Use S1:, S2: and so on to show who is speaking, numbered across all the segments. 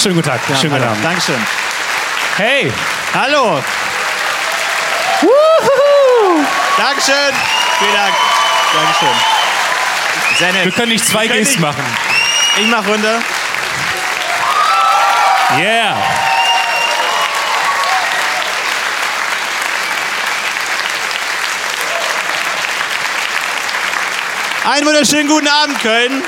S1: Schönen guten Tag.
S2: Ja,
S1: Schönen guten. Abend.
S2: Dankeschön.
S1: Hey.
S2: Hallo. Dankeschön. Vielen Dank. Dankeschön. Sehr nett.
S1: Wir können nicht zwei Gs machen.
S2: Ich mach runter.
S1: Yeah.
S2: Einen wunderschönen guten Abend, Köln.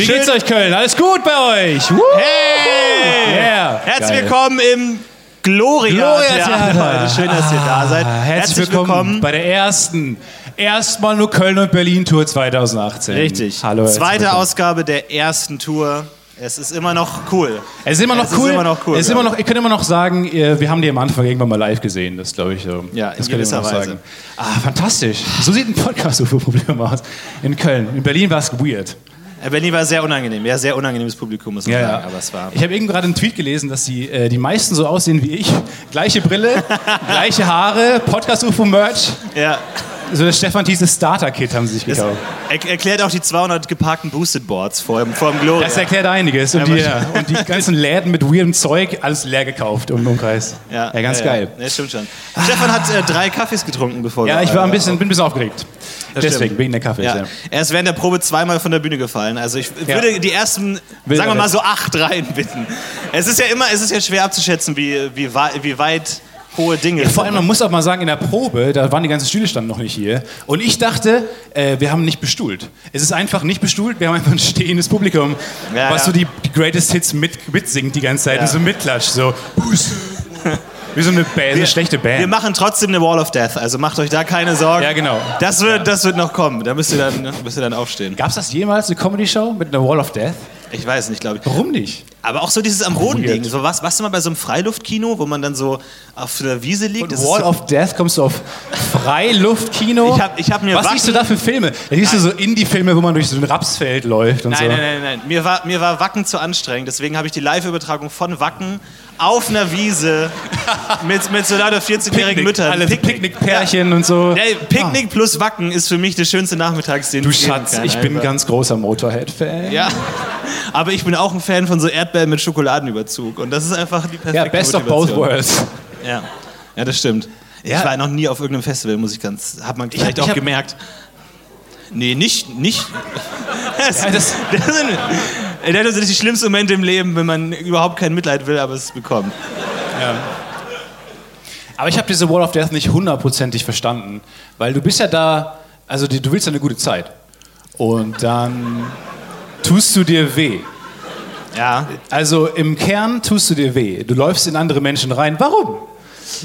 S1: Wie
S2: Schön-
S1: geht's euch, Köln? Alles gut bei euch? Woo.
S2: Hey!
S1: Yeah.
S2: Herzlich
S1: Geil.
S2: willkommen im Gloria,
S1: Gloria
S2: Theater.
S1: Theater.
S2: Schön, dass ihr da seid.
S1: Ah, Herzlich, willkommen, bei der ersten, erstmal nur Köln und Berlin Tour 2018.
S2: Richtig.
S1: Hallo. herzlich
S2: Zweite
S1: willkommen.
S2: Ausgabe der ersten Tour. Es ist immer noch cool.
S1: Es ist immer noch
S2: Es ist
S1: cool.
S2: immer noch cool,
S1: Es ist immer noch, ihr könnt immer noch sagen, wir haben die am Anfang irgendwann mal live gesehen. Das glaube ich so.
S2: Ja, in
S1: das noch
S2: gewisser Weise.
S1: sagen. Ah, fantastisch. So sieht ein Podcast UFO Problem aus. In Köln. In Berlin war es weird.
S2: Äh, Berlin war sehr unangenehm. Ja, sehr unangenehmes Publikum, muss man
S1: Ja,
S2: sagen. Aber es war.
S1: Ich habe eben gerade einen Tweet gelesen, dass die, äh, die meisten so aussehen wie ich. Gleiche Brille, gleiche Haare, Podcast UFO Merch.
S2: Ja.
S1: So das Stefan Thieses Starter Kit haben sie sich gekauft.
S2: er erklärt auch die 200 geparkten Boosted Boards vor, dem- vor dem Gloria.
S1: Das erklärt einiges. Und,
S2: Ja,
S1: die,
S2: wahrscheinlich.
S1: und die ganzen Läden mit weirdem Zeug, alles leer gekauft im Umkreis. Ja, ganz geil.
S2: Ja, ja, stimmt schon. Stefan hat äh, drei Kaffees getrunken, bevor
S1: Ja, ich war ein
S2: äh,
S1: bisschen, bin ein bisschen aufgeregt.
S2: Das
S1: Deswegen,
S2: stimmt.
S1: wegen der Kaffee.
S2: Ja.
S1: Ja.
S2: Er ist während der Probe zweimal von der Bühne gefallen. Also ich
S1: Ja.
S2: würde die ersten,
S1: Will
S2: sagen wir mal so acht Reihen bitten. Es ist ja immer, es ist ja schwer abzuschätzen, wie, wie, wie weit hohe Dinge
S1: Vor allem, man muss auch mal sagen, in der Probe, da waren die ganzen Stühle standen noch nicht hier. Und ich dachte, äh, wir haben nicht bestuhlt. Es ist einfach nicht bestuhlt, wir haben einfach ein stehendes Publikum,
S2: Ja,
S1: was
S2: ja.
S1: so die, die Greatest Hits mit, mitsingt die ganze Zeit
S2: Ja.
S1: und so mitklatscht. So, wie so eine, Band, eine schlechte Band.
S2: Wir machen trotzdem eine Wall of Death, also macht euch da keine Sorgen.
S1: Ja, genau.
S2: Das wird, das wird noch kommen. Da müsst ihr dann, müsst ihr dann aufstehen.
S1: Gab es das jemals, eine Comedy-Show mit einer Wall of Death?
S2: Ich weiß nicht, glaube ich.
S1: Warum nicht?
S2: Aber auch so dieses am Boden liegen. So was, was du mal bei so einem Freiluftkino, wo man dann so auf der Wiese liegt.
S1: Und Wall
S2: so,
S1: of Death, kommst du auf Freiluftkino?
S2: Ich hab- ich hab mir
S1: Was
S2: Wacken-
S1: siehst du da für Filme? Da siehst du so Indie-Filme, wo man durch so ein Rapsfeld läuft und
S2: Nein,
S1: so.
S2: nein, nein, nein. Mir war, mir war Wacken zu anstrengend. Deswegen habe ich die Live-Übertragung von Wacken auf einer Wiese mit, mit so lauter 14-jährigen Müttern.
S1: Alle Picknickpärchen und so.
S2: Ey, Picknick plus Wacken ist für mich der schönste Nachmittags, den
S1: Du Schatz,
S2: kann,
S1: ich bin
S2: einfach.
S1: ganz großer Motorhead-Fan.
S2: Ja, aber ich bin auch ein Fan von so Erdbeeren mit Schokoladenüberzug. Und das ist einfach die perfekte
S1: Ja, best of both
S2: Motivation.
S1: worlds.
S2: Ja, ja das stimmt. Ich
S1: Ja.
S2: war noch nie auf irgendeinem Festival, muss ich ganz. Hat man vielleicht
S1: ich
S2: auch
S1: hab-
S2: gemerkt. Nee, nicht. nicht. Das,
S1: Ja, das-
S2: das, das sind die schlimmsten Momente im Leben, wenn man überhaupt kein Mitleid will, aber es bekommt.
S1: Aber ich habe diese Wall of Death nicht hundertprozentig verstanden, weil du bist ja da, also du willst ja eine gute Zeit. Und dann tust du dir weh.
S2: Ja.
S1: Also im Kern tust du dir weh. Du läufst in andere Menschen rein. Warum?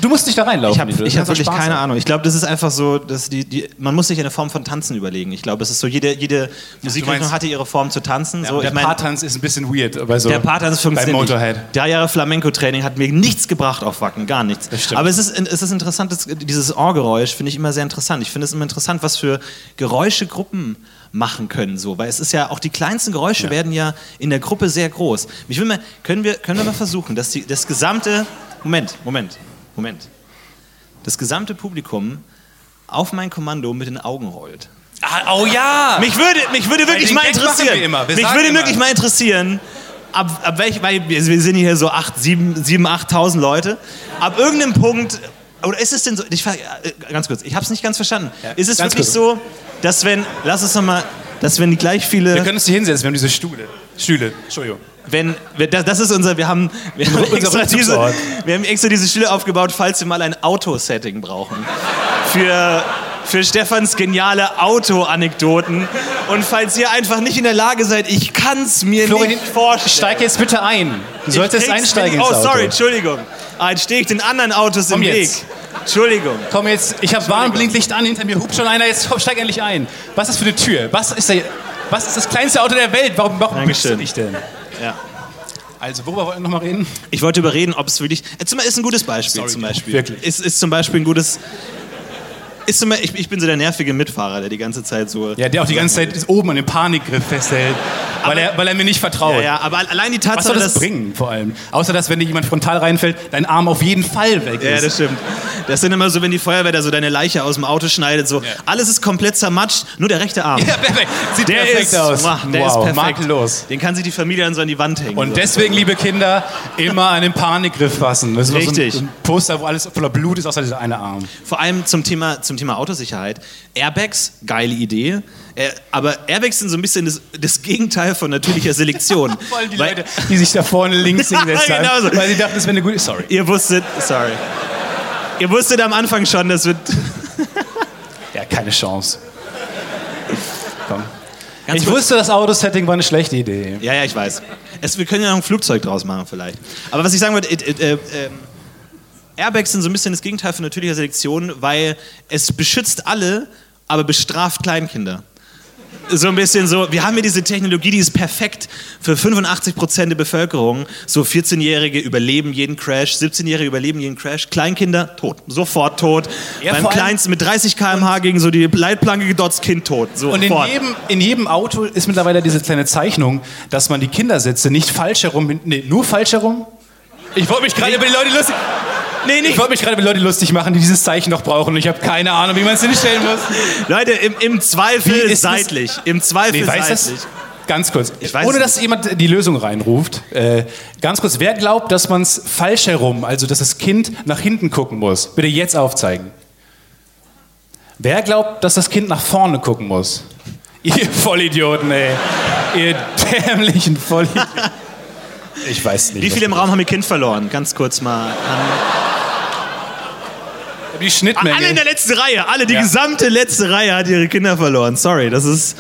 S1: Du musst nicht da reinlaufen.
S2: Ich habe.
S1: Das
S2: ich hab
S1: soll
S2: wirklich
S1: Spaß
S2: keine. Ahnung. Ich glaube, das ist einfach so, dass die, die, man muss sich eine Form von Tanzen überlegen. Ich glaube, es ist so, jede, jede Musikrichtung hatte ihre Form zu tanzen.
S1: Ja,
S2: so,
S1: der
S2: ich mein,
S1: Paartanz ist ein bisschen weird. Bei so,
S2: der Paartanz funktioniert
S1: Motorhead.
S2: nicht. Drei Jahre Flamenco-Training hat mir nichts gebracht auf Wacken, gar nichts.
S1: Das stimmt.
S2: Aber es ist, es ist interessant, dass, dieses Ohrgeräusch finde ich immer sehr interessant. Ich finde es immer interessant, was für Geräusche Gruppen machen können, so, weil es ist ja auch die kleinsten Geräusche werden ja in der Gruppe sehr groß. Ich will mal, können wir, können wir mal versuchen, dass die, das gesamte, Moment, Moment, Moment, das gesamte Publikum auf mein Kommando mit den Augen rollt.
S1: Ah, oh ja!
S2: Mich würde, mich würde wirklich mal
S1: Gag
S2: interessieren.
S1: wir. Wir
S2: Mich würde
S1: immer.
S2: wirklich mal interessieren, ab, ab welch, weil wir wir sind hier so 8, 7, 7 8.000 Leute. Ab irgendeinem Punkt, oder ist es denn so, ich äh, ganz kurz, ich habe es nicht ganz verstanden. ist es wirklich
S1: kurz.
S2: so, dass wenn, lass es nochmal, dass wenn die gleich
S1: Wir
S2: viele,
S1: können uns hier hinsetzen, wir haben diese Stühle. Stühle, Entschuldigung.
S2: Wenn, wenn das, das ist unser, wir haben, wir haben, extra diese, wir haben extra diese Stühle aufgebaut, falls wir mal ein Auto-Setting brauchen. Für, für Stefans geniale Auto-Anekdoten. Und falls ihr einfach nicht in der Lage seid, ich kann es mir
S1: Florian,
S2: nicht vorstellen.
S1: steig jetzt bitte ein. Du solltest einsteigen
S2: Oh, sorry, Entschuldigung. Ah, jetzt stehe ich den anderen Autos
S1: Komm
S2: im Weg.
S1: jetzt.
S2: Entschuldigung.
S1: Komm jetzt, ich habe Warnblinklicht an, hinter mir hupt schon einer, jetzt komm, steig endlich ein. Was ist das für eine Tür? Was ist, der, was ist das kleinste Auto der Welt? Warum, warum bist du nicht denn?
S2: Ja.
S1: Also, worüber wollten wir nochmal reden?
S2: Ich wollte überreden, ob es wirklich. Zum- Ist ein gutes Beispiel
S1: Sorry,
S2: zum Beispiel.
S1: wirklich.
S2: Ist, ist zum Beispiel ein gutes. Ist zum, ich, ich bin so der nervige Mitfahrer, der die ganze Zeit so.
S1: Ja, der auch die ganze Zeit oben an dem Panikgriff festhält. weil, er, weil er mir nicht vertraut.
S2: Ja, ja, aber allein die Tatsache,
S1: Was soll das
S2: dass
S1: bringen, vor allem? Außer, dass wenn dir jemand frontal reinfällt, dein Arm auf jeden Fall weg ist.
S2: Ja, das stimmt. Das sind immer so, wenn die Feuerwehr da so deine Leiche aus dem Auto schneidet, so alles ist komplett zermatscht, nur der rechte Arm.
S1: Ja, perfekt. Sieht
S2: Der
S1: perfekt
S2: ist,
S1: aus.
S2: Wow, der
S1: wow,
S2: ist perfekt.
S1: makellos.
S2: Den kann sich die Familie dann so an die Wand hängen.
S1: Und
S2: so.
S1: deswegen, liebe Kinder, immer einen Panikgriff fassen. Das ist
S2: Richtig.
S1: So ein, ein Poster, wo alles voller Blut ist, außer dieser eine Arm.
S2: Vor allem zum Thema, zum Thema Autosicherheit. Airbags, geile Idee. Äh, aber Airbags sind so ein bisschen das, das Gegenteil von natürlicher Selektion.
S1: Vor allem die
S2: Weil-
S1: Leute, die sich da vorne links hingesetzt haben,
S2: genau so.
S1: weil sie dachten, das wäre eine gute... Sorry.
S2: Ihr wusstet, sorry. Ihr wusstet am Anfang schon, das wird.
S1: Ja, keine Chance. Komm.
S2: Ganz
S1: ich
S2: kurz-
S1: wusste, das Autosetting war eine schlechte Idee.
S2: Ja, ja, ich weiß. Es, wir können ja noch ein Flugzeug draus machen, vielleicht. Aber was ich sagen wollte, äh, äh, äh, Airbags sind so ein bisschen das Gegenteil von natürlicher Selektion, weil es beschützt alle, aber bestraft Kleinkinder. So ein bisschen so, wir haben hier diese Technologie, die ist perfekt für 85% der Bevölkerung. So 14-Jährige überleben jeden Crash, 17-Jährige überleben jeden Crash, Kleinkinder tot, sofort tot.
S1: Ja,
S2: Beim Kleinsten mit 30 km/h gegen so die Leitplanke gedotzt, Kind tot.
S1: Und in
S2: Sofort.
S1: jedem, in jedem Auto ist mittlerweile diese kleine Zeichnung, dass man die Kindersitze nicht falsch herum, nee, nur falsch herum. Ich wollte mich gerade über die Leute lustig,
S2: nee,
S1: ich wollte mich gerade über die Leute lustig machen, die dieses Zeichen noch brauchen. Und ich habe keine Ahnung, wie man es hinstellen muss.
S2: Leute, im, im Zweifel
S1: ist das-
S2: seitlich. Im Zweifel
S1: Nee, weiß
S2: seitlich.
S1: das? Ganz kurz,
S2: Ich weiß
S1: ohne dass jemand die Lösung reinruft. Äh, ganz kurz, wer glaubt, dass man es falsch herum, also dass das Kind nach hinten gucken muss? Bitte jetzt aufzeigen. Wer glaubt, dass das Kind nach vorne gucken muss? Ihr Vollidioten, ey. Ihr dämlichen Vollidioten. Ich weiß nicht.
S2: Wie viele im Raum haben ihr Kind verloren? Ganz kurz mal. An,
S1: Die Schnittmenge.
S2: alle in der letzten Reihe. Alle, die
S1: Ja.
S2: gesamte letzte Reihe hat ihre Kinder verloren. Sorry, das ist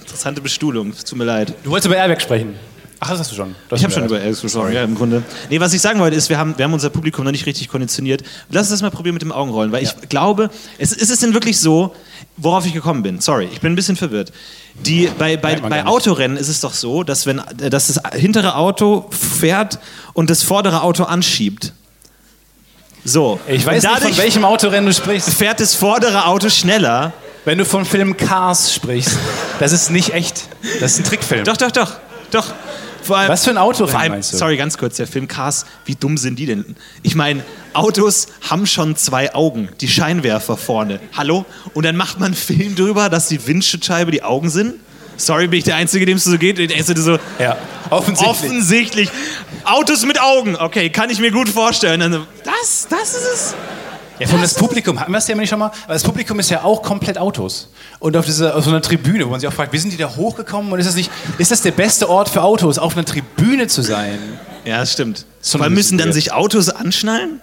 S2: interessante Bestuhlung. Tut mir leid.
S1: du wolltest über Airbag sprechen. Ach, das hast du schon. Das
S2: Ich habe schon über Alex gesprochen, ja, im Grunde. Nee, was ich sagen wollte, ist, wir haben, wir haben unser Publikum noch nicht richtig konditioniert. Lass uns das mal probieren mit dem Augenrollen, weil ich glaube, es, ist es denn wirklich so, worauf ich gekommen bin? Sorry, ich bin ein bisschen verwirrt. Die, bei bei, bei. Autorennen ist es doch so, dass, wenn, dass das hintere Auto fährt und das vordere Auto anschiebt. So.
S1: Ich weiß
S2: und
S1: nicht, von welchem Autorennen du sprichst.
S2: fährt das vordere Auto schneller.
S1: Wenn du vom Film Cars sprichst, das ist nicht echt. Das ist ein Trickfilm.
S2: Doch, doch, doch, doch. Vor allem,
S1: Was für ein
S2: vor allem,
S1: meinst du?
S2: Sorry, ganz kurz, der Film Cars, wie dumm sind die denn? Ich meine, Autos haben schon zwei Augen, die Scheinwerfer vorne. Hallo? Und dann macht man einen Film drüber, dass die Windschutzscheibe die Augen sind? Sorry, bin ich der Einzige, dem es so geht? Erste, der so,
S1: Ja, offensichtlich.
S2: offensichtlich. Autos mit Augen, okay, kann ich mir gut vorstellen. Dann so, das, das ist es.
S1: Ja, von das Publikum, hatten wir das Thema nicht schon mal? Aber das Publikum ist ja auch komplett Autos. Und auf, dieser, auf so einer Tribüne, wo man sich auch fragt, wie sind die da hochgekommen? Und ist das nicht, ist das der beste Ort für Autos, auf einer Tribüne zu sein?
S2: Ja, das stimmt. Allem
S1: ein
S2: müssen dann sich Autos anschnallen?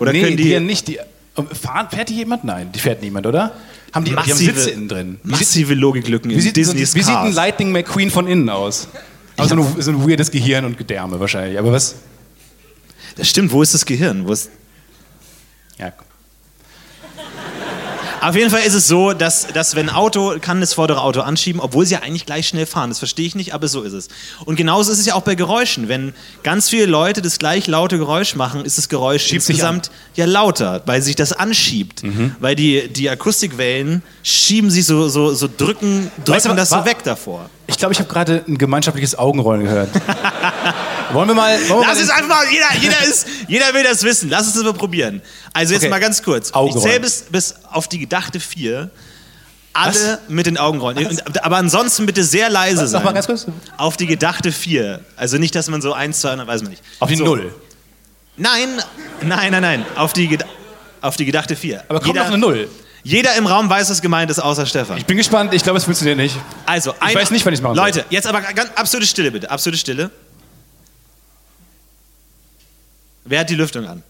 S2: Oder
S1: nee,
S2: können
S1: die,
S2: die,
S1: ja nicht. Die, fahren, fährt die jemand? Nein, die fährt niemand, oder? Haben die, die haben
S2: Massive-
S1: Sitze innen drin. Wie sieht,
S2: massive Logiklücken
S1: wie
S2: in
S1: sieht,
S2: Disneys
S1: wie sieht ein. Lightning McQueen von innen aus? Also so ein, so ein weirdes Gehirn und Gedärme wahrscheinlich. Aber was?
S2: Das stimmt, wo ist das Gehirn? Wo ist
S1: Ja.
S2: Auf jeden Fall ist es so, dass, dass wenn ein Auto kann das vordere Auto anschieben, obwohl sie ja eigentlich gleich schnell fahren. Das verstehe ich nicht, aber so ist es. Und genauso ist es ja auch bei Geräuschen. Wenn ganz viele Leute das gleich laute Geräusch machen, ist das Geräusch
S1: Schiebt
S2: insgesamt ja lauter, weil sich das anschiebt.
S1: Mhm.
S2: Weil die, die Akustikwellen schieben sich so, so, so drücken,
S1: Weißt du,
S2: drücken das so weg davor.
S1: Ich glaube, ich habe gerade ein gemeinschaftliches Augenrollen gehört. wollen wir mal. Wollen wir
S2: Lass
S1: mal
S2: es einfach mal, jeder, jeder, ist, jeder will das wissen. Lass es mal probieren. Also jetzt
S1: Okay.
S2: mal ganz kurz. Ich
S1: Augenrollen.
S2: zähle bis, bis auf die gedachte vier. Alle
S1: Was?
S2: mit den Augenrollen. Und- Aber ansonsten bitte sehr leise
S1: Was?
S2: sein.
S1: Noch mal ganz kurz.
S2: Auf die gedachte vier. Also nicht, dass man so eins, zwei, dann weiß man nicht.
S1: Auf die
S2: so.
S1: Null.
S2: Nein, nein, nein, nein. Auf die, auf die gedachte vier.
S1: Aber kommt
S2: jeder,
S1: noch eine Null.
S2: jeder im Raum weiß, was gemeint ist, außer Stefan.
S1: Ich bin gespannt. Ich glaube, es funktioniert nicht.
S2: Also, ein,
S1: weiß nicht, wann ich's machen soll.
S2: Leute, jetzt aber ganz absolute Stille bitte. Absolute Stille. Wer hat die Lüftung an?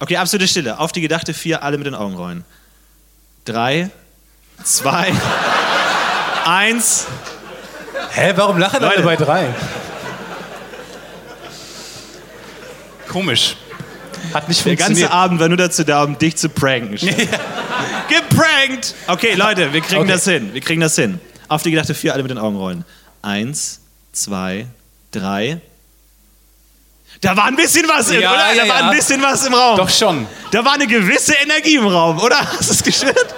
S2: Okay, absolute Stille. Auf die gedachte vier, alle mit den Augen rollen. Drei, zwei, eins.
S1: Hä, warum lachen
S2: Leute.
S1: alle bei drei? Komisch. Hat nicht
S2: Der ganze
S1: funktioniert.
S2: Abend war nur dazu da, um dich zu pranken. Geprankt! Okay, Leute, wir kriegen
S1: Okay.
S2: das hin. Wir kriegen das hin. Auf die gedachte vier, alle mit den Augen rollen. Eins, zwei, drei. Da war ein bisschen was im,
S1: Ja,
S2: oder?
S1: ja,
S2: da war
S1: ja.
S2: ein bisschen was im Raum.
S1: Doch schon.
S2: Da war eine gewisse Energie im Raum, oder? Hast du es gespürt?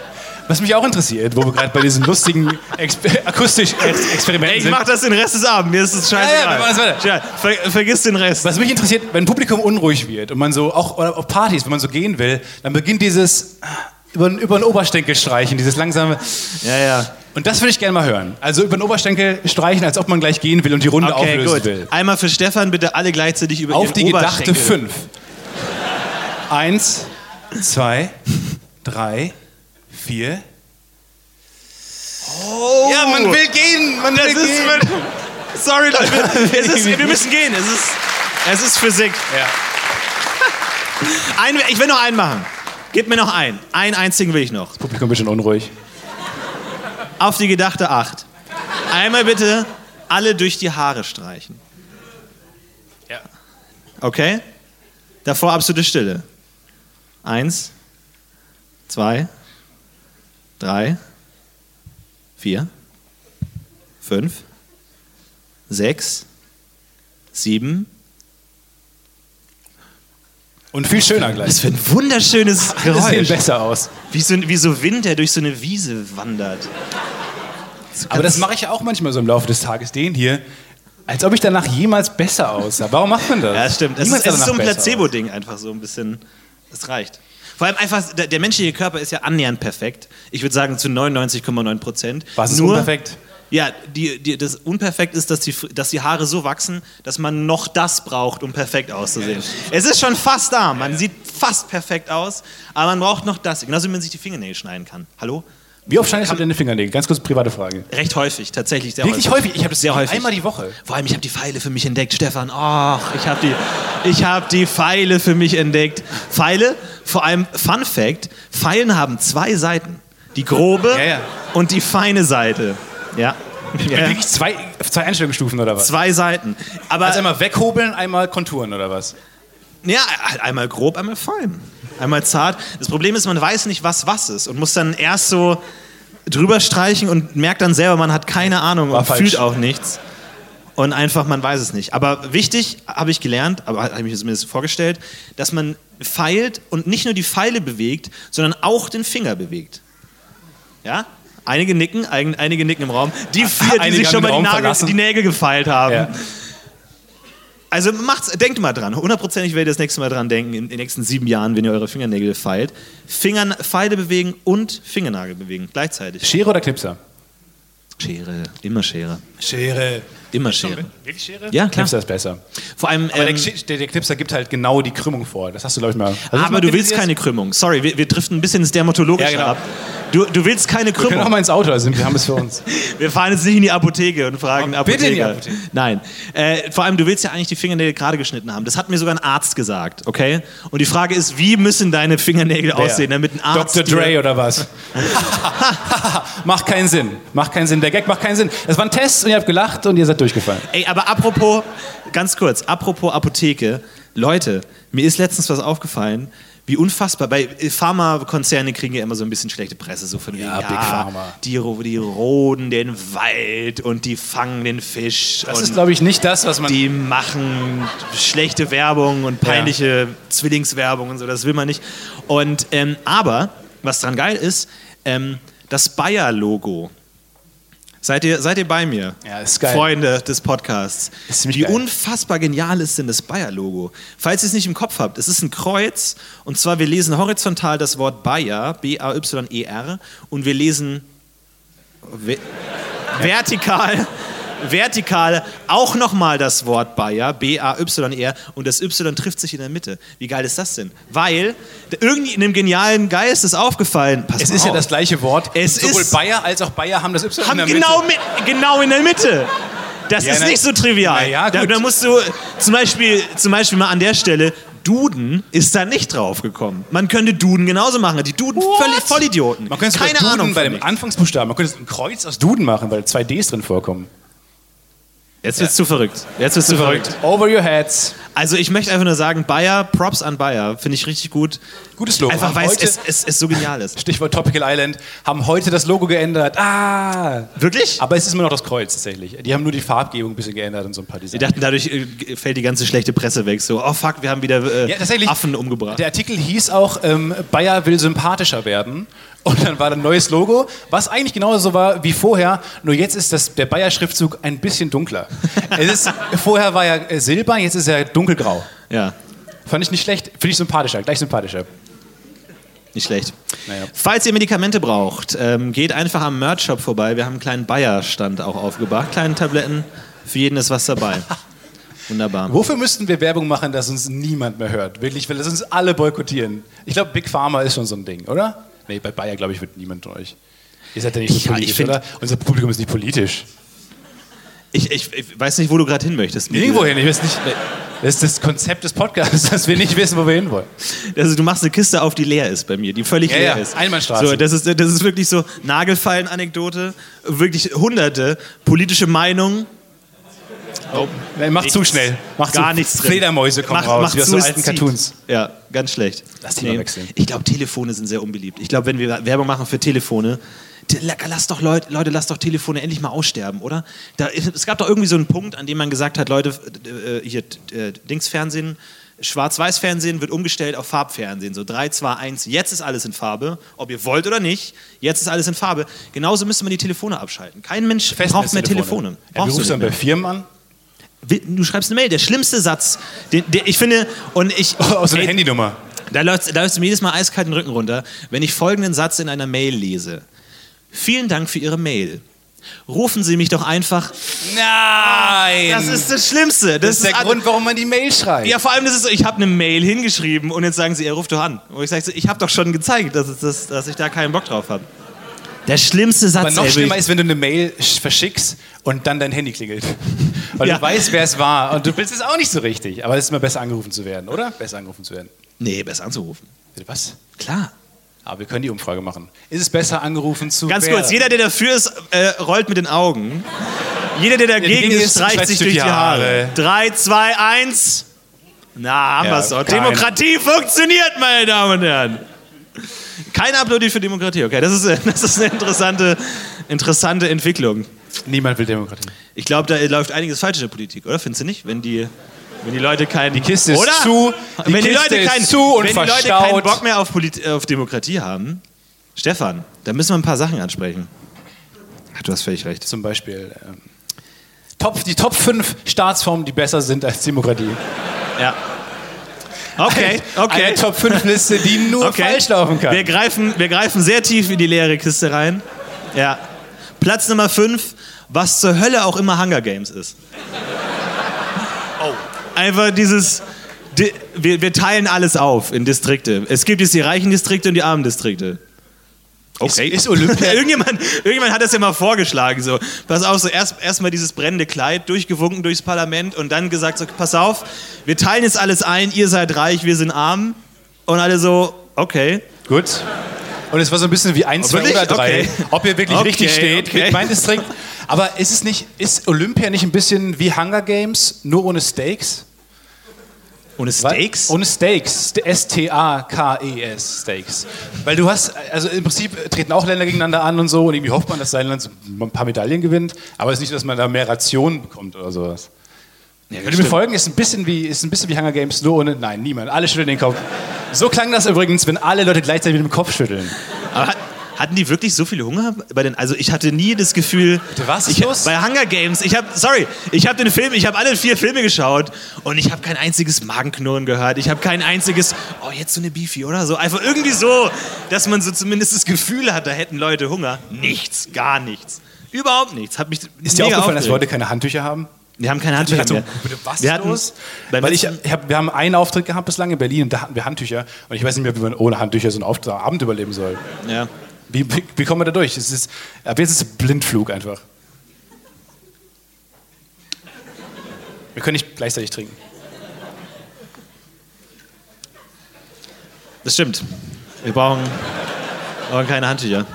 S1: Was mich auch interessiert, wo wir gerade bei diesen lustigen Exper akustisch Ex Experimenten
S2: Ey, ich
S1: sind.
S2: mach das den Rest des Abends, mir ist es scheißegal.
S1: Ja, ja,
S2: ver vergiss den Rest.
S1: Was mich interessiert, wenn Publikum unruhig wird und man so, auch oder auf Partys, wenn man so gehen will, dann beginnt dieses äh, über, über den Oberschenkel streichen, dieses langsame.
S2: Ja, ja.
S1: Und das würde ich gerne mal hören. Also über den Oberschenkel streichen, als ob man gleich gehen will und die Runde
S2: Okay,
S1: auflösen
S2: gut.
S1: will.
S2: Einmal für Stefan bitte alle gleichzeitig über
S1: Auf die gedachte fünf. Eins, zwei, drei, vier. Oh, ja, man will gehen, man
S2: Das
S1: will
S2: ist
S1: gehen.
S2: mit, sorry Leute, ist, wir müssen gehen. Es ist, es ist Physik.
S1: Ja.
S2: Ein, ich will noch einen machen. Gib mir noch einen. Einen einzigen will ich noch.
S1: Das Publikum wird schon unruhig.
S2: Auf die gedachte acht. Einmal bitte alle durch die Haare streichen.
S1: Ja.
S2: Okay? Davor absolute Stille. Eins, zwei, drei, vier, fünf, sechs, sieben.
S1: Und viel schöner gleich.
S2: Was für ein wunderschönes
S1: Das sehen
S2: Geräusch.
S1: besser aus.
S2: Wie so, wie so Wind, der durch so eine Wiese wandert. So
S1: Aber das mache ich ja auch manchmal so im Laufe des Tages, den hier. Als ob ich danach jemals besser aussah. Warum macht man das?
S2: Ja, stimmt. Es ist, es ist so ein Placebo-Ding einfach so ein bisschen. Das reicht. Vor allem einfach, der, der menschliche Körper ist ja annähernd perfekt. Ich würde sagen zu 99,9 Prozent.
S1: Was ist
S2: Nur,
S1: unperfekt?
S2: Ja, die, die, das Unperfekt ist, dass die, dass die Haare so wachsen, dass man noch das braucht, um perfekt auszusehen. Es ist schon fast da. Man sieht fast perfekt aus, aber man braucht noch das. Genauso wie man sich die Fingernägel schneiden kann. Hallo?
S1: Wie oft schneidest du deine Fingernägel? Ganz kurz private Frage.
S2: Recht häufig, tatsächlich sehr
S1: Wirklich häufig? Ich habe das
S2: sehr häufig.
S1: einmal die Woche.
S2: Vor allem, ich habe die Pfeile für mich entdeckt, Stefan. Ach, ich habe die, ich hab die Pfeile für mich entdeckt. Pfeile, vor allem Fun Fact: Pfeilen haben zwei Seiten. Die grobe
S1: Ja, ja.
S2: und die feine Seite. Ja.
S1: Wirklich zwei, zwei Einstellungsstufen oder was?
S2: Zwei Seiten. Aber
S1: Also einmal weghobeln, einmal konturen oder was?
S2: ja, einmal grob, einmal fein. Einmal zart. Das Problem ist, man weiß nicht, was was ist und muss dann erst so drüber streichen und merkt dann selber, man hat keine Ahnung
S1: War
S2: und
S1: falsch.
S2: fühlt auch nichts. Und einfach, man weiß es nicht. Aber wichtig, habe ich gelernt, aber habe ich mir zumindest vorgestellt, dass man feilt und nicht nur die Pfeile bewegt, sondern auch den Finger bewegt. Ja? Einige nicken, ein- einige nicken im Raum. Die vier, die sich schon mal die, Nagel, die Nägel gefeilt haben.
S1: Ja.
S2: Also macht's, denkt mal dran. Hundertprozentig werdet ihr das nächste Mal dran denken, in den nächsten sieben Jahren, wenn ihr eure Fingernägel feilt. Fingern, Pfeile bewegen und Fingernagel bewegen gleichzeitig.
S1: Schere oder Knipser?
S2: Schere, immer Schere.
S1: Schere.
S2: Immer Schere.
S1: Wirklich Schere?
S2: Ja, klar.
S1: Knipser ist besser.
S2: Vor allem,
S1: Aber
S2: ähm,
S1: der, der, der Knipser gibt halt genau die Krümmung vor. Das hast du, glaube ich, mal. Das
S2: aber
S1: mal
S2: du willst keine Krümmung. Sorry, wir, wir driften ein bisschen ins Dermatologische
S1: Ja, genau.
S2: ab. Du, du willst keine
S1: Wir können auch
S2: Krümmung.
S1: mal ins Auto, also wir haben es für uns.
S2: Wir fahren jetzt nicht in die Apotheke und fragen einen
S1: bitte in die
S2: Apotheker.
S1: Apotheke.
S2: Nein. Äh, vor allem, du willst ja eigentlich die Fingernägel gerade geschnitten haben. Das hat mir sogar ein Arzt gesagt, okay? Und die Frage ist, wie müssen deine Fingernägel aussehen, damit ein Arzt.
S1: Dr. Dre oder was? macht keinen Sinn. Macht keinen Sinn. Der Gag macht keinen Sinn. Es war ein Test und ihr habt gelacht und ihr seid durchgefallen.
S2: Ey, aber apropos, ganz kurz, apropos Apotheke. Leute, mir ist letztens was aufgefallen, wie unfassbar. Bei äh, Pharmakonzerne kriegen ja immer so ein bisschen schlechte Presse, so von wegen,
S1: Ja, Big Pharma.
S2: Die, die roden den Wald und die fangen den Fisch.
S1: Das ist, glaube ich, nicht das, was man.
S2: die machen schlechte Werbung und peinliche Zwillingswerbung und so, das will man nicht. Und, ähm, aber, was dran geil ist, ähm, das Bayer-Logo. Seid ihr, seid ihr bei mir?
S1: Ja, ist geil.
S2: Freunde des Podcasts.
S1: Ist
S2: Wie
S1: geil.
S2: unfassbar genial ist denn das Bayer-Logo? Falls ihr es nicht im Kopf habt, es ist ein Kreuz und zwar wir lesen horizontal das Wort Bayer, B-A-Y-E-R und wir lesen ve vertikal, vertikal auch nochmal das Wort Bayer, B-A-Y-E-R und das Y trifft sich in der Mitte. Wie geil ist das denn? Weil irgendwie in einem genialen Geist ist aufgefallen, pass
S1: es ist ja
S2: auf.
S1: das gleiche Wort.
S2: Es
S1: Sowohl
S2: ist-
S1: Bayer als auch Bayer haben das Y
S2: haben
S1: in der
S2: genau,
S1: Mitte.
S2: mit, genau in der Mitte. Das
S1: Ja,
S2: ist
S1: na-
S2: nicht so trivial.
S1: ja,
S2: da, da musst du zum Beispiel, zum Beispiel mal an der Stelle, Duden ist da nicht drauf gekommen. Man könnte Duden genauso machen. Die Duden völlig Vollidioten.
S1: Man könnte
S2: Keine
S1: sogar Duden
S2: Ahnung.
S1: bei dem. Anfangsbuchstaben, man könnte ein Kreuz aus Duden machen, weil zwei Ds drin vorkommen.
S2: Jetzt wird's zu verrückt. Jetzt wird's zu verrückt.
S1: Over your heads.
S2: Also ich möchte einfach nur sagen, Bayer, Props an Bayer, finde ich richtig gut.
S1: Gutes Logo.
S2: Einfach weil es, es, es, so genial ist.
S1: Stichwort Tropical Island, haben heute das Logo geändert. Ah!
S2: Wirklich?
S1: Aber es ist immer noch das Kreuz tatsächlich. Die haben nur die Farbgebung ein bisschen geändert und so ein paar
S2: Die
S1: Designs.
S2: dachten, dadurch äh, fällt die ganze schlechte Presse weg. So, oh fuck, wir haben wieder äh,
S1: Ja.
S2: Affen umgebracht.
S1: Der Artikel hieß auch, ähm, Bayer will sympathischer werden Und dann war da ein neues Logo, was eigentlich genauso war wie vorher, nur jetzt ist das, der Bayer-Schriftzug ein bisschen dunkler. es ist, vorher war er äh, silber, jetzt ist er dunkelgrau.
S2: Ja,
S1: Fand ich nicht schlecht, finde ich sympathischer, gleich sympathischer.
S2: nicht schlecht.
S1: Naja.
S2: Falls ihr Medikamente braucht, ähm, geht einfach am Merch-Shop vorbei. Wir haben einen kleinen Bayer-Stand auch aufgebracht. Kleine Tabletten, für jeden ist was dabei. Wunderbar.
S1: Wofür müssten wir Werbung machen, dass uns niemand mehr hört? Wirklich, weil das uns alle boykottieren. Ich glaube, Big Pharma ist schon so ein Ding, oder? Nee, bei Bayer, glaube ich, wird niemand von euch. Ihr seid ja nicht so
S2: Ja, ich
S1: politisch,
S2: find-
S1: oder? Unser Publikum ist nicht politisch.
S2: Ich, ich, ich weiß nicht, wo du gerade hin möchtest. mit
S1: Irgendwo hin, ich weiß nicht. Das ist das Konzept des Podcasts, dass wir nicht wissen, wo wir hinwollen.
S2: Also du machst eine Kiste auf, die leer ist bei mir, die völlig
S1: Ja,
S2: leer
S1: ja,
S2: ist.
S1: Einbahnstraße.
S2: So, das ist, das ist wirklich so Nagelfallen-Anekdote, wirklich hunderte politische Meinungen. Oh,
S1: Nein, mach zu schnell. Mach
S2: Gar
S1: zu.
S2: nichts drin.
S1: Fledermäuse kommen
S2: Mach-
S1: raus,
S2: mach
S1: wie aus
S2: zu,
S1: so alten
S2: zieht.
S1: Cartoons.
S2: Ja, ganz schlecht.
S1: Lass Thema wechseln.
S2: Ich glaube, Telefone sind sehr unbeliebt. Ich glaube, wenn wir Werbung machen für Telefone, te- lass doch Leute, Leute, lasst doch Telefone endlich mal aussterben, oder? Da, es gab doch irgendwie so einen Punkt, an dem man gesagt hat, Leute, äh, hier, äh, Dingsfernsehen, Schwarz-Weiß-Fernsehen wird umgestellt auf Farbfernsehen. So 3, 2, 1, jetzt ist alles in Farbe. Ob ihr wollt oder nicht, jetzt ist alles in Farbe. Genauso müsste man die Telefone abschalten. Kein Mensch braucht mehr Telefone.
S1: Ja, du
S2: Brauchst du
S1: rufst dann bei. Firmen an,
S2: Du schreibst eine Mail. Der schlimmste Satz, den, den ich finde, und ich.
S1: aus so einer
S2: Ey,
S1: Handynummer.
S2: da läuft, läuft mir jedes Mal eiskalt den Rücken runter, wenn ich folgenden Satz in einer Mail lese. Vielen Dank für Ihre Mail. Rufen Sie mich doch einfach.
S1: Nein!
S2: Das ist das Schlimmste.
S1: das ist der
S2: all-
S1: Grund, warum man die Mail schreibt.
S2: Ja, vor allem, das ist so, ich habe eine Mail hingeschrieben und jetzt sagen Sie, er ruft doch an. Und ich sage, ich habe doch schon gezeigt, dass, es das, dass ich da keinen Bock drauf habe. Der schlimmste Satz.
S1: Aber noch
S2: ey,
S1: schlimmer ist, wenn du eine Mail sch- verschickst und dann dein Handy klingelt. Weil
S2: Ja.
S1: du weißt, wer es war. Und du willst es auch nicht so richtig. Aber es ist immer besser angerufen zu werden, oder? Besser angerufen zu werden.
S2: Nee, besser anzurufen.
S1: Was?
S2: Klar.
S1: Aber wir können die Umfrage machen. Ist es besser angerufen zu
S2: Ganz kurz, jeder, der dafür ist, äh, rollt mit den Augen. Jeder, der dagegen
S1: dagegen
S2: ist, streicht sich durch die Haare.
S1: Haare.
S2: 3, 2, 1. Na, haben
S1: Ja,
S2: wir's doch.
S1: keiner.
S2: Demokratie funktioniert, meine Damen und Herren. Kein Applaudi für Demokratie, okay. Das ist, das ist eine interessante, interessante Entwicklung.
S1: Niemand will Demokratie.
S2: Ich glaube, da läuft einiges falsch in der Politik, oder? Findest du nicht? Wenn die, wenn die Leute keinen. Die
S1: Kiste ist
S2: oder?
S1: zu, die
S2: wenn die
S1: Kiste
S2: Leute
S1: ist
S2: keinen,
S1: zu und
S2: wenn die Leute
S1: verstaut.
S2: keinen Bock mehr auf, Polit auf Demokratie haben, Stefan, da müssen wir ein paar Sachen ansprechen. Ach, du hast völlig recht.
S1: Zum Beispiel ähm, Top, die Top 5 Staatsformen, die besser sind als Demokratie.
S2: Ja. Okay, okay.
S1: Eine Top 5 Liste, die nur
S2: okay.
S1: falsch laufen kann.
S2: Wir greifen, wir greifen sehr tief in die leere Kiste rein. Ja. Platz Nummer 5, was zur Hölle auch immer Hunger Games ist. Einfach dieses. di- Wir, wir teilen alles auf in Distrikte. Es gibt jetzt die reichen Distrikte und die armen Distrikte. Okay.
S1: Ist, ist Olympia
S2: irgendjemand, irgendjemand hat das ja mal vorgeschlagen. So. Pass auf, so erst erstmal dieses brennende Kleid durchgewunken durchs Parlament und dann gesagt: so, Pass auf, wir teilen jetzt alles ein, ihr seid reich, wir sind arm. Und alle so, okay.
S1: Gut. Und es war so ein bisschen wie 1, 2
S2: Wirklich?
S1: oder 3.
S2: Okay.
S1: Ob ihr wirklich
S2: Okay,
S1: richtig steht
S2: okay.
S1: mit mein Distrikt. Aber ist es nicht, ist Olympia nicht ein bisschen wie Hunger Games, nur ohne Steaks?
S2: Ohne Steaks?
S1: Ohne Steaks. S-T-A-K-E-S. Steaks. Weil du hast, also im Prinzip treten auch Länder gegeneinander an und so und irgendwie hofft man, dass sein Land so ein paar Medaillen gewinnt. Aber es ist nicht, dass man da mehr Rationen bekommt oder sowas.
S2: Ja,
S1: Könnt ihr mir folgen? Ist ein bisschen wie, ist ein bisschen wie Hunger Games, nur ohne, nein, niemand. Alle schütteln den Kopf. So klang das übrigens, wenn alle Leute gleichzeitig mit dem Kopf schütteln.
S2: Aber hat, hatten die wirklich so viel Hunger bei den? Also ich hatte nie das Gefühl.
S1: Bitte, was
S2: ich,
S1: los?
S2: Bei Hunger Games. Ich habe, sorry, ich habe den Film, ich habe alle vier Filme geschaut und ich habe kein einziges Magenknurren gehört. Ich habe kein einziges, oh jetzt so eine Beefy oder so. Einfach irgendwie so, dass man so zumindest das Gefühl hat, da hätten Leute Hunger. Nichts, gar nichts, überhaupt nichts. Hat mich
S1: Ist dir aufgefallen, dass
S2: aufgeregt.
S1: Leute keine Handtücher haben?
S2: Wir haben keine Handtücher
S1: Also,
S2: mehr.
S1: was
S2: wir
S1: ist
S2: hatten,
S1: los? Weil ich, ich hab, wir haben einen Auftritt gehabt bislang in Berlin und da hatten wir Handtücher. Und ich weiß nicht mehr, wie man ohne Handtücher so einen Auftritt, Abend überleben soll.
S2: ja.
S1: Wie, wie, wie kommen wir da durch? Es ist, ab jetzt ist es Blindflug einfach. Wir können nicht gleichzeitig trinken.
S2: Das stimmt. Wir brauchen, brauchen keine Handtücher.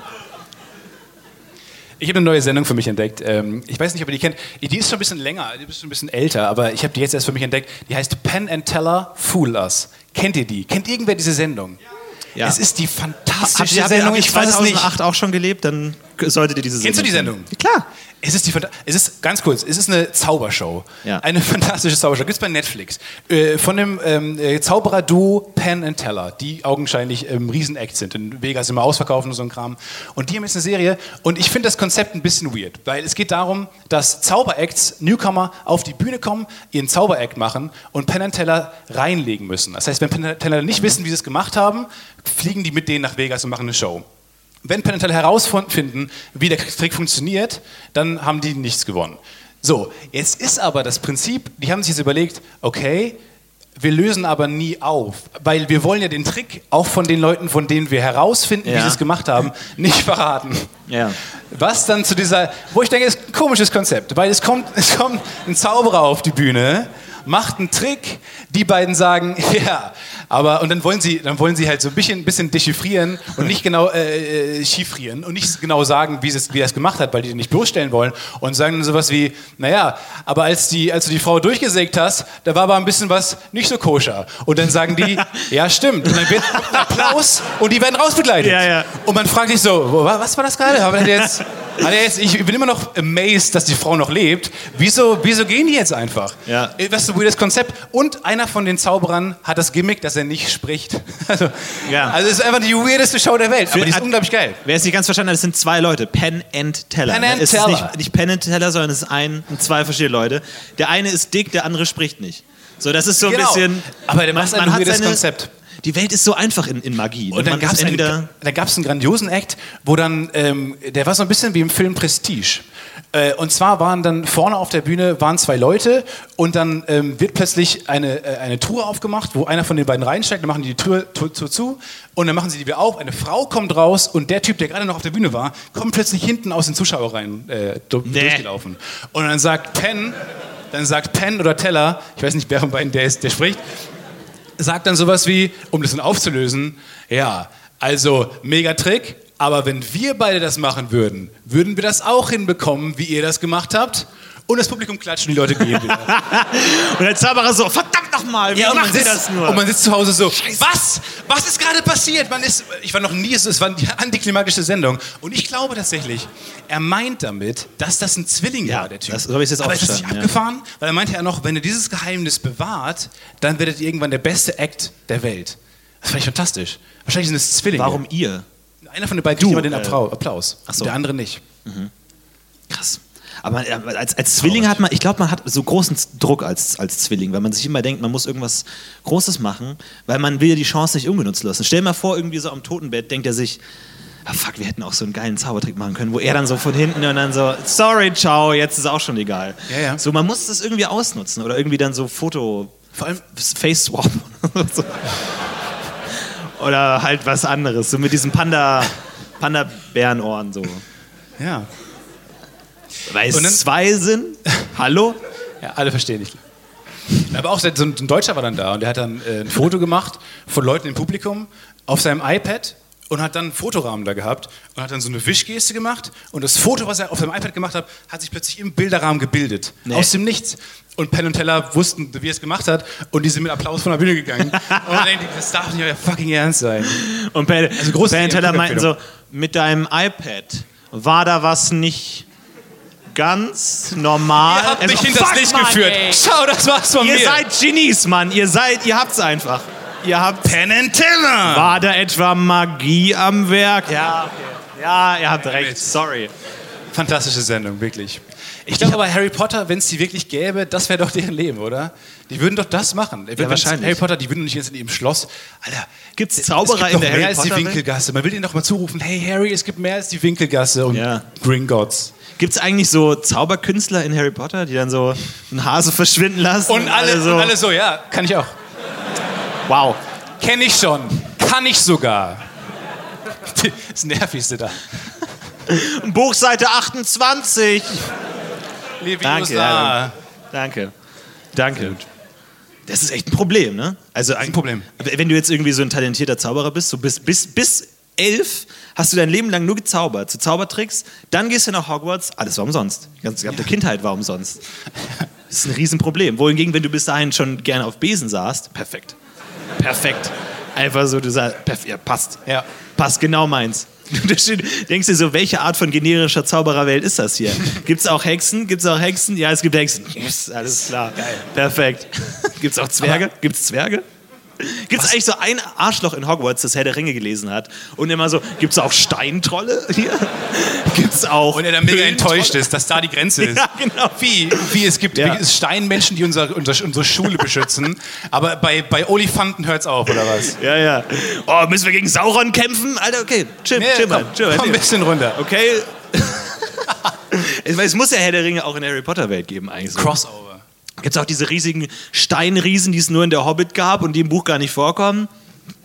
S1: Ich habe eine neue Sendung für mich entdeckt. Ähm, ich weiß nicht, ob ihr die kennt. Die ist schon ein bisschen länger, die ist schon ein bisschen älter, aber ich habe die jetzt erst für mich entdeckt. Die heißt Penn and Teller Fool Us. Kennt ihr die? Kennt irgendwer diese Sendung?
S2: Ja.
S1: Es ist die fantastische
S2: habt ihr,
S1: Sendung.
S2: habt ihr
S1: Ich weiß es nicht.
S2: 2008 auch schon gelebt? Dann solltet ihr diese Sendung
S1: Kennst du die. Sendung?
S2: Klar.
S1: Es ist, die, es ist ganz kurz, es ist eine Zaubershow.
S2: Ja.
S1: Eine fantastische Zaubershow. Gibt es bei Netflix. Äh, von dem ähm, äh, Zauberer-Duo Penn and Teller, die augenscheinlich ähm, Riesen-Act sind. In Vegas immer ausverkaufen und so ein Kram. Und die haben jetzt eine Serie. Und ich finde das Konzept ein bisschen weird, weil es geht darum, dass Zauberacts, Newcomer, auf die Bühne kommen, ihren Zauberact machen und Penn and Teller reinlegen müssen. Das heißt, wenn Penn and Teller nicht wissen, wie sie es gemacht haben, fliegen die mit denen nach Vegas und machen eine Show. Wenn Teller herausfinden, wie der Trick funktioniert, dann haben die nichts gewonnen. So, jetzt ist aber das Prinzip, die haben sich jetzt überlegt, okay, wir lösen aber nie auf, weil wir wollen ja den Trick auch von den Leuten, von denen wir herausfinden, wie
S2: Ja.
S1: sie es gemacht haben, nicht verraten.
S2: Ja.
S1: Was dann zu dieser, wo ich denke, ist ein komisches Konzept, weil es kommt, es kommt ein Zauberer auf die Bühne, macht einen Trick, die beiden sagen, ja, aber und dann wollen sie, dann wollen sie halt so ein bisschen, bisschen dechiffrieren und nicht genau äh, äh, chiffrieren und nicht genau sagen, wie, es, wie er es gemacht hat, weil die den nicht bloßstellen wollen und sagen dann sowas wie, naja, aber als, die, als du die Frau durchgesägt hast, da war aber ein bisschen was nicht so koscher. Und dann sagen die, ja stimmt. Und dann wird Applaus und die werden rausbegleitet.
S2: Ja, ja.
S1: Und man fragt sich so, was war das gerade? Hat er jetzt, hat er jetzt, ich bin immer noch amazed, dass die Frau noch lebt. Wieso, wieso gehen die jetzt einfach?
S2: Ja.
S1: Äh, Was ist ein weirdes Konzept? Und einer von den Zauberern hat das Gimmick, dass er nicht spricht. Also,
S2: Ja.
S1: also es ist einfach die weirdeste Show der Welt. Aber die ist unglaublich geil.
S2: Wer es nicht ganz verstanden hat, es sind zwei Leute. Penn and Teller.
S1: Penn and
S2: es
S1: Teller.
S2: ist nicht, nicht Penn and Teller, sondern es ist ein, zwei verschiedene Leute. Der eine ist dick, der andere spricht nicht. So, das ist so ein
S1: Genau.
S2: bisschen.
S1: Aber der macht ein weirdes Konzept.
S2: Die Welt ist so einfach in, in Magie.
S1: Und dann gab es einen,
S2: entweder-
S1: da gab's einen grandiosen Act, wo dann, ähm, der war so ein bisschen wie im Film Prestige. Äh, und zwar waren dann vorne auf der Bühne waren zwei Leute und dann ähm, wird plötzlich eine, äh, eine Truhe aufgemacht, wo einer von den beiden reinsteigt, dann machen die die Tür, Tür, Tür zu und dann machen sie die wieder auf. Eine Frau kommt raus und der Typ, der gerade noch auf der Bühne war, kommt plötzlich hinten aus den Zuschauerreihen äh, du-
S2: Nee.
S1: durchgelaufen. Und dann sagt Penn, dann sagt Penn oder Teller, ich weiß nicht, wer von beiden der ist, der spricht, sagt dann sowas wie, um das dann aufzulösen, ja, also mega Trick, aber wenn wir beide das machen würden, würden wir das auch hinbekommen, wie ihr das gemacht habt? Und das Publikum klatscht und die Leute gehen wieder.
S2: Und der Zauberer so, verdammt nochmal, wie
S1: ja,
S2: ihr
S1: sitzt,
S2: das nur?
S1: und man sitzt zu Hause so, was? Was ist gerade passiert? Man ist, ich war noch nie, es war eine antiklimatische Sendung. Und ich glaube tatsächlich, er meint damit, dass das ein Zwilling
S2: Ja,
S1: war, der Typ.
S2: das- so hab ich's jetzt auch
S1: Aber ist das nicht
S2: verstanden, ja.
S1: abgefahren? Weil er meinte ja noch, wenn ihr dieses Geheimnis bewahrt, dann werdet ihr irgendwann der beste Act der Welt. Das fand ich fantastisch. Wahrscheinlich sind es Zwillinge.
S2: Warum ihr?
S1: Einer von den beiden kriegt immer den
S2: äh,
S1: Applau- Applaus.
S2: ach so.
S1: Der andere nicht.
S2: Krass. Aber man, ja, als, als Zwilling hat man, ich glaube, man hat so großen Druck als, als Zwilling, weil man sich immer denkt, man muss irgendwas Großes machen, weil man will ja die Chance nicht ungenutzt lassen. Stell dir mal vor, irgendwie so am Totenbett denkt er sich, ah fuck, wir hätten auch so einen geilen Zaubertrick machen können, wo er dann so von hinten und dann so, sorry, ciao, jetzt ist auch schon egal.
S1: Ja, ja.
S2: So, man muss das irgendwie ausnutzen oder irgendwie dann so Foto,
S1: Vor allem,
S2: Face Swap. so. Oder halt was anderes, so mit diesem Panda, Panda-Bärenohren so.
S1: ja.
S2: Weil es
S1: Und dann-
S2: zwei sind? Hallo?
S1: Ja, alle verstehen dich. Aber auch so ein Deutscher war dann da und der hat dann äh, ein Foto gemacht von Leuten im Publikum auf seinem iPad und hat dann einen Fotorahmen da gehabt und hat dann so eine Wischgeste gemacht und das Foto, was er auf seinem iPad gemacht hat, hat sich plötzlich im Bilderrahmen gebildet.
S2: Nee.
S1: Aus dem Nichts. Und Penn und Teller wussten, wie er es gemacht hat und die sind mit Applaus von der Bühne gegangen. und man denkt, das darf nicht euer fucking Ernst sein.
S2: Und Ben,
S1: Also große
S2: ben Teller meinten so, mit deinem iPad war da was nicht ganz normal?
S1: Ihr habt
S2: Also,
S1: mich hinters
S2: fuck,
S1: Licht
S2: Mann,
S1: geführt.
S2: ey.
S1: Schau, das war's von
S2: Ihr
S1: mir.
S2: seid Genies, Mann. Ihr seid, ihr habt's einfach. Ihr habt.
S1: Penn and Teller.
S2: War da etwa Magie am Werk? Ja, okay. Ja, ihr habt recht. Sorry.
S1: Fantastische Sendung, wirklich. Ich glaube aber, Harry Potter, wenn es die wirklich gäbe, das wäre doch deren Leben, oder? Die würden doch das machen. Wenn's
S2: wahrscheinlich.
S1: Harry Potter, die würden nicht jetzt in ihrem Schloss. Alter,
S2: Gibt's
S1: es
S2: Zauberer
S1: gibt
S2: in der
S1: mehr
S2: Harry
S1: als die? Winkelgasse. Man will ihnen doch mal zurufen, hey Harry, es gibt mehr als die Winkelgasse und
S2: Ja.
S1: Gringotts.
S2: Gibt's eigentlich so Zauberkünstler in Harry Potter, die dann so einen Hase verschwinden lassen?
S1: Und alle,
S2: so.
S1: und alle so, ja, kann ich auch.
S2: Wow.
S1: Kenne ich schon. Kann ich sogar. Das Nervigste da.
S2: Buchseite 28.
S1: Leviosa.
S2: Danke, ja, Danke. Danke. Das ist echt ein Problem, ne? Also ein
S1: Problem.
S2: Wenn du jetzt irgendwie so ein talentierter Zauberer bist, so bis, bis, bis elf hast du dein Leben lang nur gezaubert, so Zaubertricks, dann gehst du nach Hogwarts, alles war umsonst. Die ganze Kindheit war umsonst. Das ist ein Riesenproblem. Wohingegen, wenn du bis dahin schon gerne auf Besen saßt, perfekt. Perfekt. Einfach so, du sagst, ja, passt.
S1: Ja.
S2: Passt, genau meins. Du denkst dir so, welche Art von generischer Zaubererwelt ist das hier? Gibt es auch Hexen? Gibt es auch Hexen? Ja, es gibt Hexen. Yes, alles klar. Geil. Perfekt. Gibt es auch Zwerge? Gibt es Zwerge? Gibt es eigentlich so ein Arschloch in Hogwarts, das Herr der Ringe gelesen hat und immer so, gibt es auch Steintrolle hier? Gibt es auch.
S1: Und er dann mega enttäuscht ist, dass da die Grenze ist.
S2: Ja, genau.
S1: Wie, wie es gibt
S2: Ja.
S1: Steinmenschen, die unser, unser, unsere Schule beschützen, aber bei, bei Olifanten hört es auf, oder was?
S2: Ja, ja. Oh, müssen wir gegen Sauron kämpfen? Alter, okay, chill, chill mal.
S1: komm,
S2: Chill mal.
S1: komm ein bisschen runter.
S2: Okay. Es muss ja Herr der Ringe auch in der Harry Potter Welt geben eigentlich. So.
S1: Crossover.
S2: Gibt es auch diese riesigen Steinriesen, die es nur in der Hobbit gab und die im Buch gar nicht vorkommen?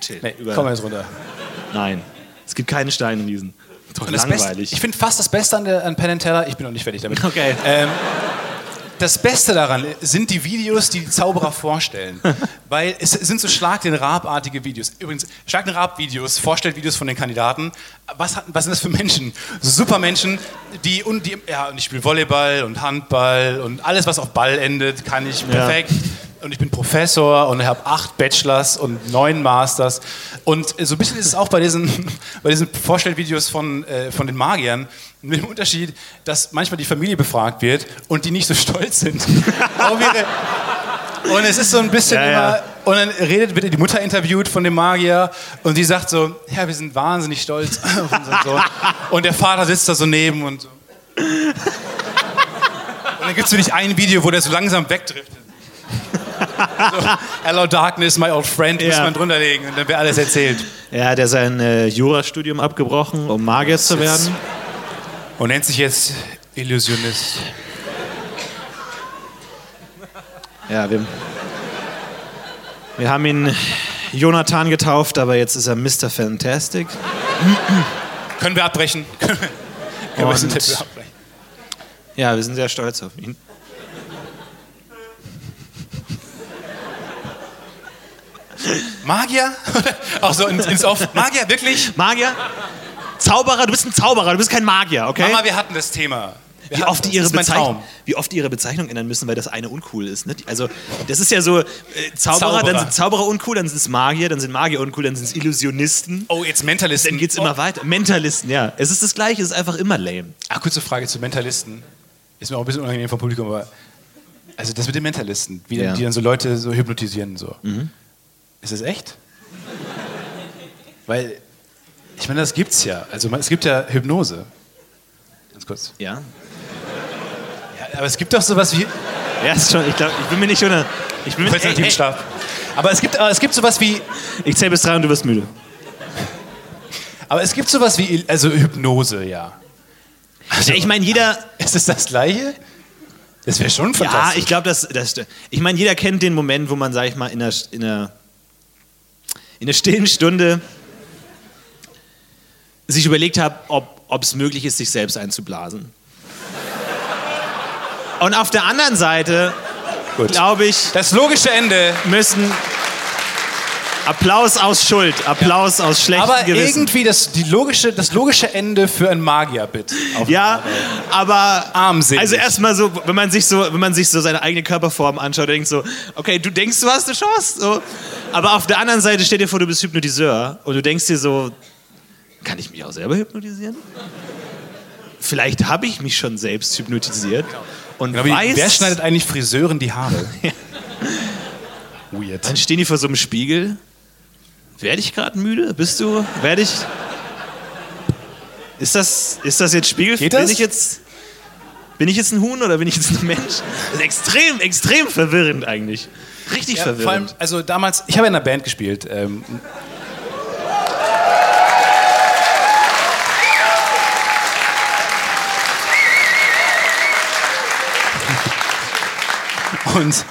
S2: Chill.
S1: Nee,
S2: Über-
S1: komm mal jetzt runter.
S2: Nein, es gibt keine Steinriesen. Doch
S1: das Beste,
S2: langweilig.
S1: ich finde fast das Beste an, der, an Penn and Teller, ich bin noch nicht fertig damit.
S2: Okay.
S1: Ähm, das Beste daran sind die Videos, die die Zauberer vorstellen. Weil es sind so Schlag den Raab-artige Videos. Übrigens, Schlag den Raab-Videos, Vorstellvideos von den Kandidaten. Was, hat, was sind das für Menschen? Supermenschen, die, und die, ja, und ich spiele Volleyball und Handball und alles, was auf Ball endet, kann ich perfekt. Und ich bin Professor und habe acht Bachelors und neun Masters. Und so ein bisschen ist es auch bei diesen, bei diesen Vorstellvideos von, äh, von den Magiern mit dem Unterschied, dass manchmal die Familie befragt wird und die nicht so stolz sind. auf ihre, und es ist so ein bisschen
S2: Ja, ja.
S1: immer. Und dann redet, wird die Mutter interviewt von dem Magier und die sagt so: Ja, wir sind wahnsinnig stolz auf unseren Sohn. Und der Vater sitzt da so neben und so. Und dann gibt es nicht ein Video, wo der so langsam wegdriftet. So, Hello Darkness, my old friend, muss
S2: Ja.
S1: man drunter legen und dann wird alles erzählt.
S2: Er hat ja sein äh, Jurastudium abgebrochen, um Magier zu werden.
S1: Und nennt sich jetzt Illusionist.
S2: Ja, wir, wir haben ihn Jonathan getauft, aber jetzt ist er Mr. Fantastic.
S1: Können wir abbrechen? Können wir,
S2: Und-
S1: Interview abbrechen?
S2: Ja, wir sind sehr stolz auf ihn.
S1: Magier? Auch so ins, ins Off. Magier, wirklich?
S2: Magier? Zauberer, du bist ein Zauberer, du bist kein Magier, okay?
S1: Mama, wir hatten das Thema.
S2: Wie oft, die ihre Bezeichnung, wie oft die ihre Bezeichnung ändern müssen, weil das eine uncool ist. Ne? Also, das ist ja so: äh, Zauberer,
S1: Zauberer.
S2: dann sind Zauberer uncool, dann sind es Magier, dann sind Magier uncool, dann sind es Illusionisten.
S1: Oh, jetzt Mentalisten.
S2: Dann geht es
S1: oh.
S2: immer weiter. Mentalisten, ja. Es ist das Gleiche, es ist einfach immer lame.
S1: Ah, kurze Frage zu Mentalisten. Ist mir auch ein bisschen unangenehm vom Publikum, aber. Also, das mit den Mentalisten, wie
S2: Ja.
S1: die dann so Leute so hypnotisieren. So. Ist das echt? Weil, ich meine, das gibt's ja. Also, es gibt ja Hypnose. Ganz kurz.
S2: Ja?
S1: Ja, aber es gibt doch sowas wie.
S2: Ja, ist schon, ich glaube, ich bin mir nicht unter. Ich bin mir
S1: Präsentativen
S2: ey, ey.
S1: Aber es gibt, aber es gibt sowas wie.
S2: Ich zähle bis drei und du wirst müde.
S1: Aber es gibt sowas wie. Also, Hypnose, ja.
S2: Also, ich meine, jeder.
S1: Ist es das Gleiche? Das wäre schon
S2: Ja,
S1: fantastisch.
S2: ich glaube, das, das. Ich meine, jeder kennt den Moment, wo man, sag ich mal, in einer, in einer, in einer stillen Stunde sich überlegt hat, ob es möglich ist, sich selbst einzublasen. Und auf der anderen Seite, glaube ich,
S1: Das logische Ende.
S2: müssen Applaus aus Schuld, Applaus aus schlechtem
S1: Aber
S2: Gewissen.
S1: irgendwie das, die logische, das logische Ende für ein Magier-Bit. Auf-
S2: Ja, aber
S1: Armselig.
S2: also erstmal so, wenn man sich so, wenn man sich so seine eigene Körperform anschaut, denkt so, okay, du denkst, du hast eine Chance, so. aber auf der anderen Seite stell dir vor, du bist Hypnotiseur und du denkst dir so, kann ich mich auch selber hypnotisieren? Vielleicht habe ich mich schon selbst hypnotisiert und
S1: Genau
S2: weiß,
S1: wer schneidet eigentlich Friseuren die Haare? Weird.
S2: dann stehen die vor so einem Spiegel. Werde ich gerade müde? Bist du? Werde ich? Ist das, ist das jetzt Spiegel?
S1: Geht
S2: Bin
S1: das?
S2: ich jetzt? Bin ich jetzt ein Huhn oder bin ich jetzt ein Mensch? Das ist extrem, extrem verwirrend eigentlich. Richtig
S1: Ja, vor allem,
S2: verwirrend.
S1: also damals, ich habe in einer Band gespielt. Ähm, und,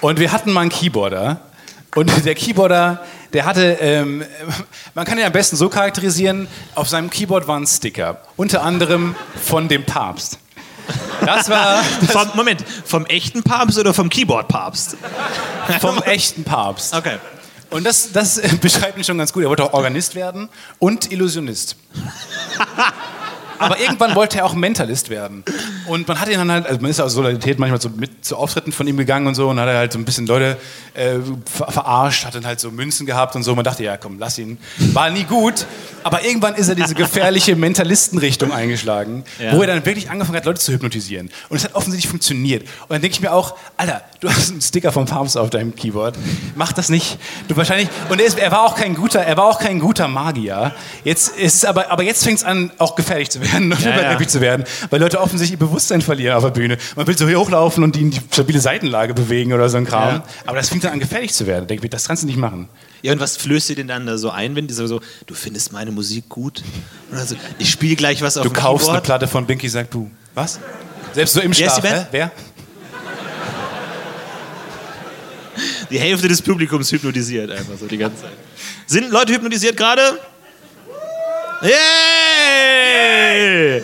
S1: und wir hatten mal einen Keyboarder. Und der Keyboarder, der hatte, ähm, man kann ihn am besten so charakterisieren, auf seinem Keyboard waren Sticker. Unter anderem von dem Papst. Das war
S2: vom, Moment, vom echten Papst oder vom Keyboard-Papst?
S1: vom echten Papst.
S2: Okay.
S1: Und das, das äh, beschreibt ihn schon ganz gut. Er wollte auch Organist werden und Illusionist. Aber irgendwann wollte er auch Mentalist werden. Und man hat ihn dann halt, also man ist aus Solidarität manchmal so mit zu Auftritten von ihm gegangen und so und hat er halt so ein bisschen Leute äh, ver verarscht, hat dann halt so Münzen gehabt und so. Man dachte, ja komm, lass ihn. War nie gut. Aber irgendwann ist er diese gefährliche Mentalistenrichtung eingeschlagen,
S2: Ja.
S1: wo er dann wirklich angefangen hat, Leute zu hypnotisieren. Und es hat offensichtlich funktioniert. Und dann denke ich mir auch, Alter, du hast einen Sticker vom Papst auf deinem Keyboard. Mach das nicht. Du wahrscheinlich. Und er, ist, er war auch kein guter, er war auch kein guter Magier. Jetzt ist aber, aber jetzt fängt es an, auch gefährlich zu werden und
S2: Ja, ja.
S1: zu werden, weil Leute offensichtlich ihr Bewusstsein verlieren auf der Bühne. Man will so hier hochlaufen und die in die stabile Seitenlage bewegen oder so ein Kram.
S2: Ja.
S1: Aber das fängt dann an, gefährlich zu werden. Denk mir, das kannst du nicht machen.
S2: Ja, und was flößt ihr denn dann da so ein, wenn die so, so du findest meine Musik gut? Oder so, ich spiele gleich was auf
S1: Du kaufst eine
S2: Keyboard.
S1: Platte von Binky sagt du. Was? Selbst so im
S2: Wer
S1: Schlaf, hä? Wer?
S2: Die Hälfte des Publikums hypnotisiert einfach so die ganze Zeit. Sind Leute hypnotisiert gerade? Yay!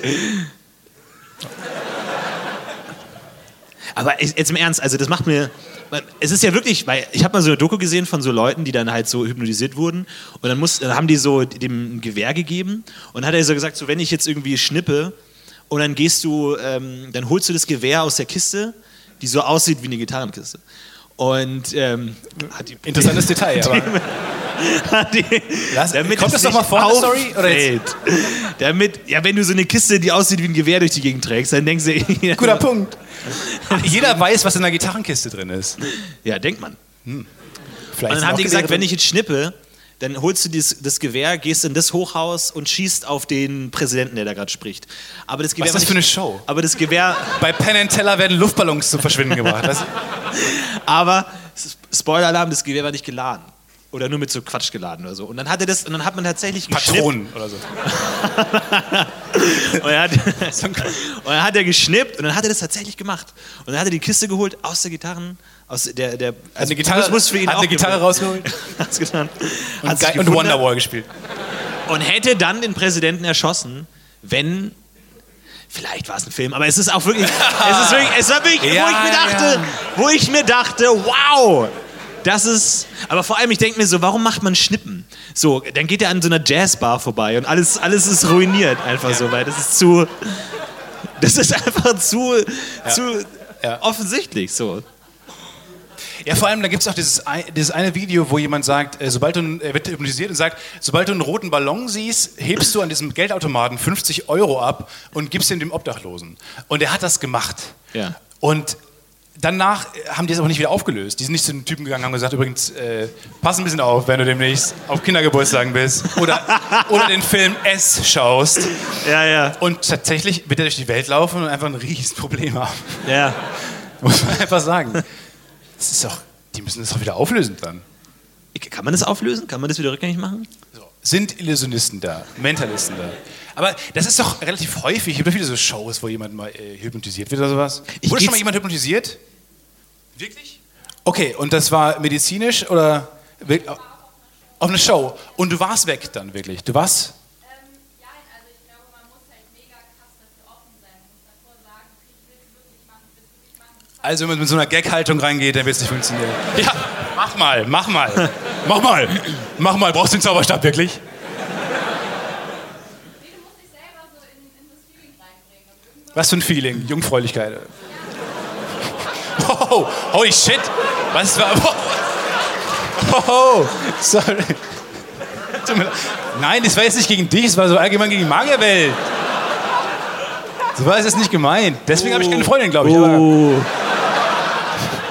S2: Aber jetzt im Ernst, also das macht mir. Es ist ja wirklich, weil ich habe mal so eine Doku gesehen von so Leuten, die dann halt so hypnotisiert wurden und dann, muss, dann haben die so dem ein Gewehr gegeben und hat er so gesagt, so wenn ich jetzt irgendwie schnippe und dann gehst du, ähm, dann holst du das Gewehr aus der Kiste, die so aussieht wie eine Gitarrenkiste. Und ähm, hat die,
S1: Interessantes Detail, aber.
S2: Die,
S1: Lass-
S2: damit
S1: kommt das
S2: nicht
S1: mal vor, die Story, oder
S2: auffällt. Damit, ja, wenn du so eine Kiste, die aussieht wie ein Gewehr durch die Gegend trägst, dann denkst du,
S1: Guter Punkt. Jeder weiß, was in der Gitarrenkiste drin ist.
S2: ja, denkt man.
S1: Vielleicht
S2: Und dann haben die gesagt, wenn ich jetzt schnippe, dann holst du dieses, das Gewehr, gehst in das Hochhaus und schießt auf den Präsidenten, der da gerade spricht. Aber das Gewehr
S1: ist das für eine Show?
S2: Aber das Gewehr,
S1: Bei Penn and Teller werden Luftballons zum Verschwinden gebracht.
S2: Aber Spoiler-Alarm, das Gewehr war nicht geladen. Oder nur mit so Quatsch geladen oder so. Und dann hat er das, und dann hat man tatsächlich geschnippt.
S1: Patronen oder so.
S2: Und er, hat, und dann hat er geschnippt und dann hat er das tatsächlich gemacht. Und dann hat er die Kiste geholt aus der Gitarren, aus der, der also
S1: eine Gitarre-
S2: muss, muss für ihn
S1: hat
S2: auch
S1: eine Gitarre rausgeholt?
S2: Hat's getan.
S1: Und,
S2: Hat's
S1: und Wonderwall gespielt.
S2: und hätte dann den Präsidenten erschossen, wenn Vielleicht war es ein Film, aber es ist auch wirklich, es ist wirklich, es war wirklich, wo
S1: Ja,
S2: ich mir dachte,
S1: ja.
S2: wo ich mir dachte, wow, das ist, aber vor allem ich denke mir so, warum macht man Schnippen? So, dann geht er an so einer Jazzbar vorbei und alles, alles ist ruiniert einfach so, weil das ist zu, das ist einfach zu, zu
S1: Ja.
S2: offensichtlich so.
S1: Ja, vor allem, da gibt es auch dieses, dieses eine Video, wo jemand sagt, äh, sobald du, er wird hypnotisiert und sagt, sobald du einen roten Ballon siehst, hebst du an diesem Geldautomaten 50 Euro ab und gibst ihn dem Obdachlosen. Und er hat das gemacht.
S2: Ja.
S1: Und danach äh, haben die es aber nicht wieder aufgelöst. Die sind nicht zu den Typen gegangen und haben gesagt, übrigens, äh, pass ein bisschen auf, wenn du demnächst auf Kindergeburtstagen bist oder, oder den Film S schaust.
S2: Ja, ja,
S1: Und tatsächlich wird er durch die Welt laufen und einfach ein Riesenproblem haben.
S2: ja.
S1: Muss man einfach sagen. Das ist doch, die müssen das doch wieder auflösen dann.
S2: Kann man das auflösen? Kann man das wieder rückgängig machen?
S1: So. Sind Illusionisten da, Mentalisten da? Aber das ist doch relativ häufig. Es gibt doch viele so Shows, wo jemand mal äh, hypnotisiert wird oder sowas.
S2: Ich
S1: Wurde schon mal jemand hypnotisiert? Wirklich? Okay, und das war medizinisch oder auf eine Show? Und du warst weg dann wirklich? Du warst?
S3: Ähm, ja, also ich glaube, man muss halt mega krass dafür offen sein. Man muss davor sagen, okay, ich will es wirklich machen, ich will es wirklich machen. Das
S1: Also wenn man mit so einer Gag-Haltung reingeht, dann wird es nicht funktionieren. Ja, mach mal, mach mal. Mach mal. Mach mal. Brauchst du den Zauberstab wirklich?
S3: nee, du musst dich selber so in, in das Feeling reinbringen. Und irgendwann
S1: Was für ein Feeling? Jungfräulichkeit. Oh, holy shit. Was war... Oh, oh, sorry. Nein, das war jetzt nicht gegen dich, es war so allgemein gegen die Magierwelt. So war es jetzt nicht gemeint. Deswegen habe ich keine Freundin, glaube ich.
S2: Buh.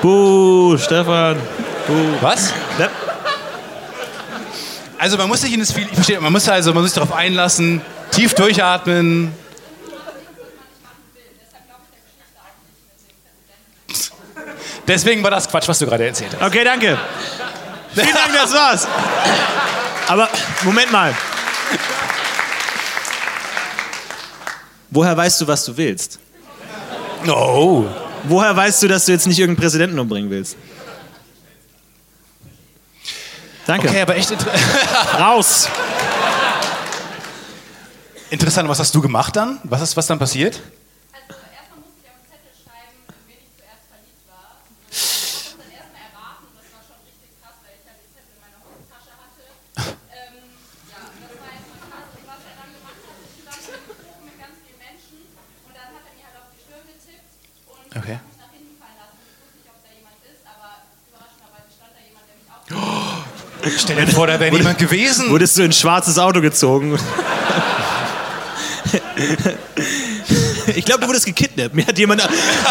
S2: Buh, Stefan. Buh.
S1: Was? Also man muss sich in das Feeling, ich verstehe, man muss also, man muss sich darauf einlassen, tief durchatmen. Deswegen war das Quatsch, was du gerade erzählt hast.
S2: Okay, danke. Vielen Dank, das war's. Aber Moment mal. Woher weißt du, was du willst?
S1: Oh.
S2: Woher weißt du, dass du jetzt nicht irgendeinen Präsidenten umbringen willst? Danke.
S1: Okay, aber echt inter
S2: Raus.
S1: interessant. Was hast du gemacht dann? Was ist was dann passiert?
S3: Also erstmal musste ich auf den Zettel schreiben, in wen ich zuerst verliebt war. Und ich habe dann erstmal erraten, das war schon richtig krass, weil ich halt die Zettel in meiner Hosentasche hatte. Ähm, ja, das war erstmal krass. Und was er dann gemacht hat, ist, ich lag im Buch mit ganz
S1: Okay.
S3: nach hinten fallen lassen. Ich wusste nicht, ob da jemand ist, aber überraschenderweise stand da jemand, der mich auch
S1: Stell dir vor, da wäre niemand gewesen.
S2: Wurdest du in ein schwarzes Auto gezogen? Ich glaube, du wurdest gekidnappt. Mir hat, jemand,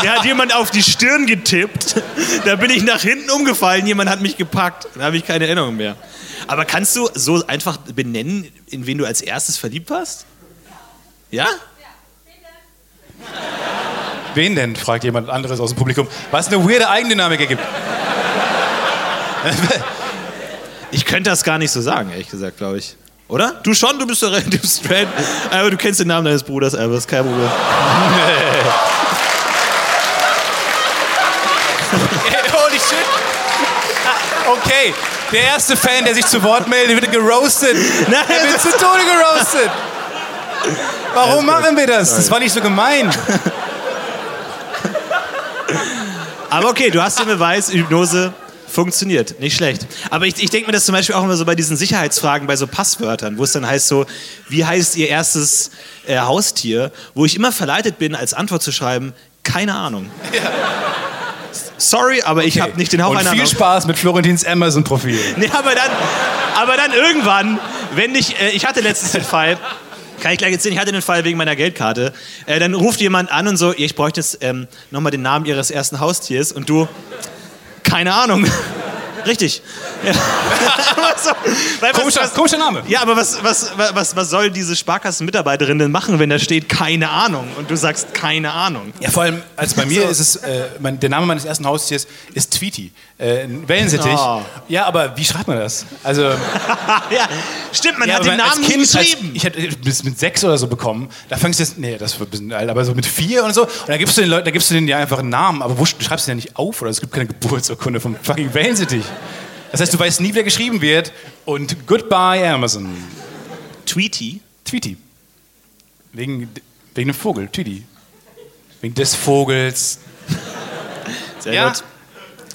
S2: mir hat jemand auf die Stirn getippt. Da bin ich nach hinten umgefallen. Jemand hat mich gepackt. Da habe ich keine Erinnerung mehr. Aber kannst du so einfach benennen, in wen du als erstes verliebt warst? Ja?
S1: Wen denn? fragt jemand anderes aus dem Publikum. Was eine weirde Eigendynamik ergibt.
S2: Ich könnte das gar nicht so sagen, ehrlich gesagt, glaube ich. Oder? Du schon, du bist doch relativ straight. Aber du kennst den Namen deines Bruders, aber ist kein Problem.
S1: Holy shit. Okay, der erste Fan, der sich zu Wort meldet, wird geroastet.
S2: Nein,
S1: Er wird zu Tode geroastet. Warum machen wir das? Das war nicht so gemein.
S2: Aber okay, du hast den Beweis, Hypnose funktioniert. Nicht schlecht. Aber ich, ich denke mir das zum Beispiel auch immer so bei diesen Sicherheitsfragen, bei so Passwörtern, wo es dann heißt so, wie heißt ihr erstes äh, Haustier? Wo ich immer verleitet bin, als Antwort zu schreiben, keine Ahnung. Sorry, aber ich habe nicht den Hauch
S1: Und
S2: einer
S1: viel. Spaß mit Florentins Amazon-Profil.
S2: Nee, aber dann, aber dann irgendwann, wenn ich, äh, ich hatte letztens den Fall, kann ich gleich erzählen, ich hatte den Fall wegen meiner Geldkarte, äh, dann ruft jemand an und so, ich bräuchte jetzt ähm, nochmal den Namen ihres ersten Haustiers und du, keine Ahnung. Richtig. Ja. So,
S1: Komischer,
S2: was-
S1: komischer Name.
S2: ja, aber was, was, was, was soll diese Sparkassenmitarbeiterin denn machen, wenn da steht keine Ahnung und du sagst keine Ahnung?
S1: Ja, vor allem, also bei mir ist es, äh, mein, der Name meines ersten Haustiers ist Tweety. Äh, Wellensittich.
S2: Oh.
S1: Ja, aber wie schreibt man das? Also,
S2: ja, stimmt, man
S1: ja,
S2: hat den
S1: als
S2: Namen nie
S1: Kind, als,
S2: geschrieben.
S1: ich hatte bis mit sechs oder so bekommen. Da fängst du jetzt, nee, das wird ein bisschen alt, aber so mit vier und so. Und da gibst du den Leuten, da gibst du denen ja einfach einen Namen, aber wo, du schreibst den ja nicht auf oder es gibt keine Geburtsurkunde vom fucking Wellensittich. Das heißt, du weißt nie, wer geschrieben wird und goodbye Amazon.
S2: Tweety?
S1: Tweety. Wegen, wegen dem Vogel, Tweety. Wegen des Vogels.
S2: Sehr
S1: Ja.
S2: gut.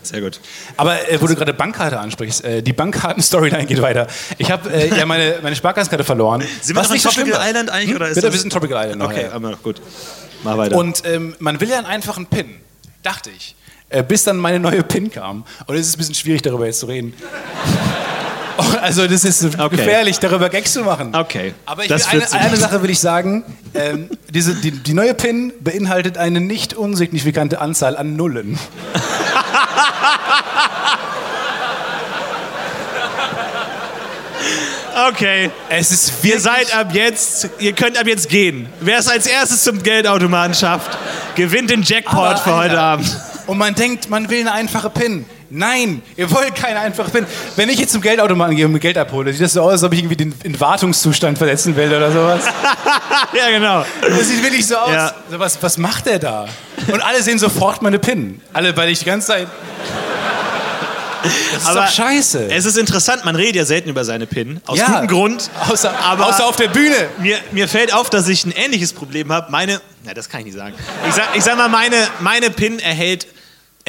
S2: Sehr gut.
S1: Aber äh, wo du gerade Bankkarte ansprichst, äh, die Bankkarten-Storyline geht weiter. Ich habe äh, ja meine, meine Sparkassenkarte verloren.
S2: Sind wir noch in
S1: schlimm
S2: Tropical
S1: war.
S2: Island eigentlich?
S1: Hm?
S2: Oder ist
S1: Bitte,
S2: das-
S1: wir sind Tropical Island noch.
S2: Okay,
S1: ja.
S2: aber gut. Mal weiter.
S1: Und ähm, man will ja einen einfachen PIN, dachte ich. Äh, bis dann meine neue PIN kam. Und es ist ein bisschen schwierig, darüber jetzt zu reden. Also das ist
S2: Okay.
S1: gefährlich, darüber Gags zu machen.
S2: okay.
S1: Aber eine, eine Sache will ich sagen. Ähm, diese, die, die neue PIN beinhaltet eine nicht unsignifikante Anzahl an Nullen.
S2: Okay.
S1: Es ist
S2: Ihr seid ab jetzt, ihr könnt ab jetzt gehen. Wer es als erstes zum Geldautomaten schafft, gewinnt den Jackpot
S1: Aber,
S2: für heute
S1: Alter.
S2: Abend.
S1: Und man denkt, man will eine einfache PIN. Nein, ihr wollt keine einfache PIN. Wenn ich jetzt zum Geldautomaten gehe und mir Geld abhole, sieht das so aus, als ob ich irgendwie den in Wartungszustand versetzen will oder sowas.
S2: ja, genau.
S1: Das sieht wirklich so aus.
S2: Ja.
S1: So, Was, was macht der da? Und alle sehen sofort meine PIN. Alle, weil ich die ganze Zeit. Das ist
S2: Aber
S1: doch scheiße.
S2: Es ist interessant, man redet ja selten über seine PIN. Aus
S1: Ja.
S2: gutem Grund.
S1: Außer,
S2: Aber-
S1: außer auf der Bühne.
S2: Mir, mir fällt auf, dass ich ein ähnliches Problem habe. Meine, na, das kann ich nicht sagen. Ich sag, ich sag mal, meine, meine PIN erhält,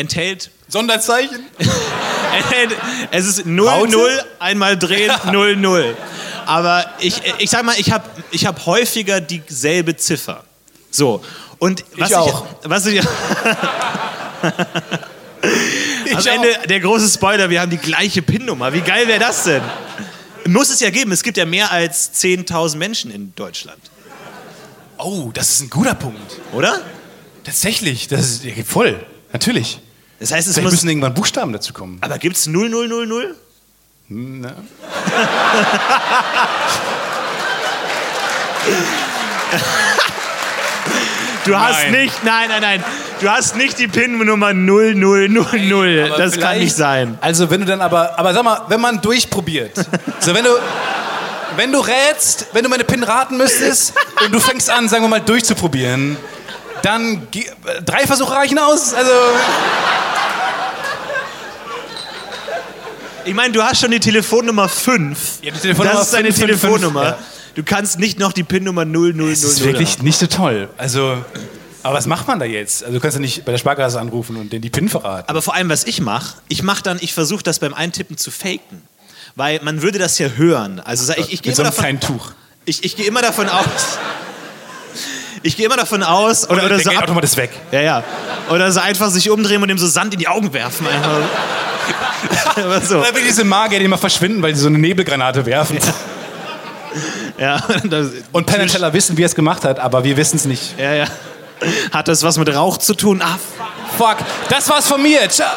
S2: enthält,
S1: Sonderzeichen.
S2: enthält, es ist 0,
S1: Raute?
S2: 0, einmal drehen, 0, 0. Aber ich, ich sag mal, ich habe ich hab häufiger dieselbe Ziffer. So. Und was
S1: auch.
S2: ich, was ich,
S1: Ich
S2: am
S1: auch.
S2: Ende der große Spoiler, wir haben die gleiche PIN-Nummer. Wie geil wäre das denn? Muss es ja geben. Es gibt ja mehr als 10.000 Menschen in Deutschland.
S1: Oh, das ist ein guter Punkt.
S2: Oder?
S1: Tatsächlich, das ist ja, voll. Natürlich.
S2: Das heißt, es
S1: Vielleicht
S2: muss.
S1: müssen irgendwann Buchstaben dazu kommen.
S2: Aber gibt es 0000?
S1: Hm, ne?
S2: Du hast
S1: Nein.
S2: nicht, nein, nein, nein. Du hast nicht die PIN-Nummer 0000.
S1: Aber
S2: Das kann nicht sein.
S1: Also wenn du dann aber, aber sag mal, wenn man durchprobiert, so wenn du, wenn du rätst, wenn du meine PIN raten müsstest und du fängst an, sagen wir mal, durchzuprobieren, dann drei Versuche reichen aus. Also
S2: Ich meine, du hast schon die Telefonnummer 5.
S1: Ja, die Telefonnummer
S2: das ist deine
S1: 555,
S2: Telefonnummer.
S1: ja.
S2: Du kannst nicht noch die PIN-Nummer 0000.
S1: das ist wirklich nicht so toll. Also, aber was macht man da jetzt? Also du kannst ja nicht bei der Sparkasse anrufen und denen die PIN verraten.
S2: Aber vor allem, was ich mache, ich mache dann, ich versuche das beim Eintippen zu faken. Weil man würde das ja hören. Also sag ich, ich gehe
S1: so
S2: immer
S1: einem
S2: davon,
S1: Tuch.
S2: ich, ich gehe immer davon aus. ich gehe immer davon aus, oder,
S1: Oder,
S2: oder
S1: der
S2: so ab,
S1: Geldautomat ist weg.
S2: ja, ja. Oder so einfach sich umdrehen und ihm so Sand in die Augen werfen. Einfach. Aber so.
S1: Oder wie diese Magier, die immer verschwinden, weil sie so eine Nebelgranate werfen.
S2: Ja, das,
S1: Und Penn and Teller wissen, wie er es gemacht hat, aber wir wissen es nicht.
S2: ja, ja. Hat das was mit Rauch zu tun? Ah, fuck.
S1: Fuck, das war's von mir. Ciao.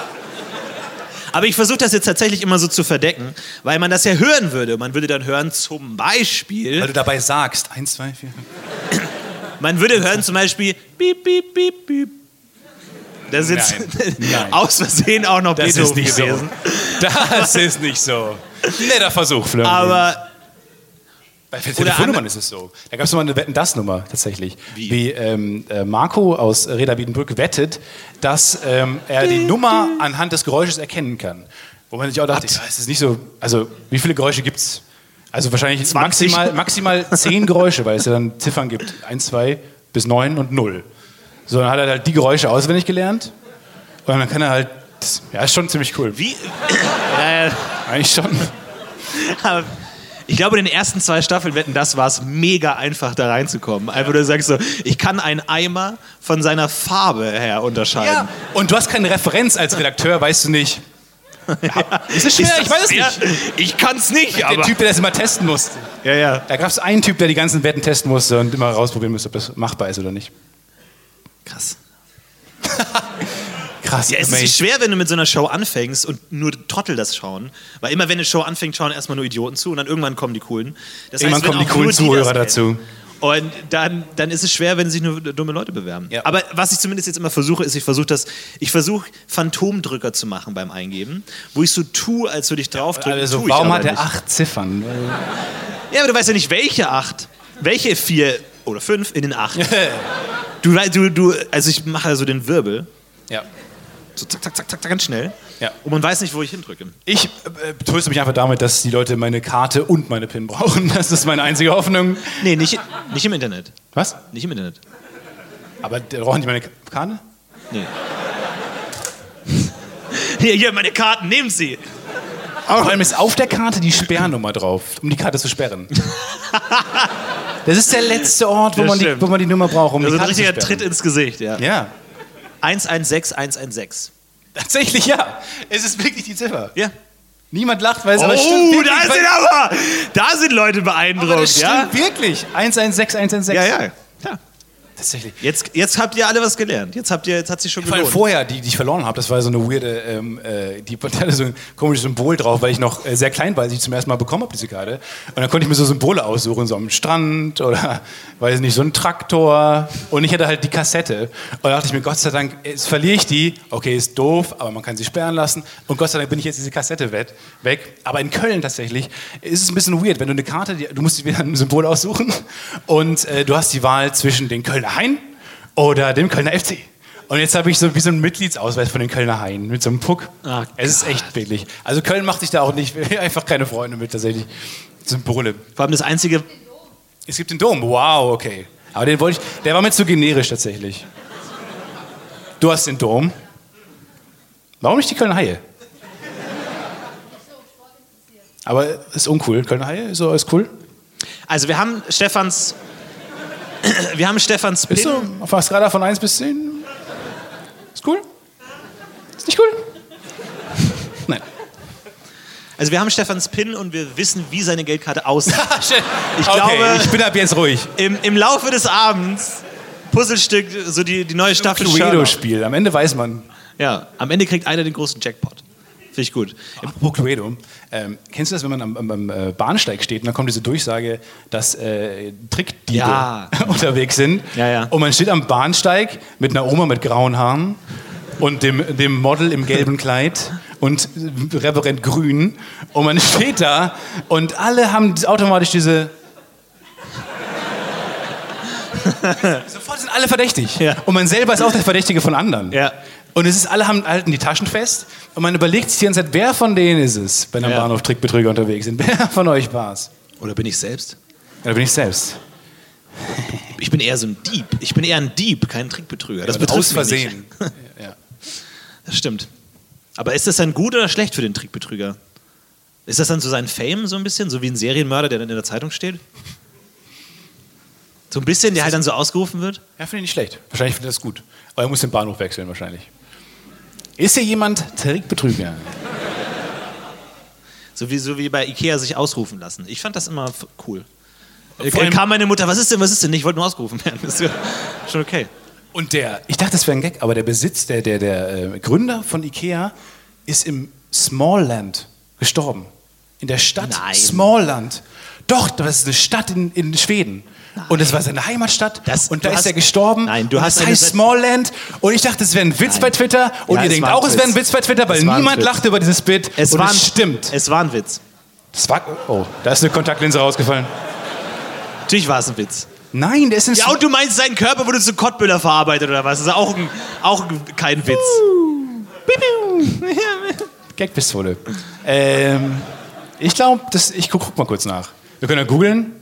S2: Aber ich versuche das jetzt tatsächlich immer so zu verdecken, weil man das ja hören würde. Man würde dann hören, zum Beispiel,
S1: Weil du dabei sagst, eins, zwei, vier.
S2: man würde hören zum Beispiel, piep, piep, piep, piep. Das ist jetzt
S1: Nein,
S2: aus Versehen auch noch
S1: Das ist nicht
S2: gewesen.
S1: so. Das ist nicht so. Netter Versuch, Florian.
S2: Aber
S1: Bei Telefonnummern ist es so. Da gab es mal eine Wetten-Das-Nummer tatsächlich.
S2: Wie?
S1: ähm, äh, Marco aus Reda Wiedenbrück wettet, dass ähm, er die Nummer anhand des Geräusches erkennen kann. Wo man sich auch dachte, ja, es ist nicht so. Also, wie viele Geräusche gibt es? Also, wahrscheinlich
S2: 20.
S1: maximal, maximal zehn Geräusche, weil es ja dann Ziffern gibt: eins, zwei bis neun und null. So, dann hat er halt die Geräusche auswendig gelernt. Und dann kann er halt. Ja, ist schon ziemlich cool.
S2: wie. äh,
S1: Eigentlich schon.
S2: aber ich glaube, in den ersten zwei Staffeln wetten, das war es mega einfach, da reinzukommen. Einfach du sagst so, ich kann einen Eimer von seiner Farbe her unterscheiden.
S1: Ja. Und du hast keine Referenz als Redakteur, weißt du nicht. Ja, ist es schwer?
S2: Ist
S1: ich weiß es nicht.
S2: Ich kann es nicht,
S1: Der
S2: aber.
S1: Typ, der das immer testen musste.
S2: Ja, ja.
S1: Da gab es einen Typ, der die ganzen Wetten testen musste und immer rausprobieren musste, ob das machbar ist oder nicht.
S2: Krass.
S1: Krass,
S2: Ja, es
S1: amazing.
S2: ist schwer, wenn du mit so einer Show anfängst und nur Trottel das schauen. Weil immer, wenn eine Show anfängt, schauen erstmal nur Idioten zu und dann irgendwann kommen die Coolen. Das
S1: Irgendwann
S2: wenn
S1: kommen die coolen Zuhörer dazu.
S2: Und dann, dann ist es schwer, wenn sich nur dumme Leute bewerben.
S1: Ja.
S2: Aber was ich zumindest jetzt immer versuche, ist, ich versuche das, ich versuche Phantomdrücker zu machen beim Eingeben, wo ich so tue, als würde ich draufdrücken.
S1: Also, warum hat er acht Ziffern?
S2: Ja, aber du weißt ja nicht, welche acht. Welche vier oder fünf in den acht. du, du, du, also ich mache also den Wirbel,
S1: ja.
S2: so zack, zack, zack, zack, ganz schnell.
S1: Ja.
S2: Und man weiß nicht, wo ich hindrücke.
S1: Ich äh, tröste mich einfach damit, dass die Leute meine Karte und meine PIN brauchen. Das ist meine einzige Hoffnung.
S2: Nee, nicht, nicht im Internet.
S1: Was?
S2: Nicht im Internet.
S1: Aber der- brauchen die meine Karte?
S2: Nee. Hier, hier, meine Karten, nehmen Sie.
S1: Vor allem ist auf der Karte die Sperrnummer drauf, um die Karte zu sperren. Das ist der letzte Ort, wo,
S2: Das
S1: man die, wo man die Nummer braucht, um
S2: Das
S1: die
S2: ein
S1: Karte zu
S2: richtiger. Tritt ins Gesicht, ja.
S1: Ja,
S2: 116, 116.
S1: tatsächlich ja. Es ist wirklich die Ziffer.
S2: Ja.
S1: Niemand lacht, weil es
S2: Oh,
S1: aber stimmt wirklich.
S2: da sind aber, da sind Leute
S1: aber
S2: beeindruckt,
S1: das
S2: ja?
S1: stimmt wirklich. 116, 116.
S2: Ja, ja. Ja.
S1: Tatsächlich.
S2: Jetzt, jetzt habt ihr alle was gelernt. Jetzt, habt ihr, jetzt hat sich schon
S1: allem
S2: gelohnt.
S1: vorher, die, die ich verloren habe, das war so eine weirde, ähm, äh, die, hatte so ein komisches Symbol drauf, weil ich noch äh, sehr klein war, als ich zum ersten Mal bekommen habe, diese Karte. Und dann konnte ich mir so Symbole aussuchen, so am Strand oder, weiß nicht, so ein Traktor. Und ich hatte halt die Kassette. Und da dachte ich mir, Gott sei Dank, jetzt verliere ich die. Okay, ist doof, aber man kann sie sperren lassen. Und Gott sei Dank bin ich jetzt diese Kassette weg. weg. Aber in Köln tatsächlich ist es ein bisschen weird, wenn du eine Karte, die, du musst dir wieder ein Symbol aussuchen und äh, du hast die Wahl zwischen den Kölner Hain oder dem Kölner FC. Und jetzt habe ich so wie so einen Mitgliedsausweis von den Kölner Haien mit so einem Puck.
S2: Ah,
S1: es ist echt billig. Also Köln macht sich da auch nicht einfach keine Freunde mit tatsächlich. Symbole.
S2: Vor allem das Einzige,
S1: Es gibt den Dom. Wow, okay. Aber den wollte ich. Der war mir zu generisch tatsächlich. Du hast den Dom. Warum nicht die Kölner Haie? Aber ist uncool. Kölner Haie so ist cool.
S2: also wir haben Stefans, wir haben Stefans Pin.
S1: Ist so auf einer Skala von 1 bis 10. Ist cool? Ist nicht cool? Nein.
S2: Also wir haben Stefans Pin und wir wissen, wie seine Geldkarte aussieht.
S1: Ich
S2: okay,
S1: glaube, ich bin ab jetzt ruhig.
S2: Im, Im Laufe des Abends, Puzzlestück, so die, die neue Staffel.
S1: Cluedo-Spiel. Am Ende weiß man.
S2: Ja, am Ende kriegt einer den großen Jackpot. Finde ich gut.
S1: Apropos Cluedo. Ähm, kennst du das, wenn man am, am, am äh, Bahnsteig steht und dann kommt diese Durchsage, dass äh, Trickdiebe
S2: Ja.
S1: unterwegs sind?
S2: Ja, ja.
S1: Und man steht am Bahnsteig mit einer Oma mit grauen Haaren und dem, dem Model im gelben Kleid und Reverend Grün. Und man steht da und alle haben automatisch diese. Sofort sind alle verdächtig.
S2: Ja.
S1: Und man selber ist auch der Verdächtige von anderen.
S2: Ja.
S1: Und es ist, alle haben, halten die Taschen fest und man überlegt sich die ganze Zeit, wer von denen ist es, wenn am
S2: Ja.
S1: Bahnhof Trickbetrüger unterwegs sind. Wer von euch war es?
S2: Oder bin ich selbst?
S1: Ja, da bin ich selbst.
S2: Ich bin eher so ein Dieb. Ich bin eher ein Dieb, kein Trickbetrüger. Das
S1: Und
S2: betrifft
S1: aus
S2: mich nicht.
S1: Versehen. ja.
S2: Das stimmt. Aber ist das dann gut oder schlecht für den Trickbetrüger? Ist das dann so sein Fame so ein bisschen, so wie ein Serienmörder, der dann in der Zeitung steht? So ein bisschen, der halt dann so ausgerufen wird?
S1: Ja, finde ich nicht schlecht. Wahrscheinlich findet er das gut. Aber er muss den Bahnhof wechseln wahrscheinlich. Ist hier jemand Trickbetrüger?
S2: So wie, so wie bei Ikea sich ausrufen lassen. Ich fand das immer cool.
S1: Vor
S2: Äh, kam meine Mutter, was ist denn, was ist denn? Ich wollte nur ausgerufen werden. Das ist schon okay.
S1: Und der, ich dachte, das wäre ein Gag, aber der Besitz, der, der, der äh, Gründer von Ikea ist im Smallland gestorben. In der Stadt
S2: Nein.
S1: Smallland. Doch, das ist eine Stadt in, in Schweden. Und das war seine Heimatstadt.
S2: Das-
S1: und da ist
S2: hast-
S1: er gestorben.
S2: Nein, du
S1: und
S2: hast
S1: das heißt Smallland. Und ich dachte, es wäre ein Witz
S2: Nein.
S1: bei Twitter. Und
S2: Ja,
S1: ihr
S2: es
S1: denkt
S2: ein
S1: auch, es wäre ein
S2: Witz.
S1: Bei Twitter, weil
S2: Es ein
S1: niemand
S2: Witz.
S1: lacht über dieses Bit.
S2: Es
S1: und
S2: war
S1: es
S2: ein,
S1: stimmt.
S2: Es war ein Witz.
S1: Das war, oh, da ist eine Kontaktlinse rausgefallen.
S2: Natürlich war es ein Witz.
S1: Nein, der ist in
S2: Ja, und du meinst, sein Körper wurde zu Kottbüller verarbeitet oder was? Das ist auch, ein, auch ein, kein Witz.
S1: Gagpistole. Ähm, ich glaube, ich guck, guck mal kurz nach. Wir können ja googeln.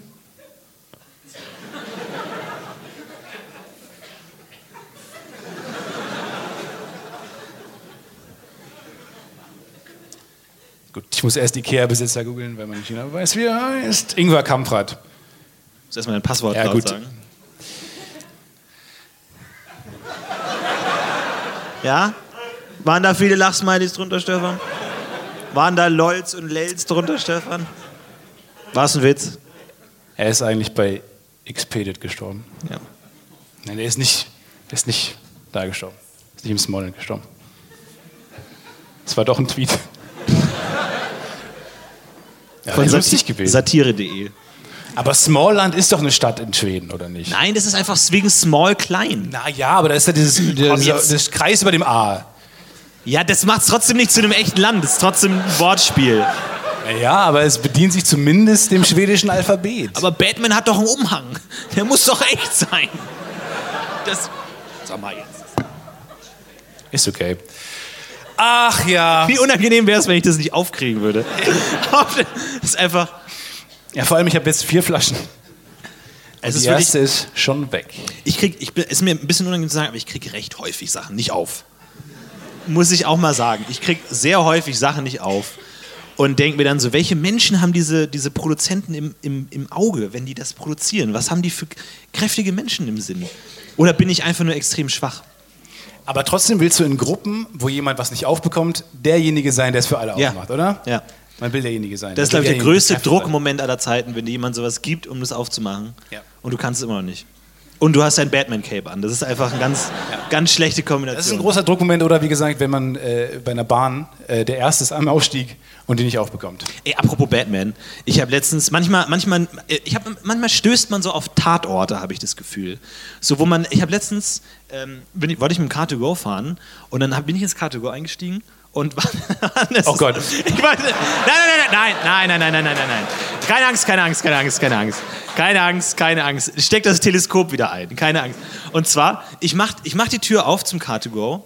S1: Gut, ich muss erst Ikea-Besitzer googeln, weil man nicht genau weiß, wie er heißt. Ingwer Kamprad.
S2: Muss erstmal ein Passwort
S1: Ja, gut.
S2: sagen. Ja? Waren da viele Lachsmilies drunter, Stefan? Waren da Lolz und Lels drunter, Stefan? War es ein Witz?
S1: Er ist eigentlich bei Expedit gestorben.
S2: Ja.
S1: Nein, der ist nicht, der ist nicht da gestorben. Ist nicht im Smallland gestorben. Das war doch ein Tweet. Ja,
S2: Von
S1: lustig gewesen.
S2: Satire.de.
S1: Aber Smallland ist doch eine Stadt in Schweden, oder nicht?
S2: Nein, das ist einfach wegen Small klein.
S1: Na ja, aber da ist ja dieses, das Kreis über dem A.
S2: Ja, das macht es trotzdem nicht zu einem echten Land. Das ist trotzdem ein Wortspiel.
S1: Ja, aber es bedient sich zumindest dem schwedischen Alphabet.
S2: Aber Batman hat doch einen Umhang. Der muss doch echt sein. Das. Sag mal jetzt.
S1: ist okay. Ach ja.
S2: Wie unangenehm wäre es, wenn ich das nicht aufkriegen würde. das ist einfach.
S1: Ja, vor allem, ich habe jetzt vier Flaschen.
S2: Es
S1: Die
S2: ist wirklich,
S1: erste ist schon weg.
S2: ich krieg, ich bin, ist mir ein bisschen unangenehm zu sagen, aber ich kriege recht häufig Sachen nicht auf. Muss ich auch mal sagen. Ich kriege sehr häufig Sachen nicht auf. Und denke mir dann so, welche Menschen haben diese, diese Produzenten im, im, im Auge, wenn die das produzieren? Was haben die für kräftige Menschen im Sinn? Oder bin ich einfach nur extrem schwach?
S1: Aber trotzdem willst du in Gruppen, wo jemand was nicht aufbekommt, derjenige sein, der es für alle
S2: Ja.
S1: aufmacht, oder?
S2: Ja.
S1: Man will derjenige sein.
S2: Das ist, glaube ich, der größte. Druckmoment aller Zeiten, wenn dir jemand sowas gibt, um das aufzumachen.
S1: Ja.
S2: Und du kannst es immer noch nicht. Und du hast dein Batman-Cape an. Das ist einfach eine ganz, ganz schlechte Kombination.
S1: Das ist ein großer Druckmoment, oder wie gesagt, wenn man äh, bei einer Bahn äh, der Erste ist am Ausstieg und die nicht aufbekommt.
S2: Ey, apropos Batman. Ich habe letztens, manchmal, manchmal, äh, ich hab, manchmal stößt man so auf Tatorte, habe ich das Gefühl. So, wo man, ich habe letztens, ähm, ich, wollte ich mit dem Car2Go fahren und dann hab, bin ich ins Car2Go eingestiegen und war,
S1: Oh Gott.
S2: Ich wollte, nein, nein, nein, nein, nein, nein, nein, nein, nein, nein, nein. Keine Angst, keine Angst, keine Angst, keine Angst. Keine Angst, keine Angst. Steck das Teleskop wieder ein. Keine Angst. Und zwar, ich mach, ich mach die Tür auf zum Car2Go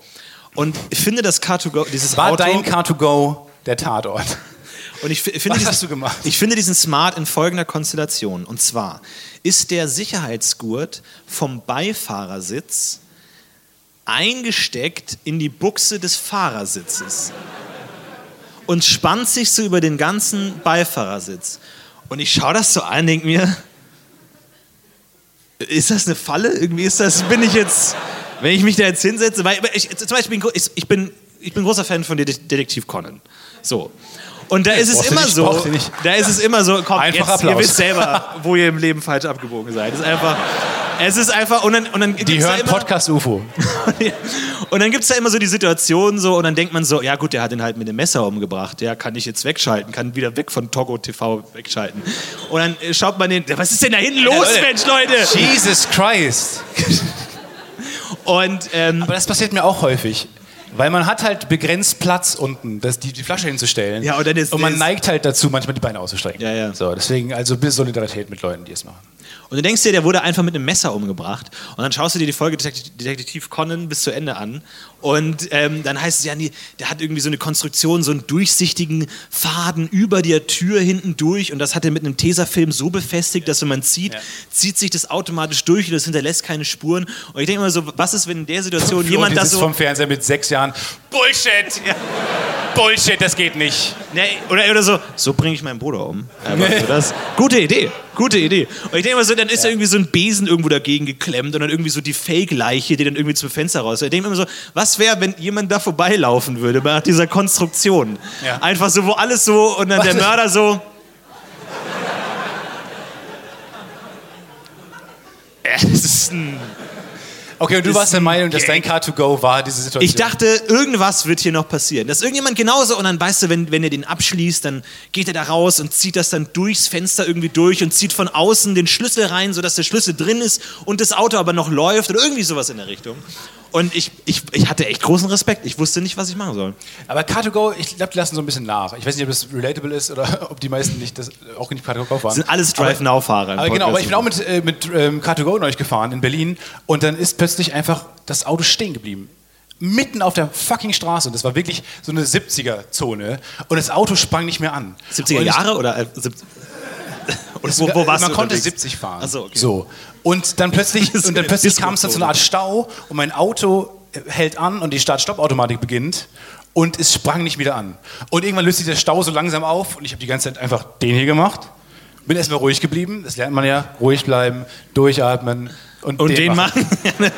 S2: und finde das Car2Go, dieses
S1: War
S2: Auto...
S1: dein Car2Go der Tatort?
S2: Und ich fi- finde
S1: Was
S2: diesen,
S1: hast du gemacht?
S2: Ich finde diesen Smart in folgender Konstellation. Und zwar ist der Sicherheitsgurt vom Beifahrersitz eingesteckt in die Buchse des Fahrersitzes und spannt sich so über den ganzen Beifahrersitz. Und ich schaue das so an und denke mir, ist das eine Falle? Irgendwie ist das, bin ich jetzt, wenn ich mich da jetzt hinsetze, weil ich, zum Beispiel, bin ich, ich, bin, ich bin großer Fan von Det- Detektiv Conan. So. Und da ist es immer
S1: nicht,
S2: so, da ist es immer so, komm,
S1: Einfach
S2: jetzt, ihr wisst selber, wo ihr im Leben falsch abgebogen seid. Es ist einfach, es ist einfach, und dann, und dann
S1: Die
S2: da
S1: hören
S2: immer,
S1: Podcast UFO.
S2: und dann gibt es da immer so die Situation so und dann denkt man so, ja gut, der hat ihn halt mit dem Messer umgebracht, der kann ich jetzt wegschalten, kann wieder weg von Togo TV wegschalten. Und dann äh, schaut man den, was ist denn da hinten los,
S1: Leute.
S2: Mensch, Leute?
S1: Jesus Christ.
S2: Und ähm,
S1: Aber das passiert mir auch häufig. Weil man hat halt begrenzt Platz unten, das, die, die Flasche hinzustellen.
S2: Ja, und dann ist-
S1: man
S2: ist-
S1: neigt halt dazu, manchmal die Beine auszustrecken.
S2: Ja, ja.
S1: So, deswegen also bis Solidarität mit Leuten, die es machen.
S2: Und du denkst dir, der wurde einfach mit einem Messer umgebracht. Und dann schaust du dir die Folge Detektiv, Conan bis zu Ende an. Und ähm, dann heißt es ja, der hat irgendwie so eine Konstruktion, so einen durchsichtigen Faden über der Tür hinten durch. Und das hat er mit einem Tesafilm so befestigt, dass wenn man zieht,
S1: Ja.
S2: zieht sich das automatisch durch und das hinterlässt keine Spuren. Und ich denke immer so, was ist, wenn in der Situation jemand
S1: und
S2: das so...
S1: vom Fernseher mit sechs Jahren. Bullshit! Ja. Bullshit, das geht nicht.
S2: Nee, oder, oder so, so bringe ich meinen Bruder um. Das. Gute Idee, gute Idee. Und ich denke mal so, dann ist ja. irgendwie so ein Besen irgendwo dagegen geklemmt und dann irgendwie so die Fake-Leiche, die dann irgendwie zum Fenster raus. Ich denke immer so, was wäre, wenn jemand da vorbeilaufen würde nach dieser Konstruktion?
S1: Ja.
S2: Einfach so, wo alles so und dann der Mörder so. Ja, das ist ein
S1: Okay, und du warst der Meinung, dass dein Car2Go war, diese Situation?
S2: Ich dachte, irgendwas wird hier noch passieren. Dass irgendjemand genauso, und dann weißt du, wenn, wenn er den abschließt, dann geht er da raus und zieht das dann durchs Fenster irgendwie durch und zieht von außen den Schlüssel rein, sodass der Schlüssel drin ist und das Auto aber noch läuft oder irgendwie sowas in der Richtung. Und ich, ich, ich hatte echt großen Respekt. Ich wusste nicht, was ich machen soll.
S1: Aber Car2Go, ich glaube, die lassen so ein bisschen nach. Ich weiß nicht, ob das relatable ist oder ob die meisten nicht das, auch nicht Car2Go fahren.
S2: Das sind alles Drive-Now-Fahrer.
S1: Genau, aber ich bin auch mit, äh, mit ähm, Car2Go neulich gefahren in Berlin und dann ist plötzlich einfach das Auto stehen geblieben. Mitten auf der fucking Straße. Und das war wirklich so eine 70er-Zone. Und das Auto sprang nicht mehr an.
S2: 70er Jahre oder äh, 70
S1: und wo, wo warst man konnte 70 fahren.
S2: Ach so, okay.
S1: so. Und dann plötzlich, und dann plötzlich kam es dann zu einer Art Stau und mein Auto hält an und die Start-Stopp-Automatik beginnt und es sprang nicht wieder an. Und irgendwann löst sich der Stau so langsam auf und ich habe die ganze Zeit einfach den hier gemacht. Bin erstmal ruhig geblieben, das lernt man ja. Ruhig bleiben, durchatmen und,
S2: und den, den machen. machen.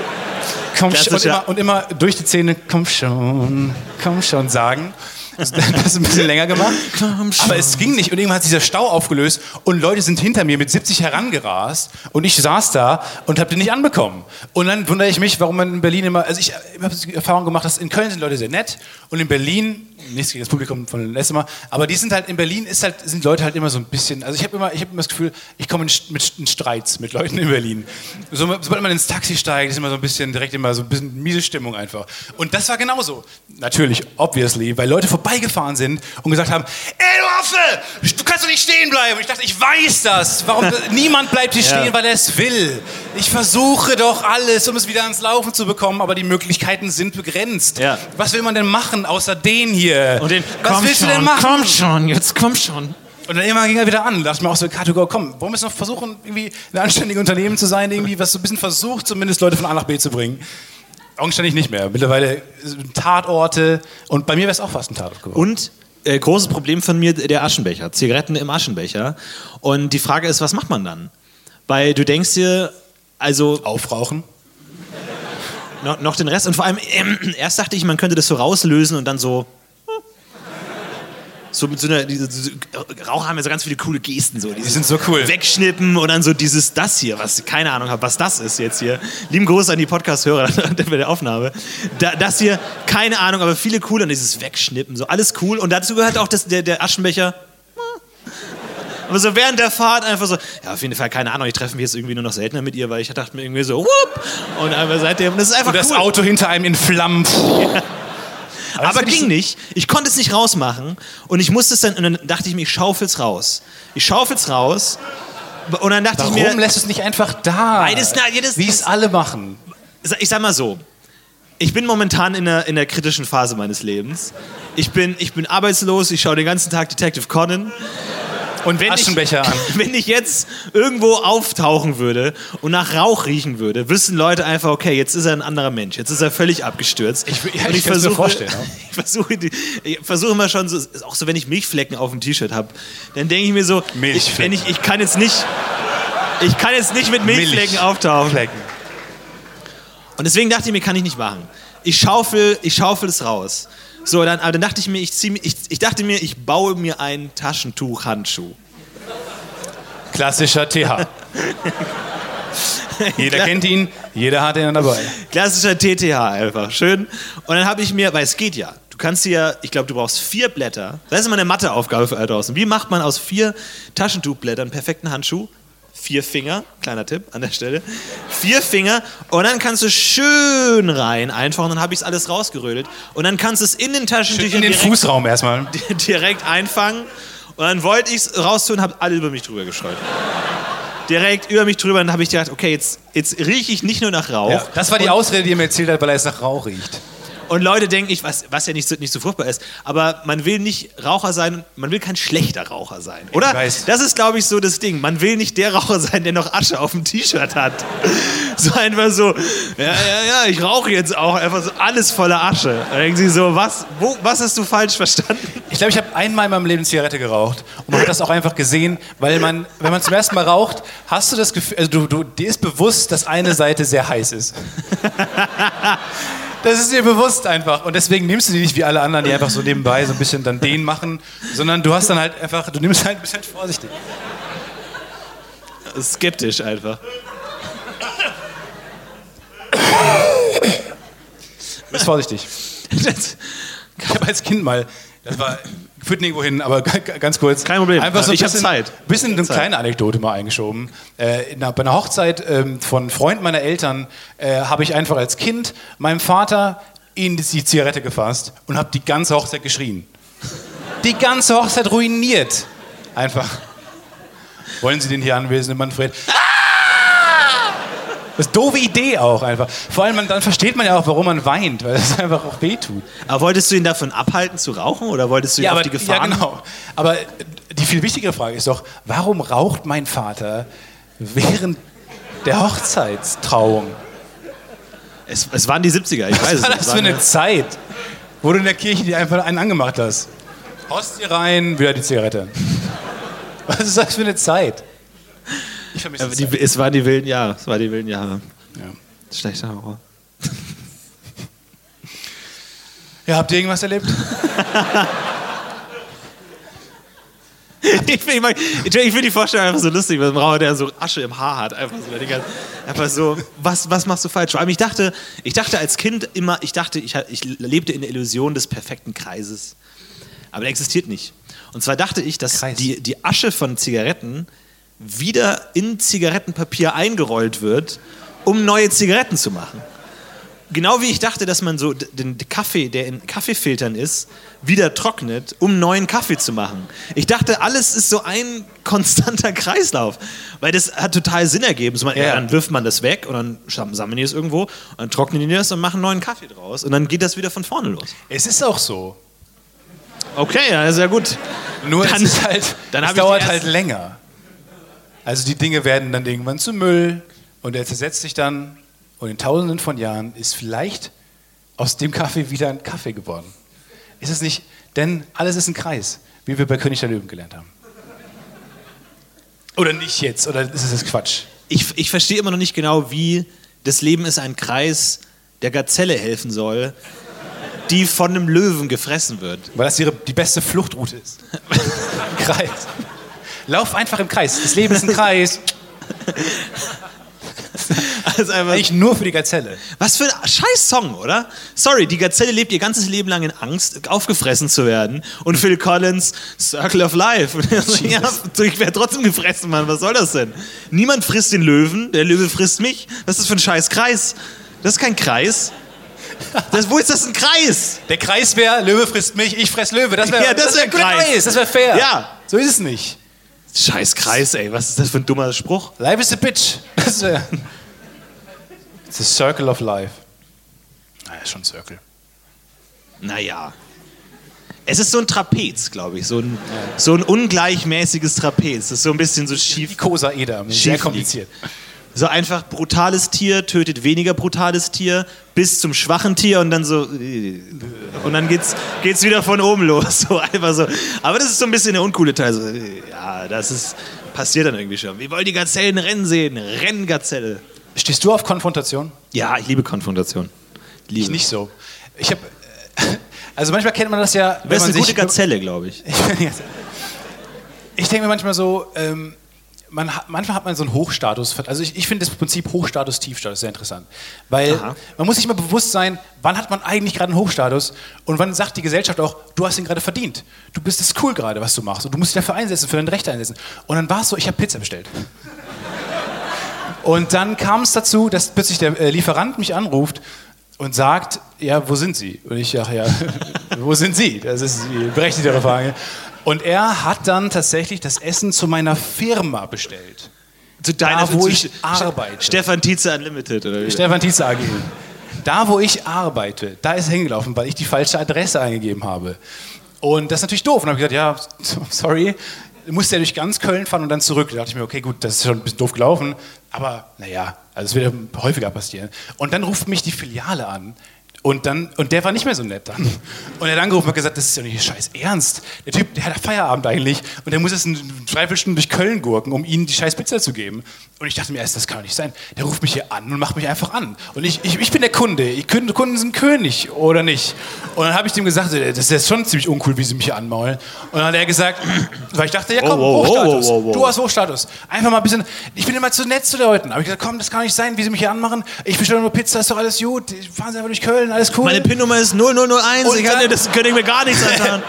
S1: komm schon, und, immer, und immer durch die Zähne, komm schon, komm schon sagen. Das ist ein bisschen länger gemacht. Aber es ging nicht. Und irgendwann hat sich dieser Stau aufgelöst und Leute sind hinter mir mit 70 herangerast und ich saß da und habe den nicht anbekommen. Und dann wundere ich mich, warum man in Berlin immer, also ich, ich habe die Erfahrung gemacht, dass in Köln sind Leute sehr nett und in Berlin nichts gegen das Publikum von letztem Mal, aber die sind halt, in Berlin ist halt, sind Leute halt immer so ein bisschen, also ich habe immer, hab immer das Gefühl, ich komme in, mit, in Streits mit Leuten in Berlin. So, sobald man ins Taxi steigt, ist immer so ein bisschen, direkt immer so ein bisschen miese Stimmung einfach. Und das war genauso. Natürlich, obviously, weil Leute vorbeigefahren sind und gesagt haben, ey du Affe, du kannst doch nicht stehen bleiben. Und ich dachte, ich weiß das. Warum, niemand bleibt hier stehen, ja. weil er es will. Ich versuche doch alles, um es wieder ans Laufen zu bekommen, aber die Möglichkeiten sind begrenzt.
S2: Ja.
S1: Was will man denn machen, außer den hier?
S2: Den,
S1: Was willst
S2: schon,
S1: du denn machen?
S2: Komm schon, jetzt komm schon.
S1: Und dann irgendwann ging er wieder an. Da dachte ich mir auch so, Car2Go, komm, wollen wir es noch versuchen, irgendwie ein anständiges Unternehmen zu sein, irgendwie, was so ein bisschen versucht, zumindest Leute von A nach B zu bringen. Augenständig nicht mehr. Mittlerweile Tatorte und bei mir wäre es auch fast ein Tatort geworden.
S2: Und äh, großes Problem von mir, der Aschenbecher. Zigaretten im Aschenbecher. Und die Frage ist, was macht man dann? Weil du denkst dir, also...
S1: Aufrauchen?
S2: Noch, noch den Rest. Und vor allem, äh, erst dachte ich, man könnte das so rauslösen und dann so so mit so einer, diese, diese Raucher haben ja so ganz viele coole Gesten. So,
S1: die sind so cool.
S2: Wegschnippen und dann so dieses, das hier, was keine Ahnung habe, was das ist jetzt hier. Lieben Gruß an die Podcast-Hörer bei der Aufnahme. Da, das hier, keine Ahnung, aber viele cool und dieses Wegschnippen, so alles cool. Und dazu gehört auch das, der, der Aschenbecher. Aber so während der Fahrt einfach so, ja, auf jeden Fall, keine Ahnung, ich treffe mich jetzt irgendwie nur noch seltener mit ihr, weil ich dachte mir irgendwie so, whoop! Und einfach seitdem, das ist einfach
S1: Und das
S2: cool.
S1: Auto hinter einem in Flammen. Ja.
S2: Aber, aber ging nicht. Ich konnte es nicht rausmachen. Und ich musste es dann, und dann dachte ich mir, ich schaufel's raus. Ich schaufel's raus. Und dann dachte
S1: Warum
S2: ich mir.
S1: Warum lässt du es nicht einfach da?
S2: Beides, na, jedes,
S1: Wie es alle machen.
S2: Ich sag mal so. Ich bin momentan in der, in der kritischen Phase meines Lebens. Ich bin, ich bin arbeitslos, ich schaue den ganzen Tag Detective Conan. Und wenn
S1: Aschenbecher
S2: ich,
S1: an.
S2: wenn ich jetzt irgendwo auftauchen würde und nach Rauch riechen würde, wüssten Leute einfach, okay, jetzt ist er ein anderer Mensch. Jetzt ist er völlig abgestürzt.
S1: Ich, ja, und ich, ich versuche, vorstellen.
S2: Ich versuche, ich versuche immer schon so, auch so, wenn ich Milchflecken auf dem T-Shirt habe, dann denke ich mir so, ich, wenn ich, ich kann jetzt nicht, ich kann jetzt nicht mit Milchflecken Milch. auftauchen. Flecken. Und deswegen dachte ich mir, kann ich nicht machen. Ich schaufel, ich schaufel es raus. So, dann, aber dann dachte ich mir, ich, zieh, ich, ich dachte mir, ich baue mir einen Taschentuch-Handschuh.
S1: Klassischer TH. jeder kennt ihn, jeder hat ihn dabei.
S2: Klassischer TTH einfach, schön. Und dann habe ich mir, weil es geht ja, du kannst hier, ich glaube, du brauchst vier Blätter. Das ist immer eine Matheaufgabe für alle draußen. Wie macht man aus vier Taschentuchblättern einen perfekten Handschuh? Vier Finger, kleiner Tipp an der Stelle. Vier Finger und dann kannst du schön rein einfach und dann habe ich es alles rausgerödelt und dann kannst du es in den Taschentüchern
S1: in den Fußraum erstmal
S2: direkt einfangen und dann wollte ich es raustun und habe alle über mich drüber geschreut. Direkt über mich drüber und dann habe ich gedacht, okay, jetzt, jetzt rieche ich nicht nur nach Rauch. Ja,
S1: das war die Ausrede, die er mir erzählt hat, weil er es nach Rauch riecht.
S2: Und Leute denken, ich, was, was ja nicht so, nicht so furchtbar ist, aber man will nicht Raucher sein, man will kein schlechter Raucher sein, oder? Das ist, glaube ich, so das Ding. Man will nicht der Raucher sein, der noch Asche auf dem T-Shirt hat. So einfach so, ja, ja, ja, ich rauche jetzt auch. Einfach so alles voller Asche. Da denken sie so, was, wo, was hast du falsch verstanden?
S1: Ich glaube, ich habe einmal in meinem Leben Zigarette geraucht. Und man hat das auch einfach gesehen, weil man, wenn man zum ersten Mal raucht, hast du das Gefühl, also du, du, dir ist bewusst, dass eine Seite sehr heiß ist. Das ist dir bewusst einfach. Und deswegen nimmst du die nicht wie alle anderen, die einfach so nebenbei so ein bisschen dann den machen, sondern du hast dann halt einfach, du nimmst halt ein bisschen vorsichtig.
S2: Skeptisch einfach.
S1: Du bist vorsichtig.
S2: Das,
S1: Ich habe als Kind mal, das war, führt nirgendwo hin, aber ganz kurz.
S2: Kein Problem.
S1: Einfach so ein
S2: Ich hab
S1: bisschen,
S2: Zeit.
S1: bisschen eine
S2: Zeit.
S1: kleine Anekdote mal eingeschoben. Äh, bei einer Hochzeit ähm, von Freunden meiner Eltern äh, habe ich einfach als Kind meinem Vater in die Zigarette gefasst und habe die ganze Hochzeit geschrien. Die ganze Hochzeit ruiniert. Einfach. Wollen Sie den hier anwesenden Manfred? Das ist eine doofe Idee auch einfach. Vor allem, dann versteht man ja auch, warum man weint, weil es einfach auch wehtut.
S2: aber wolltest du ihn davon abhalten zu rauchen oder wolltest du ihn auf die Gefahren?
S1: Ja, genau. Aber die viel wichtigere Frage ist doch, warum raucht mein Vater während der Hochzeitstrauung?
S2: Es, es waren die 70er, ich weiß
S1: Was war
S2: es
S1: das
S2: nicht.
S1: für eine Zeit, wo du in der Kirche dir einfach einen angemacht hast? Hostie rein, wieder die Zigarette. Was ist das für eine Zeit? Ich vermisse die
S2: es waren die wilden Jahre. Es waren die wilden Jahre.
S1: Ja.
S2: Schlechter Horror.
S1: ja, habt ihr irgendwas erlebt?
S2: ich finde find die Vorstellung einfach so lustig, weil ein Raucher, der so Asche im Haar hat. Einfach so, die ganze- einfach so was, was machst du falsch? Vor allem, ich dachte, ich dachte als Kind immer, ich dachte, ich, ich lebte in der Illusion des perfekten Kreises. Aber der existiert nicht. Und zwar dachte ich, dass
S1: Kreis.
S2: die, die Asche von Zigaretten wieder in Zigarettenpapier eingerollt wird, um neue Zigaretten zu machen. Genau wie ich dachte, dass man so den Kaffee, der in Kaffeefiltern ist, wieder trocknet, um neuen Kaffee zu machen. Ich dachte, alles ist so ein konstanter Kreislauf. Weil das hat total Sinn ergeben. So, man,
S1: Ja.
S2: dann wirft man das weg und dann sam- sammeln die es irgendwo und dann trocknen die das und machen neuen Kaffee draus. Und dann geht das wieder von vorne los.
S1: Es ist auch so.
S2: Okay, ja, ist ja gut.
S1: Nur
S2: Dann-
S1: es halt,
S2: dann
S1: es dauert halt
S2: ersten-
S1: länger. Also die Dinge werden dann irgendwann zu Müll und er zersetzt sich dann und in tausenden von Jahren ist vielleicht aus dem Kaffee wieder ein Kaffee geworden. Ist es nicht? Denn alles ist ein Kreis, wie wir bei König der Löwen gelernt haben. Oder nicht jetzt, oder ist es Quatsch?
S2: Ich, ich verstehe immer noch nicht genau, wie das Leben ist ein Kreis, der Gazelle helfen soll, die von einem Löwen gefressen wird.
S1: Weil das ihre, die beste Fluchtroute ist. Kreis. Lauf einfach im Kreis. Das Leben ist ein Kreis.
S2: Also einfach,
S1: Eigentlich nur für die Gazelle.
S2: was für ein scheiß Song, oder? Sorry, die Gazelle lebt ihr ganzes Leben lang in Angst, aufgefressen zu werden. Und Phil Collins, Circle of Life. Ja, ich werde trotzdem gefressen, Mann. Was soll das denn? Niemand frisst den Löwen, der Löwe frisst mich. Was ist das für ein scheiß Kreis? Das ist kein Kreis. Das, wo ist das ein Kreis?
S1: Der Kreis wäre, Löwe frisst mich, ich fress Löwe. Das wäre
S2: Ja, das wär
S1: ein guter
S2: Kreis.
S1: Das wäre fair.
S2: Ja.
S1: So ist es nicht.
S2: Scheiß Kreis, ey. Was ist das für ein dummer Spruch?
S1: Life is a bitch. Das wär It's a circle of life. Naja, schon Circle.
S2: Naja. Es ist so ein Trapez, glaube ich. So ein, so ein ungleichmäßiges Trapez. Das ist so ein bisschen so schief.
S1: Ikosaeder. Sehr
S2: Schief
S1: kompliziert.
S2: So einfach brutales Tier tötet weniger brutales Tier bis zum schwachen Tier und dann so. Und dann geht's, geht's wieder von oben los. So einfach so. Aber das ist so ein bisschen der uncoole Teil. So, ja, das ist, passiert dann irgendwie schon. Wir wollen die Gazellen rennen sehen. Renngazelle.
S1: Stehst du auf Konfrontation?
S2: Ja, ich liebe Konfrontation. Liebe.
S1: Ich nicht so. Ich habe. Also manchmal kennt man das ja,
S2: Du
S1: wenn
S2: bist
S1: man
S2: eine gute. Gazelle, glaube ich.
S1: Ich denke mir manchmal so, ähm, man hat, manchmal hat man so einen Hochstatus. Also ich, ich finde das Prinzip Hochstatus, Tiefstatus sehr interessant. Weil
S2: Aha.
S1: man muss sich immer bewusst sein, wann hat man eigentlich gerade einen Hochstatus und wann sagt die Gesellschaft auch, du hast ihn gerade verdient. Du bist es cool gerade, was du machst und du musst dich dafür einsetzen, für deine Rechte einsetzen. Und dann war es so, ich habe Pizza bestellt. Und dann kam es dazu, dass plötzlich der äh, Lieferant mich anruft und sagt, ja, wo sind Sie? Und ich sage, ja, wo sind Sie? Das ist die berechtigtere Frage. Und er hat dann tatsächlich das Essen zu meiner Firma bestellt.
S2: Zu deiner,
S1: Da, wo
S2: zu
S1: ich arbeite.
S2: Stefan Tietze Unlimited, oder wie?
S1: Stefan Tietze AG. da wo ich arbeite, da ist er hingelaufen, weil ich die falsche Adresse eingegeben habe. Und das ist natürlich doof. Und dann habe ich gesagt, ja, sorry, du musst ja durch ganz Köln fahren und dann zurück. Da dachte ich mir, okay, gut, das ist schon ein bisschen doof gelaufen, aber naja, also es wird ja häufiger passieren. Und dann ruft mich die Filiale an. Und, dann, und der war nicht mehr so nett dann. Und er hat angerufen und hat gesagt, das ist ja nicht scheiß ernst. Der Typ, der hat Feierabend eigentlich und der muss jetzt eine Dreiviertelstunde durch Köln gurken, um ihnen die scheiß Pizza zu geben. Und ich dachte mir erst, das kann doch nicht sein. Der ruft mich hier an und macht mich einfach an. Und ich, ich, ich bin der Kunde. Ich, Kunden sind König, oder nicht? Und dann habe ich dem gesagt, das ist jetzt schon ziemlich uncool, wie sie mich hier anmaulen. Und dann hat er gesagt, weil ich dachte, ja komm,
S2: Oh, wow,
S1: Hochstatus.
S2: wow.
S1: Du hast Hochstatus. Einfach mal ein bisschen, ich bin immer zu nett zu den Leuten. Aber ich gesagt, komm, das kann nicht sein, wie sie mich hier anmachen. Ich bestelle nur Pizza, ist doch alles gut. Fahren Sie einfach durch Köln, alles cool.
S2: Meine PIN-Nummer ist 0001.
S1: Und
S2: Ich kann,
S1: dann-
S2: das könnte ich mir gar nichts antan.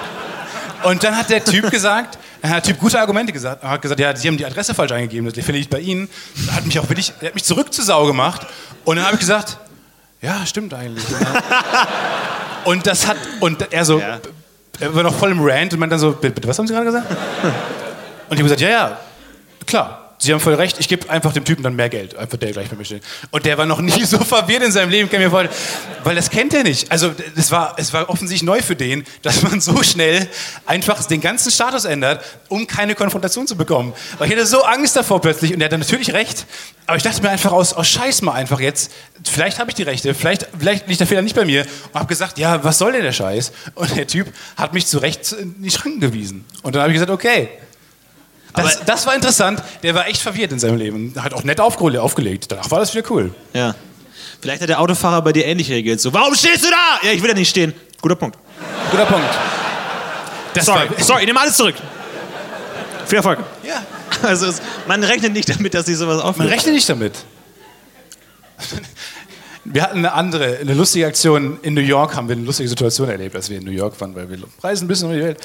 S1: Und dann hat der Typ gesagt, er hat der Typ gute Argumente gesagt, er hat gesagt, ja, Sie haben die Adresse falsch eingegeben, das finde ich bei Ihnen. Er hat mich auch wirklich, er hat mich zurück zur Sau gemacht. Und dann habe ich gesagt, ja, stimmt eigentlich. und das hat, und er so,
S2: Ja.
S1: er war noch voll im Rant und meinte dann so, bitte, bitte, was haben Sie gerade gesagt? Und ich habe gesagt, ja, ja, klar. Sie haben voll recht, ich gebe einfach dem Typen dann mehr Geld, einfach der gleich bei mir steht. Und der war noch nie so verwirrt in seinem Leben, kann mir vorstellen, weil das kennt er nicht. Also das war, es war offensichtlich neu für den, dass man so schnell einfach den ganzen Status ändert, um keine Konfrontation zu bekommen. Weil ich hatte so Angst davor plötzlich und er hat natürlich recht, aber ich dachte mir einfach aus, aus Scheiß mal einfach jetzt, vielleicht habe ich die Rechte, vielleicht, vielleicht liegt der Fehler nicht bei mir und habe gesagt, ja, was soll denn der Scheiß? Und der Typ hat mich zu Recht in die Schranken gewiesen. Und dann habe ich gesagt, okay, das,
S2: Aber-
S1: das war interessant. Der war echt verwirrt in seinem Leben. Hat auch nett aufge aufgelegt. Danach war das wieder cool.
S2: Ja. Vielleicht hat der Autofahrer bei dir ähnlich reagiert. So, warum stehst du da? Ja, ich will ja nicht stehen. Guter Punkt.
S1: Guter Punkt. Das
S2: Sorry,
S1: War,
S2: sorry, ich nehme alles zurück. Viel Erfolg.
S1: ja,
S2: Also es, man rechnet nicht damit, dass sich sowas
S1: man
S2: auflöst.
S1: rechnet nicht damit. Wir hatten eine andere, eine lustige Aktion. In New York haben wir eine lustige Situation erlebt, als wir in New York waren, weil wir reisen ein bisschen um die Welt.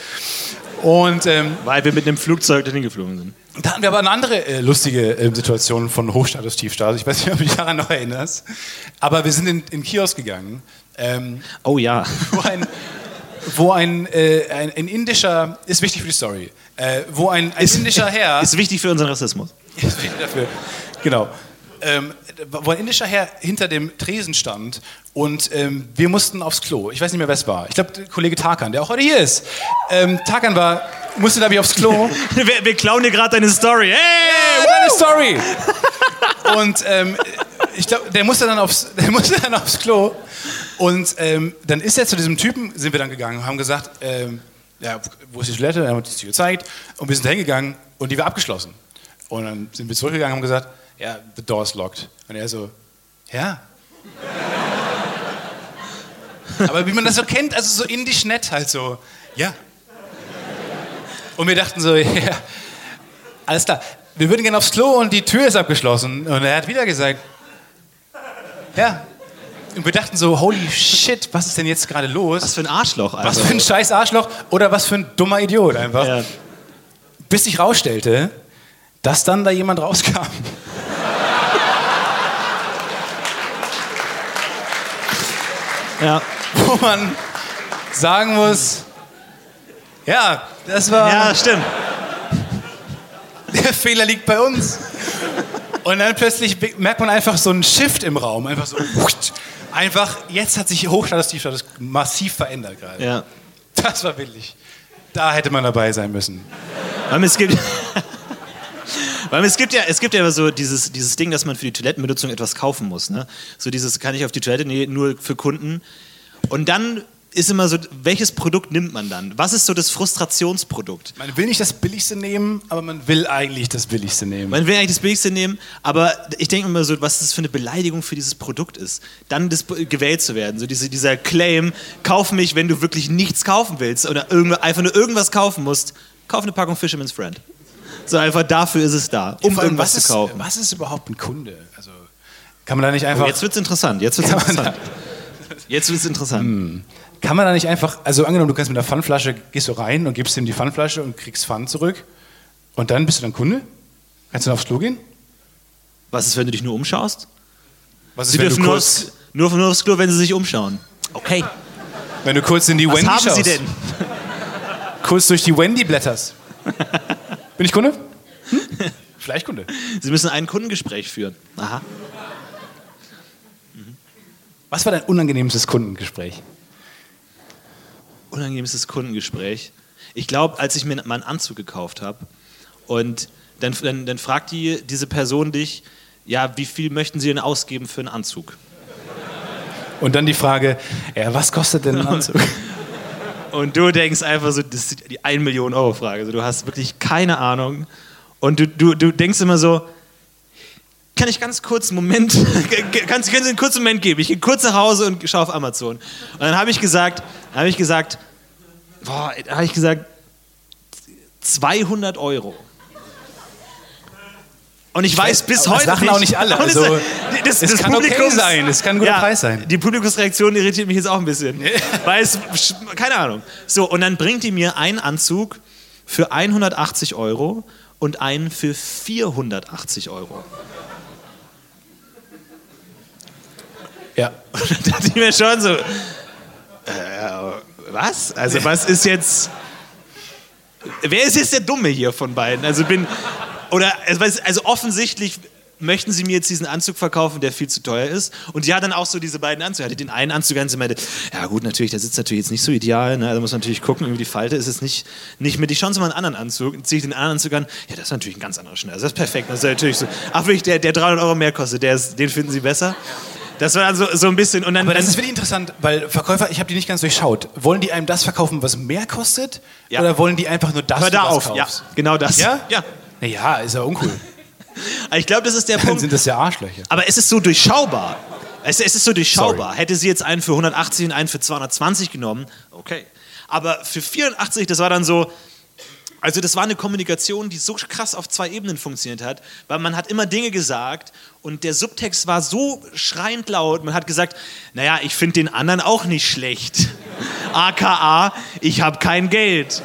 S1: Und ähm,
S2: Weil wir mit einem Flugzeug dahin geflogen sind.
S1: da hatten wir aber eine andere äh, lustige äh, Situation von Hochstatus, Tiefstatus. Ich weiß nicht, ob du dich daran noch erinnerst. Aber wir sind in, in den Kiosk gegangen. Ähm,
S2: Oh ja.
S1: wo ein, wo ein, äh, ein, ein indischer, ist wichtig für die Story, äh, wo ein, ein indischer Herr,
S2: Ist wichtig für unseren Rassismus.
S1: ist wichtig dafür, genau, ähm, wo ein indischer Herr hinter dem Tresen stand und ähm, wir mussten aufs Klo. Ich weiß nicht mehr, wer es war. Ich glaube, der Kollege Tarkan, der auch heute hier ist. Ähm, Tarkan war, musste, glaube ich, aufs Klo.
S2: wir, wir klauen dir gerade deine Story. Hey!
S1: Deine Story. Und ähm, ich glaube, der musste dann aufs, der musste dann aufs Klo. Und ähm, dann ist er zu diesem Typen, sind wir dann gegangen und haben gesagt, ähm, ja, wo ist die Toilette? Er hat uns die gezeigt. Und wir sind da hingegangen und die war abgeschlossen. Und dann sind wir zurückgegangen und haben gesagt, ja, the door is locked. Und er so, ja. Aber wie man das so kennt, also so indisch nett halt so, ja. Und wir dachten so, ja, alles klar. Wir würden gerne aufs Klo und die Tür ist abgeschlossen. Und er hat wieder gesagt, ja. Und wir dachten so, holy shit, was ist denn jetzt gerade los?
S2: Was für ein Arschloch, Alter.
S1: Was für ein scheiß Arschloch oder was für ein dummer Idiot einfach.
S2: Ja.
S1: Bis sich rausstellte, dass dann da jemand rauskam.
S2: Ja.
S1: Wo man sagen muss, ja, das war,
S2: ja, stimmt.
S1: der Fehler liegt bei uns. Und dann plötzlich merkt man einfach so einen Shift im Raum. Einfach so, einfach, jetzt hat sich Hochstatus, Tiefstatus massiv verändert gerade.
S2: Ja.
S1: Das war billig. Da hätte man dabei sein müssen.
S2: Es gibt. Weil es gibt ja, es gibt ja immer so dieses, dieses Ding, dass man für die Toilettenbenutzung etwas kaufen muss. Ne? So dieses, kann ich auf die Toilette? Nee, nur für Kunden. Und dann ist immer so, welches Produkt nimmt man dann? Was ist so das Frustrationsprodukt?
S1: Man will nicht das Billigste nehmen, aber man will eigentlich das Billigste nehmen.
S2: Man will eigentlich das Billigste nehmen, aber ich denke immer so, was das für eine Beleidigung für dieses Produkt ist, dann das gewählt zu werden. So diese, dieser Claim, kauf mich, wenn du wirklich nichts kaufen willst oder einfach nur irgendwas kaufen musst, kauf eine Packung Fisherman's Friend. So einfach dafür ist es da, um
S1: allem,
S2: irgendwas
S1: was
S2: zu kaufen.
S1: Ist, was ist überhaupt ein Kunde? Also, kann man da nicht einfach.
S2: Oh, jetzt wird's interessant, jetzt wird's interessant. Jetzt wird's interessant.
S1: Kann man da nicht einfach, also angenommen, du kannst mit der Pfandflasche, gehst du rein und gibst ihm die Pfandflasche und kriegst Pfand zurück und dann bist du dann Kunde? Kannst du dann aufs Klo gehen?
S2: Was ist, wenn du dich nur umschaust?
S1: Was ist,
S2: Sie
S1: wenn
S2: dürfen
S1: du,
S2: nur aufs, nur, aufs Klo, wenn sie sich umschauen. Okay.
S1: wenn du kurz in die
S2: Was
S1: Wendy
S2: haben
S1: schaust?
S2: Sie denn?
S1: Kurz durch die Wendy blätterst. Bin ich Kunde? Hm? Vielleicht Kunde.
S2: Sie müssen ein Kundengespräch führen. Aha.
S1: Was war dein unangenehmstes Kundengespräch?
S2: Unangenehmstes Kundengespräch. Ich glaube, als ich mir mal einen Anzug gekauft habe und dann, dann, dann fragt die, diese Person dich, ja, wie viel möchten Sie denn ausgeben für einen Anzug?
S1: Und dann die Frage, ja, was kostet denn ein Anzug?
S2: Und du denkst einfach so, das ist die 1 Million Euro Frage. Also du hast wirklich keine Ahnung. Und du, du, du denkst immer so, kann ich ganz kurz einen Moment, kannst, können Sie einen kurzen Moment geben? Ich gehe kurz nach Hause und schaue auf Amazon. Und dann habe ich gesagt, habe ich gesagt, boah, habe ich gesagt, 200 Euro. Und ich weiß bis heute
S1: das sagen
S2: nicht,
S1: auch nicht alle,
S2: es-
S1: also,
S2: das,
S1: es
S2: das
S1: kann okay
S2: Publikums-
S1: sein, es kann ein guter Preis sein.
S2: Die Publikumsreaktion irritiert mich jetzt auch ein bisschen. weil es, keine Ahnung. So, und dann bringt die mir einen Anzug für 180 Euro und einen für 480 Euro.
S1: Ja.
S2: Und dann dachte ich mir schon so, äh, was? Also was ist jetzt, wer ist jetzt der Dumme hier von beiden? Also bin, oder, also offensichtlich möchten sie mir jetzt diesen Anzug verkaufen, der viel zu teuer ist. Und hat dann auch so diese beiden Anzüge. Hatte den einen Anzug an, sie meinte, ja gut, natürlich, der sitzt natürlich jetzt nicht so ideal, ne? da muss man natürlich gucken, irgendwie die Falte ist jetzt nicht, nicht mit. Ich schauen Sie mal einen anderen Anzug, ziehe ich den anderen Anzug an, ja, das ist natürlich ein ganz anderer Schnell. Das ist perfekt. Das ist natürlich so, ach wirklich, der, der 300 Euro mehr kostet, der ist, den finden Sie besser. Das war so, so ein bisschen. Und dann,
S1: Aber das ist wirklich interessant, weil Verkäufer, ich habe die nicht ganz durchschaut. Wollen die einem das verkaufen, was mehr kostet?
S2: Ja.
S1: Oder wollen die einfach nur das,
S2: hör da auf. Ja,
S1: kaufst?
S2: genau das.
S1: Ja?
S2: ja.
S1: Naja, ist ja uncool.
S2: Ich glaube, das ist der
S1: Dann
S2: Punkt.
S1: sind das ja Arschlöcher.
S2: Aber es ist so durchschaubar. Es, es ist so durchschaubar. Hätte sie jetzt einen für 180 und einen für 220 genommen, okay. Aber für 84, das war dann so. Also das war eine Kommunikation, die so krass auf zwei Ebenen funktioniert hat, weil man hat immer Dinge gesagt und der Subtext war so schreiend laut. Man hat gesagt, naja, ich finde den anderen auch nicht schlecht. AKA, ich habe kein Geld.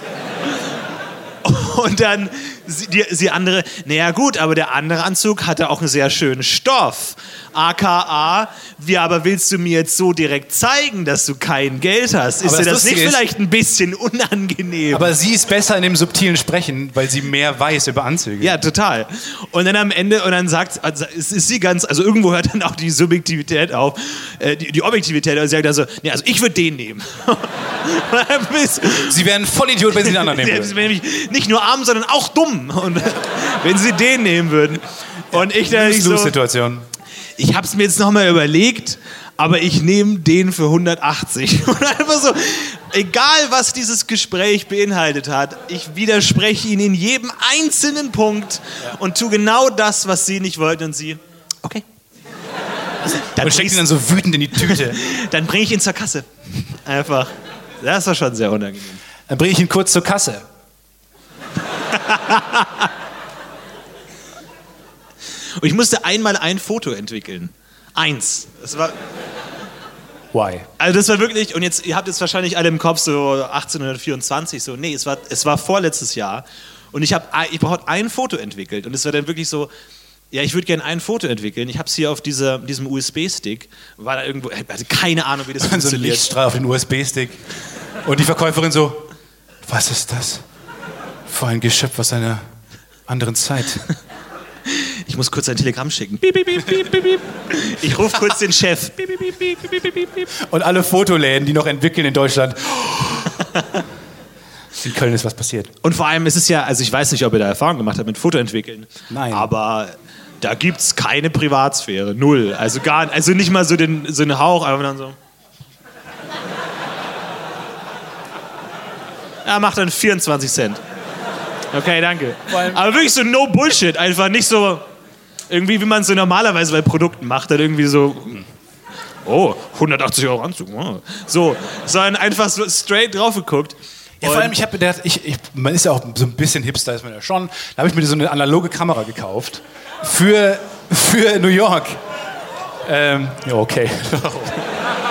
S2: Und dann sie, die, sie andere, naja gut, aber der andere Anzug hatte auch einen sehr schönen Stoff. AKA, wie aber willst du mir jetzt so direkt zeigen, dass du kein Geld hast? Ist
S1: Aber
S2: dir
S1: das
S2: das nicht
S1: ist-
S2: vielleicht ein bisschen unangenehm?
S1: Aber sie ist besser in dem subtilen Sprechen, weil sie mehr weiß über Anzüge.
S2: ja, total. Und dann am Ende, und dann sagt, also es ist sie ganz, also irgendwo hört dann auch die Subjektivität auf, äh, die, die Objektivität, also sie sagt also, nee, also ich würde den nehmen. Und
S1: Sie wären voll Idiot, wenn sie den anderen nehmen würden.
S2: nicht nur arm, sondern auch dumm. Und wenn sie den nehmen würden. Und ich dann ich so,
S1: Lose-Situation.
S2: Ich habe es mir jetzt nochmal überlegt, aber ich nehme den für 180. Und einfach so, egal was dieses Gespräch beinhaltet hat, ich widerspreche ihnen in jedem einzelnen Punkt und tue genau das, was sie nicht wollten. Und sie, okay. Dann
S1: Und steckt ihn dann so wütend in die Tüte.
S2: dann bringe ich ihn zur Kasse. Einfach. Das war schon sehr unangenehm.
S1: Dann bringe ich ihn kurz zur Kasse.
S2: Und ich musste einmal ein Foto entwickeln. Eins. Das war,
S1: Why?
S2: also das war wirklich, und jetzt, ihr habt jetzt wahrscheinlich alle im Kopf so 1824, so, nee, es war, es war vorletztes Jahr. Und ich habe ich brauchte ein Foto entwickelt. Und es war dann wirklich so, ja, ich würde gerne ein Foto entwickeln. Ich habe es hier auf dieser, diesem USB-Stick. War da irgendwo, hatte keine Ahnung, wie das
S1: so ein
S2: funktioniert.
S1: Lichtstrahl auf den USB-Stick. Und die Verkäuferin so, was ist das? Für ein Geschöpf aus einer anderen Zeit.
S2: Ich muss kurz ein Telegramm schicken. Piep, piep, piep. Ich rufe kurz den Chef.
S1: Und alle Fotoläden, die noch entwickeln in Deutschland. In Köln ist was passiert.
S2: Und vor allem ist es ja, also ich weiß nicht, ob ihr da Erfahrung gemacht habt mit Fotoentwickeln.
S1: Nein.
S2: Aber da gibt es keine Privatsphäre. Null. Also gar also nicht mal so, den, so einen Hauch, aber dann so. Er macht dann 24 Cent. Okay, danke. Aber wirklich so no Bullshit. Einfach nicht so irgendwie, wie man es so normalerweise bei Produkten macht. Dann irgendwie so. Oh, 180 Euro Anzug. wow. So, sondern einfach so straight drauf geguckt.
S1: Ja, vor allem, ich habe gedacht, ich, ich, man ist ja auch so ein bisschen Hipster, ist man ja schon. Da habe ich mir so eine analoge Kamera gekauft. Für, für New York. Ähm, ja, okay.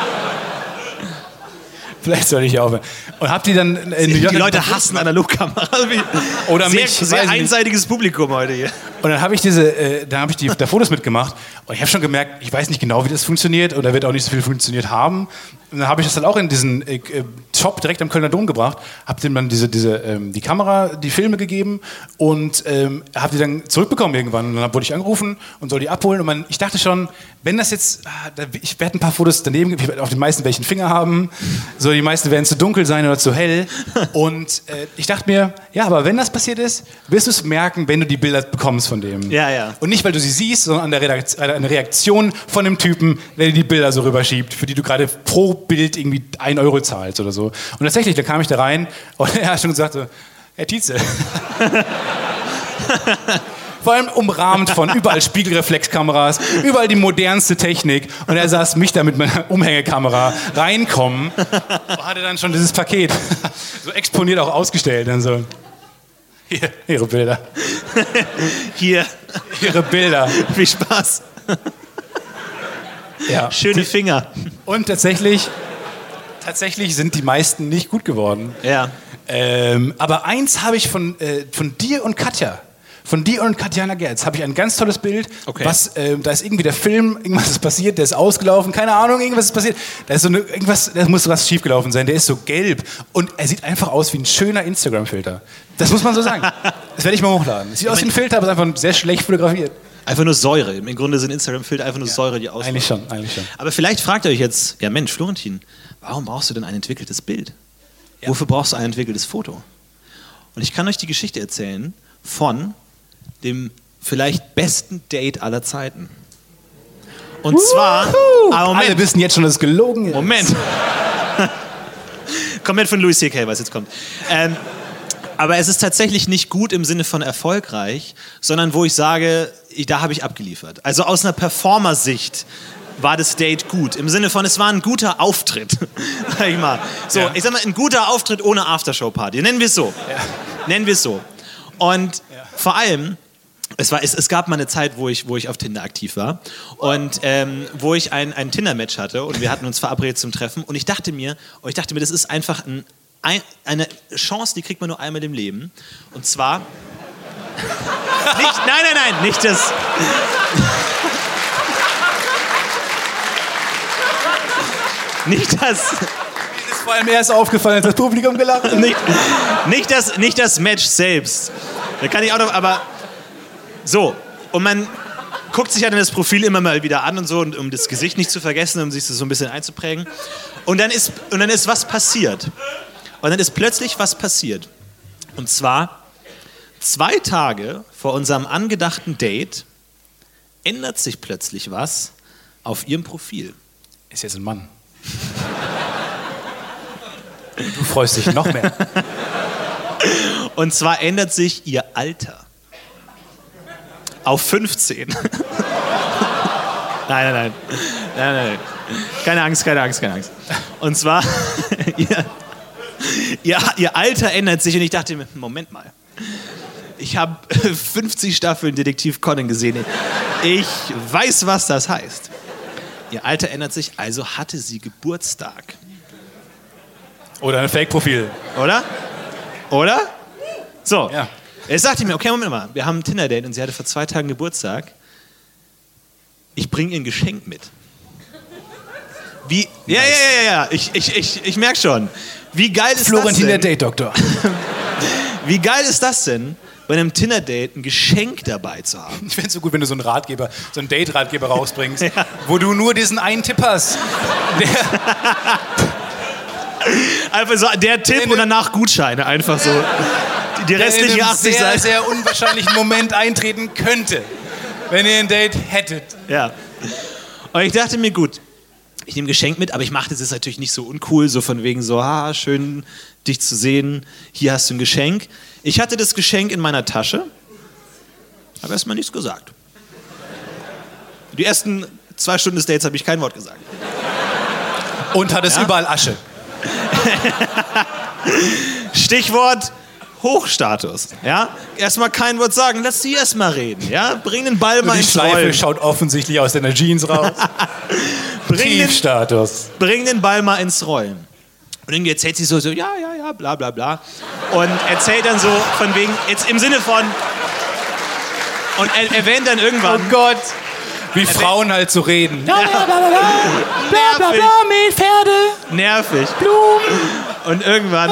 S1: Vielleicht soll ich aufhören. Und hab die dann York.
S2: Die Leute hassen Analogkameras.
S1: Oder
S2: sehr,
S1: mich,
S2: Sehr
S1: ich nicht.
S2: einseitiges Publikum heute hier.
S1: Und dann habe ich diese, äh, dann habe ich die da Fotos mitgemacht und ich habe schon gemerkt, ich weiß nicht genau, wie das funktioniert oder wird auch nicht so viel funktioniert haben. Und dann habe ich das dann auch in diesen äh, äh, Shop direkt am Kölner Dom gebracht, habe dem dann diese, diese, ähm, die Kamera, die Filme gegeben und ähm, habe die dann zurückbekommen irgendwann. Und dann wurde ich angerufen und soll die abholen. Und man, ich dachte schon, wenn das jetzt, ah, ich werde ein paar Fotos daneben, ich werde auf den meisten welchen Finger haben, so die meisten werden zu dunkel sein oder zu hell. Und äh, ich dachte mir, ja, aber wenn das passiert ist, wirst du es merken, wenn du die Bilder bekommst von dem.
S2: Ja, ja.
S1: Und nicht, weil du sie siehst, sondern an der Redakt- äh, eine Reaktion von dem Typen, der dir die Bilder so rüberschiebt, für die du gerade pro Bild irgendwie ein Euro zahlst oder so. Und tatsächlich, da kam ich da rein und er hat schon gesagt so, Herr Tietze. Vor allem umrahmt von überall Spiegelreflexkameras, überall die modernste Technik. Und er saß mich da mit meiner Umhängekamera reinkommen und hatte dann schon dieses Paket so exponiert auch ausgestellt. Dann so, hier, ihre Bilder.
S2: Hier,
S1: Ihre Bilder.
S2: viel Spaß.
S1: Ja.
S2: Schöne Finger.
S1: Und tatsächlich, tatsächlich sind die meisten nicht gut geworden.
S2: Ja.
S1: Ähm, aber eins habe ich von, äh, von dir und Katja. Von dir und Katjana Gerz habe ich ein ganz tolles Bild.
S2: Okay.
S1: Was, ähm, da ist irgendwie der Film, irgendwas ist passiert, der ist ausgelaufen, keine Ahnung, irgendwas ist passiert. Da ist so eine, irgendwas, da muss was schiefgelaufen sein. Der ist so gelb und er sieht einfach aus wie ein schöner Instagram-Filter. Das muss man so sagen. Das werde ich mal hochladen. Sieht aus wie ein Filter, aber ist einfach sehr schlecht fotografiert.
S2: Einfach nur Säure. Im Grunde sind Instagram-Filter einfach nur Säure, die ausmachen.
S1: Eigentlich schon, eigentlich schon.
S2: Aber vielleicht fragt ihr euch jetzt, ja Mensch, Florentin, warum brauchst du denn ein entwickeltes Bild? Wofür brauchst du ein entwickeltes Foto? Und ich kann euch die Geschichte erzählen von dem vielleicht besten Date aller Zeiten. Und zwar, ah,
S1: Alle
S2: Moment,
S1: wissen jetzt schon, dass es gelogen ist.
S2: Moment. Komplett von Louis C.K., was jetzt kommt. Ähm, aber es ist tatsächlich nicht gut im Sinne von erfolgreich, sondern wo ich sage, da habe ich abgeliefert. Also aus einer Performer-Sicht war das Date gut. Im Sinne von, es war ein guter Auftritt. sag ich mal. So,
S1: Ja.
S2: ich sag mal, ein guter Auftritt ohne Aftershow-Party. Nennen wir es so. Nennen wir es so. Und vor allem, es, war, es, es gab mal eine Zeit, wo ich, wo ich auf Tinder aktiv war und ähm, wo ich ein, ein Tinder-Match hatte und wir hatten uns verabredet zum Treffen und ich dachte mir, oh, ich dachte mir, das ist einfach ein, ein, eine Chance, die kriegt man nur einmal im Leben. Und zwar nicht, nein, nein, nein, nicht das. Nicht das,
S1: Ist vor allem erst aufgefallen, als das Publikum gelacht hat.
S2: nicht, nicht, das, nicht das Match selbst. Da kann ich auch noch, aber so. Und man guckt sich ja dann das Profil immer mal wieder an und so, um das Gesicht nicht zu vergessen, um sich das so ein bisschen einzuprägen. Und dann ist, und dann ist was passiert. Und dann ist plötzlich was passiert. Und zwar zwei Tage vor unserem angedachten Date ändert sich plötzlich was auf ihrem Profil.
S1: Ist jetzt ein Mann. Du freust dich noch mehr.
S2: Und zwar ändert sich ihr Alter. Auf 15. nein, nein, nein. Nein, nein, nein. Keine Angst, keine Angst, keine Angst. Und zwar, ihr, ihr, ihr Alter ändert sich und ich dachte mir, Moment mal. Ich habe 50 Staffeln Detektiv Conan gesehen. Ich weiß, was das heißt. Ihr Alter ändert sich, also hatte sie Geburtstag.
S1: Oder ein Fake-Profil.
S2: Oder? Oder? So.
S1: Ja.
S2: Jetzt sagte ich mir, okay, Moment mal, wir haben ein Tinder-Date und sie hatte vor zwei Tagen Geburtstag. Ich bringe ihr ein Geschenk mit. Wie? Ja, ja, ja, ja, ja. Ich, ich, ich, ich merke schon. Wie geil ist
S1: Florentin der
S2: das denn?
S1: Date-Doktor.
S2: Wie geil ist das denn, bei einem Tinder-Date ein Geschenk dabei zu haben?
S1: Ich fände es so gut, wenn du so einen Ratgeber, so einen Date-Ratgeber rausbringst, wo du nur diesen einen Tipp hast. Der,
S2: Einfach so der Tipp und danach Gutscheine. Einfach so. Die,
S1: der in
S2: restlichen
S1: einem
S2: 80
S1: sehr,
S2: Seiten.
S1: sehr unwahrscheinlichen Moment eintreten könnte, wenn ihr ein Date hättet.
S2: Ja. Und ich dachte mir, gut, ich nehme Geschenk mit, aber ich mache das jetzt natürlich nicht so uncool, so von wegen so, ah, schön dich zu sehen, hier hast du ein Geschenk. Ich hatte das Geschenk in meiner Tasche, habe erstmal nichts gesagt. Die ersten zwei Stunden des Dates habe ich kein Wort gesagt.
S1: Und hat es überall Asche.
S2: Stichwort Hochstatus. Ja? Erstmal kein Wort sagen, lass sie erstmal reden. Ja? Bring den Ball mal
S1: Die
S2: ins
S1: Schleife
S2: Rollen.
S1: schaut offensichtlich aus deiner Jeans raus.
S2: Bring den,
S1: Tiefstatus.
S2: bring den Ball mal ins Rollen. Und irgendwie erzählt sie so, so, ja, ja, ja, bla, bla, bla. Und erzählt dann so von wegen, jetzt im Sinne von, Und er erwähnt dann
S1: Oh
S2: irgendwann,
S1: Gott. Wie Frauen halt so reden. Bla, bla, bla, bla, bla, bla, bla,
S2: nervig,
S1: bla, Mehl, Pferde,
S2: nervig.
S1: Blumen.
S2: Und irgendwann,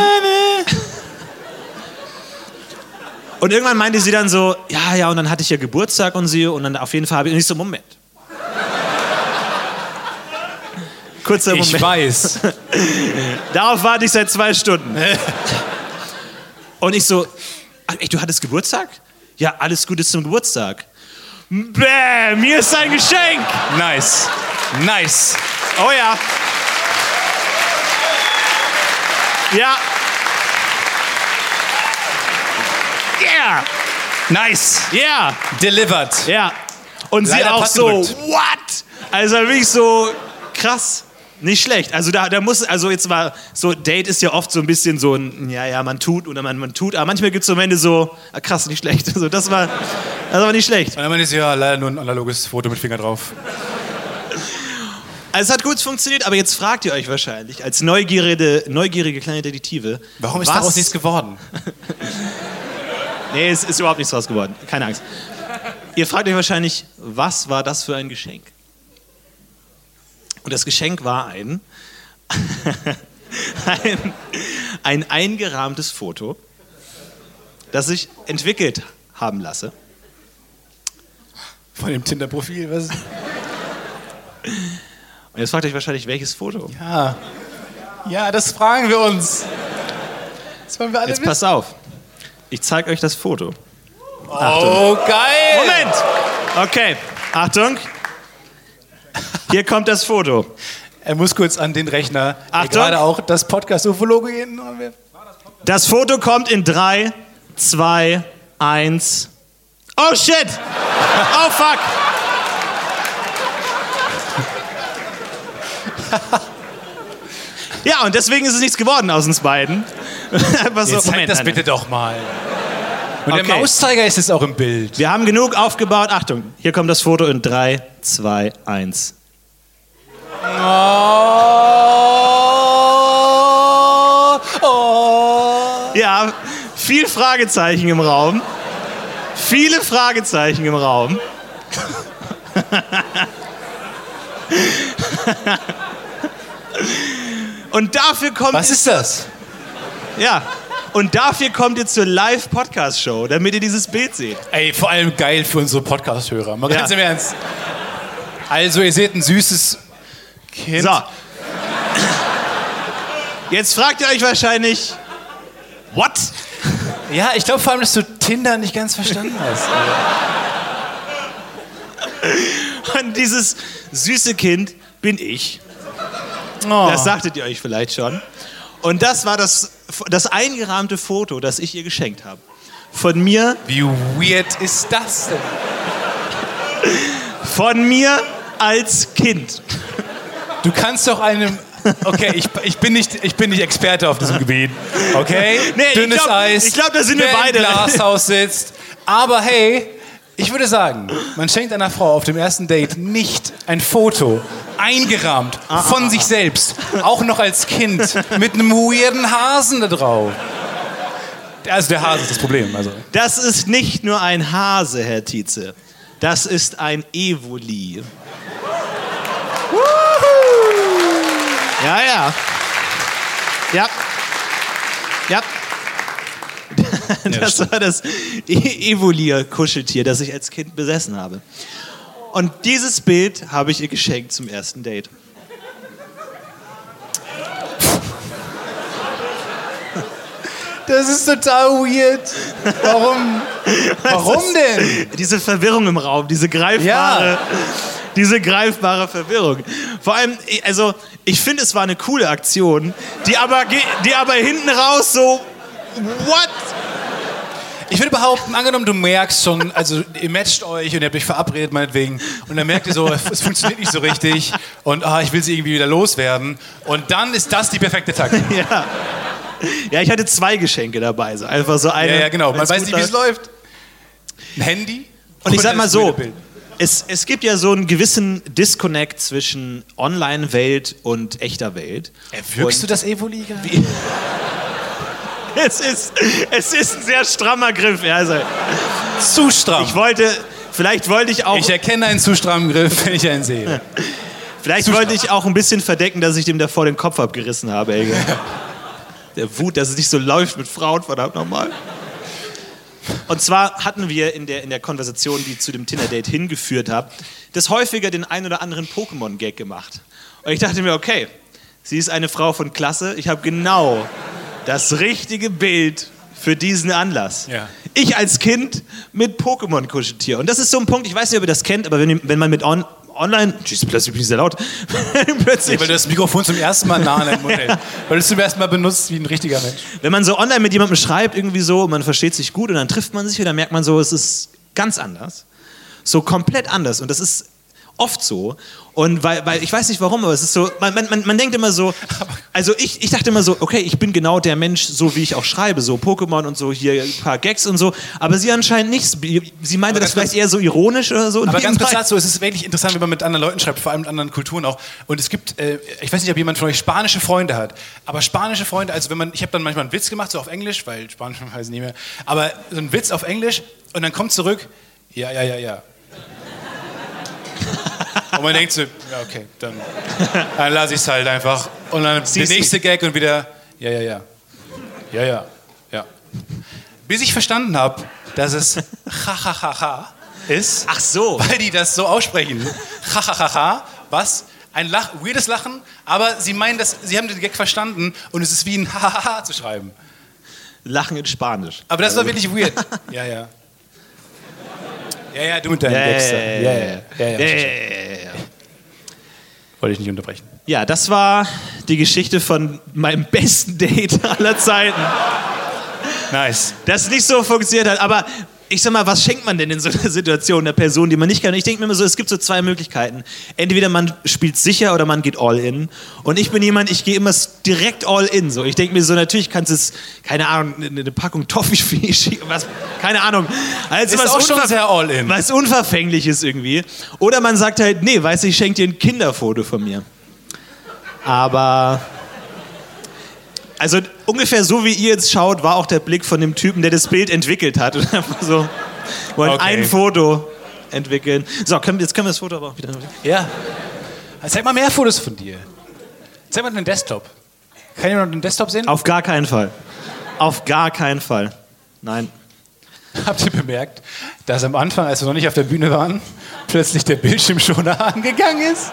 S2: und irgendwann meinte sie dann so, ja, ja, und dann hatte ich ja Geburtstag und sie, und dann auf jeden Fall habe ich, und ich so, Moment. Kurzer
S1: Ich
S2: Moment.
S1: weiß.
S2: Darauf warte ich seit zwei Stunden. Und ich so, ey, du hattest Geburtstag? Ja, alles Gute zum Geburtstag. Bäh, mir ist ein Geschenk.
S1: Nice. Nice.
S2: Oh ja. Ja. Yeah.
S1: Nice.
S2: Yeah.
S1: Delivered.
S2: Ja. Und sie
S1: Leider
S2: auch
S1: Pack
S2: so,
S1: gedrückt.
S2: what? Also wirklich so krass. Nicht schlecht. Also da, da muss, also jetzt mal, so Date ist ja oft so ein bisschen so ein, ja, ja, man tut oder man, man tut, aber manchmal gibt es so Momente so, ah, krass, nicht schlecht. Also das war, das war nicht schlecht.
S1: Und dann meinte sie, ja, leider nur ein analoges Foto mit Finger drauf.
S2: Also es hat gut funktioniert, aber jetzt fragt ihr euch wahrscheinlich, als neugierige, neugierige kleine Detektive,
S1: Warum ist
S2: was,
S1: daraus nichts geworden?
S2: Nee, es ist überhaupt nichts draus geworden. Keine Angst. Ihr fragt euch wahrscheinlich, was war das für ein Geschenk? Und das Geschenk war ein, ein, ein eingerahmtes Foto, das ich entwickelt haben lasse.
S1: Von dem Tinder-Profil, was?
S2: Und jetzt fragt euch wahrscheinlich, welches Foto?
S1: Ja. Ja, das fragen wir uns. Das wollen wir alle
S2: Jetzt
S1: wissen.
S2: pass auf. Ich zeige euch das Foto.
S1: Oh, geil.
S2: Moment! Okay, Achtung. Hier kommt das Foto.
S1: Er muss kurz an den Rechner,
S2: Achtung.
S1: gerade auch das Podcast-Ufologe gehen.
S2: Das Foto kommt in 3, 2, 1. Oh shit! Oh fuck! Ja, und deswegen ist es nichts geworden aus uns beiden. Einfach so,
S1: Jetzt zeig
S2: Moment,
S1: das bitte doch mal. Und
S2: Okay.
S1: der Mauszeiger ist jetzt auch im Bild.
S2: Wir haben genug aufgebaut. Achtung, hier kommt das Foto in 3, 2, 1.
S1: Oh, oh.
S2: Ja, viel Fragezeichen im Raum. Viele Fragezeichen im Raum. Und dafür kommt
S1: Was ist das?
S2: Ja, und dafür kommt ihr zur Live Podcast Show, damit ihr dieses Bild seht.
S1: Ey, vor allem geil für unsere Podcast-Hörer. Mal ganz
S2: Ja.
S1: im Ernst. Also, ihr seht ein süßes Kind.
S2: So. Jetzt fragt ihr euch wahrscheinlich, what?
S1: Ja, ich glaube vor allem, dass du Tinder nicht ganz verstanden hast.
S2: Und dieses süße Kind bin ich.
S1: Oh.
S2: Das sagtet ihr euch vielleicht schon. Und das war das, das eingerahmte Foto, das ich ihr geschenkt habe. Von mir,
S1: Wie weird ist das denn?
S2: von mir als Kind.
S1: Du kannst doch einem. Okay, ich, ich, bin nicht, ich bin nicht Experte auf diesem Gebiet. Okay?
S2: Nee, ich
S1: Dünnes
S2: glaub-
S1: Eis.
S2: ich glaub, da sind wir beide.
S1: Im Glashaus sitzt. Aber hey, ich würde sagen, man schenkt einer Frau auf dem ersten Date nicht ein Foto, eingerahmt,
S2: Ah,
S1: von sich selbst. Auch noch als Kind. Mit einem weirden Hasen da drauf. Also der Hase ist das Problem. Also.
S2: Das ist nicht nur ein Hase, Herr Tietze. Das ist ein Evoli. Ja, ja. Ja. Ja. Das war das E- Evolier-Kuscheltier, das ich als Kind besessen habe. Und dieses Bild habe ich ihr geschenkt zum ersten Date.
S1: Das ist total weird. Warum? Warum denn?
S2: Diese Verwirrung im Raum, diese greifbare,
S1: Ja.
S2: diese greifbare Verwirrung. Vor allem, also ich finde, es war eine coole Aktion, die aber, die aber hinten raus so, what?
S1: Ich würde behaupten, angenommen, du merkst schon, also ihr matcht euch und ihr habt euch verabredet meinetwegen und dann merkt ihr so, es funktioniert nicht so richtig und ah, ich will sie irgendwie wieder loswerden und dann ist das die perfekte Taktik.
S2: Ja. Ja, ich hatte zwei Geschenke dabei, so einfach so eine.
S1: Ja, ja, genau. Man weiß nicht, wie es
S2: läuft.
S1: Ein Handy?
S2: Und ich sag mal so, es, es gibt ja so einen gewissen Disconnect zwischen Online-Welt und echter Welt.
S1: Erwürgst du das Evoli gerade?
S2: Es ist, es ist ein sehr strammer Griff. Ja, also,
S1: Zu stramm.
S2: ich wollte, Vielleicht wollte ich auch,
S1: Ich erkenne einen zu strammen Griff, wenn ich einen sehe.
S2: vielleicht wollte ich auch ein bisschen verdecken, dass ich dem davor den Kopf abgerissen habe, ey. Der Wut, dass es nicht so läuft mit Frauen, verdammt nochmal. Und zwar hatten wir in der, in der Konversation, die zu dem Tinder-Date hingeführt hat, das häufiger den ein oder anderen Pokémon-Gag gemacht. Und ich dachte mir, okay, sie ist eine Frau von Klasse, ich habe genau das richtige Bild für diesen Anlass.
S1: Ja.
S2: Ich als Kind mit Pokémon kuscheltier. Und das ist so ein Punkt, ich weiß nicht, ob ihr das kennt, aber wenn, wenn man mit on, online, tschüss, plötzlich bin ich sehr laut, plötzlich,
S1: Weil du das Mikrofon zum ersten Mal nah an deinem Mund hältst. Weil du es zum ersten Mal benutzt wie ein richtiger Mensch.
S2: wenn man so online mit jemandem schreibt, irgendwie so, man versteht sich gut und dann trifft man sich und dann merkt man so, es ist ganz anders. So komplett anders. Und das ist oft so. Und weil, weil ich weiß nicht warum, aber es ist so, man, man, man, man denkt immer so, also ich, ich dachte immer so, okay, ich bin genau der Mensch, so wie ich auch schreibe, so Pokémon und so, hier ein paar Gags und so, aber sie anscheinend nicht. Sie meinte das vielleicht eher so ironisch oder so.
S1: Aber ganz kurz dazu, es ist wirklich interessant, wenn man mit anderen Leuten schreibt, vor allem mit anderen Kulturen auch. Und es gibt, äh, ich weiß nicht, ob jemand von euch spanische Freunde hat, aber spanische Freunde, also wenn man, ich habe dann manchmal einen Witz gemacht, so auf Englisch, weil Spanisch weiß ich nicht mehr, aber so ein Witz auf Englisch und dann kommt zurück, ja, ja, ja, ja. Und man denkt so, ja, okay, dann, dann lasse ich es halt einfach. Und dann der
S2: Siehst du-
S1: nächste Gag und wieder, ja, ja, ja. Ja, ja, ja. Bis ich verstanden habe, dass es ha, ha, ha, ha ist.
S2: Ach so.
S1: Weil die das so aussprechen. Ha, ha, ha, ha. Was? Ein Lach, weirdes Lachen, aber sie meinen, dass, sie haben den Gag verstanden und es ist wie ein ha, ha, ha zu schreiben.
S2: Lachen in Spanisch.
S1: Aber das war wirklich weird. Ja, ja. Ja, ja, du mit deinen
S2: Ja, Ja,
S1: ja,
S2: ja,
S1: ja. Wollte ich nicht unterbrechen.
S2: Ja, das war die Geschichte von meinem besten Date aller Zeiten.
S1: Nice.
S2: Das nicht so funktioniert hat, aber ich sag mal, was schenkt man denn in so einer Situation einer Person, die man nicht kann? Ich denke mir immer so, es gibt so zwei Möglichkeiten. Entweder man spielt sicher oder man geht all in. Und ich bin jemand, ich gehe immer direkt all in. So. Ich denke mir so, natürlich kannst du es, keine Ahnung, eine eine Packung Toffee schicken, was, keine Ahnung. Also
S1: Ist
S2: was
S1: auch schon sehr all in.
S2: Was unverfänglich ist irgendwie. Oder man sagt halt, nee, weißt du, ich schenke dir ein Kinderfoto von mir. Aber also ungefähr so wie ihr jetzt schaut, war auch der Blick von dem Typen, der das Bild entwickelt hat. Und einfach so, wollen
S1: Okay.
S2: ein Foto entwickeln. So, können, jetzt können wir das Foto aber auch wieder.
S1: Ja. Zeig mal mehr Fotos von dir. Zeig mal den Desktop. Kann jemand den Desktop sehen?
S2: Auf gar keinen Fall. Auf gar keinen Fall. Nein.
S1: Habt ihr bemerkt, dass am Anfang, als wir noch nicht auf der Bühne waren, plötzlich der Bildschirmschoner angegangen ist?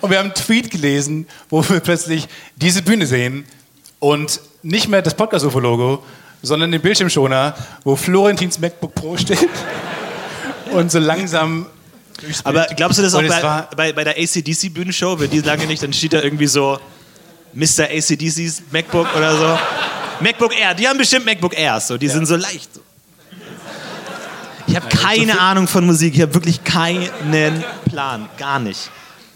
S1: Und wir haben einen Tweet gelesen, wo wir plötzlich diese Bühne sehen und nicht mehr das Podcast-UFO-Logo, sondern den Bildschirmschoner, wo Florentins MacBook Pro steht und so langsam.
S2: Aber glaubst du das auch bei, bei, bei der ACDC-Bühnenshow? Wenn die lange nicht, dann steht da irgendwie so Mr. ACDC's MacBook oder so. MacBook Air, die haben bestimmt MacBook Airs, so, die sind so leicht. So. Ich habe keine Ahnung von Musik, ich habe wirklich keinen Plan, gar nicht.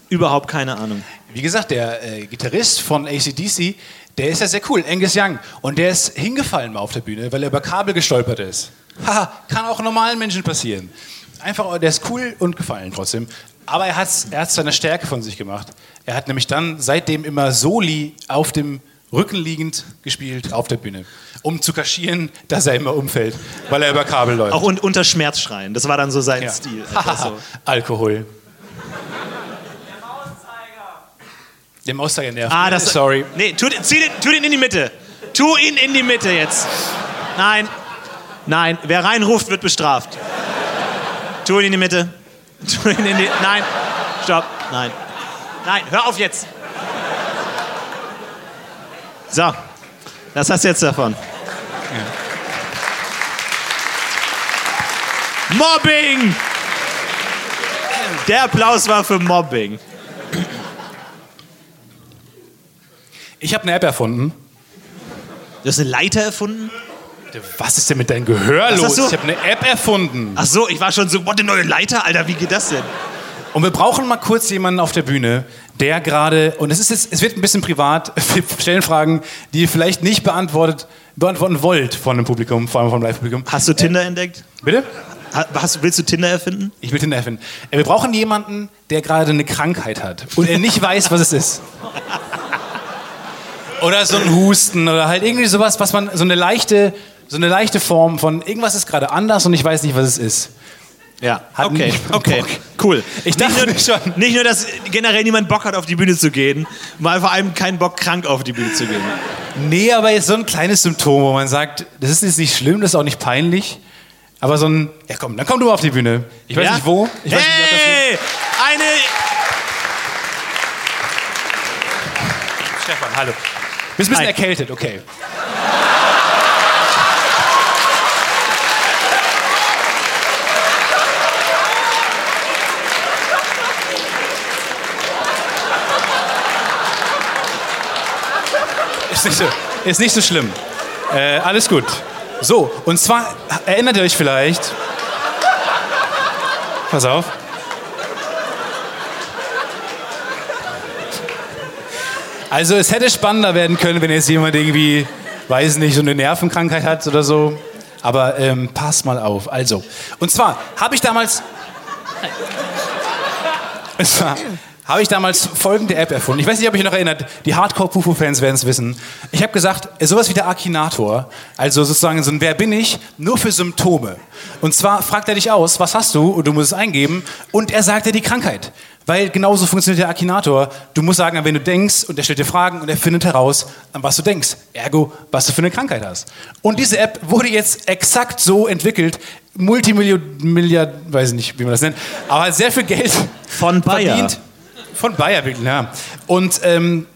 S2: Überhaupt keine Ahnung.
S1: Wie gesagt, der äh, Gitarrist von ACDC, der ist ja sehr cool, Angus Young. Und der ist hingefallen mal auf der Bühne, weil er über Kabel gestolpert ist. Haha, kann auch normalen Menschen passieren. Einfach, der ist cool und gefallen trotzdem. Aber er hat er hat's seine Stärke von sich gemacht. Er hat nämlich dann seitdem immer Soli auf dem Rücken liegend gespielt auf der Bühne, um zu kaschieren, dass er immer umfällt, weil er über Kabel läuft.
S2: Auch un unter Schmerzschreien, das war dann so sein
S1: Ja.
S2: Stil. So.
S1: Alkohol. Der Mauszeiger nervt.
S2: Ah, das,
S1: Sorry.
S2: Nee, tu, zieh den, tu den in die Mitte. Tu ihn in die Mitte jetzt. Nein. Nein, wer reinruft, wird bestraft. Tu ihn in die Mitte. Tu ihn in die. Nein. Stopp. Nein. Nein, hör auf jetzt. So. Was hast du jetzt davon? Mobbing! Der Applaus war für Mobbing.
S1: Ich habe eine App erfunden.
S2: Du hast eine Leiter erfunden?
S1: Was ist denn mit deinem Gehör
S2: Was
S1: los? Ich habe eine App erfunden.
S2: Ach so, ich war schon so, what, eine neue Leiter? Alter, wie geht das denn?
S1: Und wir brauchen mal kurz jemanden auf der Bühne, der gerade, und es, ist jetzt, es wird ein bisschen privat, wir stellen Fragen, die ihr vielleicht nicht beantwortet, beantworten wollt von dem Publikum, vor allem vom Live-Publikum.
S2: Hast du Tinder entdeckt?
S1: Bitte?
S2: Ha- Hast, willst du Tinder erfinden?
S1: Ich will Tinder erfinden. Äh, Wir brauchen jemanden, der gerade eine Krankheit hat und er nicht weiß, was es ist. Oder so ein Husten oder halt irgendwie sowas, was man, so eine leichte, so eine leichte Form von irgendwas ist gerade anders und ich weiß nicht, was es ist.
S2: Ja,
S1: Hat
S2: okay, okay,
S1: Bock.
S2: cool.
S1: Ich
S2: nicht
S1: dachte
S2: nur,
S1: schon.
S2: Nicht nur, dass generell niemand Bock hat, auf die Bühne zu gehen, mal vor allem keinen Bock, krank auf die Bühne zu gehen.
S1: Nee, aber jetzt so ein kleines Symptom, wo man sagt, das ist jetzt nicht schlimm, das ist auch nicht peinlich. Aber so ein, ja komm, dann komm du mal auf die Bühne. Ich weiß
S2: Ja?
S1: nicht wo. Ich weiß nicht,
S2: hey, eine...
S1: Stefan, hallo. Bist ein bisschen erkältet, okay. Ist nicht so, ist nicht so schlimm. Äh, alles gut. So, und zwar erinnert ihr euch vielleicht. Pass auf. Also es hätte spannender werden können, wenn jetzt jemand irgendwie, weiß nicht, so eine Nervenkrankheit hat oder so. Aber ähm, pass mal auf. Also, und zwar habe ich damals... Und zwar habe ich damals folgende App erfunden. Ich weiß nicht, ob euch noch erinnert. Die Hardcore-Pufo-Fans werden es wissen. Ich habe gesagt, sowas wie der Akinator, also sozusagen so ein Wer bin ich, nur für Symptome. Und zwar fragt er dich aus, was hast du? Und du musst es eingeben. Und er sagt dir die Krankheit. Weil genauso funktioniert der Akinator. Du musst sagen, an wen du denkst und er stellt dir Fragen und er findet heraus, an was du denkst. Ergo, was du für eine Krankheit hast. Und diese App wurde jetzt exakt so entwickelt. Multimilliard, Milliard, weiß ich nicht, wie man das nennt, aber sehr viel Geld
S2: Von Bayer.
S1: verdient. Von Bayer, ja. Und ähm,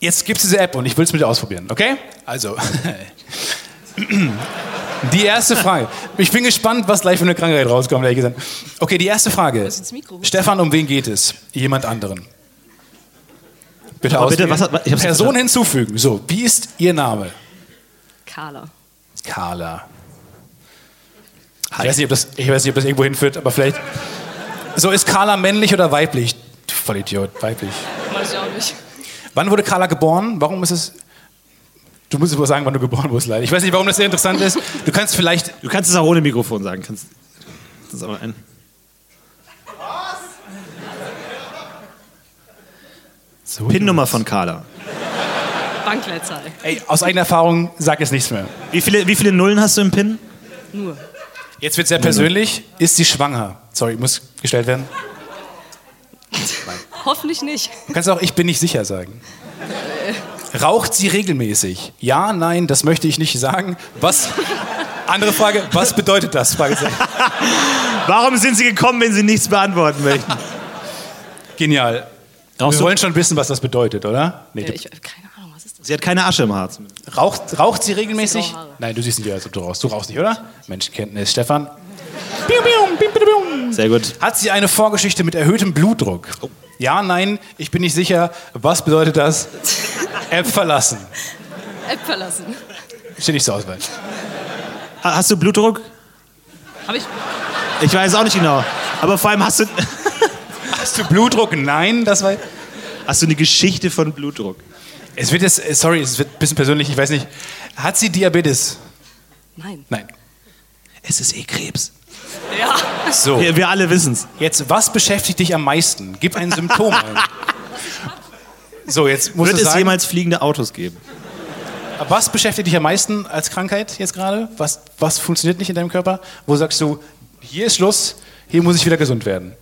S1: jetzt gibt es diese App und ich will es mit dir ausprobieren, okay? Also, die erste Frage. Ich bin gespannt, was gleich für eine Krankheit rauskommt, ehrlich gesagt. Okay, die erste Frage. Stefan, um wen geht es? Jemand anderen. Bitte
S2: Aber bitte, hat-
S1: Person hinzufügen. So, wie ist Ihr Name?
S4: Carla.
S1: Carla. Ich weiß, nicht, ob das, ich weiß nicht, ob das irgendwo hinführt, aber vielleicht. So, ist Carla männlich oder weiblich? Du Vollidiot, weiblich.
S4: Weiß ich auch nicht.
S1: Wann wurde Carla geboren? Warum ist es. Du musst aber sagen, wann du geboren wurdest, leider. Ich weiß nicht, warum das sehr interessant ist. Du kannst vielleicht.
S2: Du kannst es auch ohne Mikrofon sagen. Kannst, das ist aber ein...
S1: So,
S2: PIN-Nummer von Carla.
S4: Bankleitzahl.
S1: Ey, aus eigener Erfahrung sag jetzt nichts mehr.
S2: Wie viele, wie viele Nullen hast du im PIN?
S4: Nur.
S1: Jetzt wird sehr persönlich. Ist sie schwanger? Sorry, muss gestellt werden.
S4: Hoffentlich nicht.
S1: Du kannst auch, ich bin nicht sicher sagen. Raucht sie regelmäßig? Ja, nein, das möchte ich nicht sagen. Was? Andere Frage, was bedeutet das?
S2: Warum sind Sie gekommen, wenn Sie nichts beantworten möchten?
S1: Genial.
S2: Rauchst
S1: Wir wollen schon wissen, was das bedeutet, oder? Nee,
S4: Äh, ich keine Ahnung, was ist das?
S2: Sie hat keine Asche im Harz.
S1: raucht, raucht sie regelmäßig? Nein, du siehst nicht, als ob du rauchst. Du rauchst nicht, oder? Menschenkenntnis. Stefan?
S2: Sehr gut.
S1: Hat sie eine Vorgeschichte mit erhöhtem Blutdruck? Ja, nein, ich bin nicht sicher. Was bedeutet das? App verlassen.
S4: App verlassen.
S1: Steht nicht zur Auswahl.
S2: Ha- Hast du Blutdruck?
S4: Habe ich.
S2: Ich weiß auch nicht genau. Aber vor allem hast du,
S1: Hast du Blutdruck? Nein, das war...
S2: hast du eine Geschichte von Blutdruck.
S1: Es wird jetzt, sorry, es wird ein bisschen persönlich, ich weiß nicht. Hat sie Diabetes?
S4: Nein.
S1: Nein.
S2: Es ist eh Krebs.
S4: Ja.
S1: So,
S2: Wir, wir alle wissen's.
S1: jetzt, was beschäftigt dich am meisten? Gib ein Symptom ein. So, jetzt musst
S2: Wird es
S1: sagen,
S2: jemals fliegende Autos geben?
S1: was beschäftigt dich am meisten als Krankheit jetzt gerade? Was, was funktioniert nicht in deinem Körper? Wo sagst du, hier ist Schluss, hier muss ich wieder gesund werden?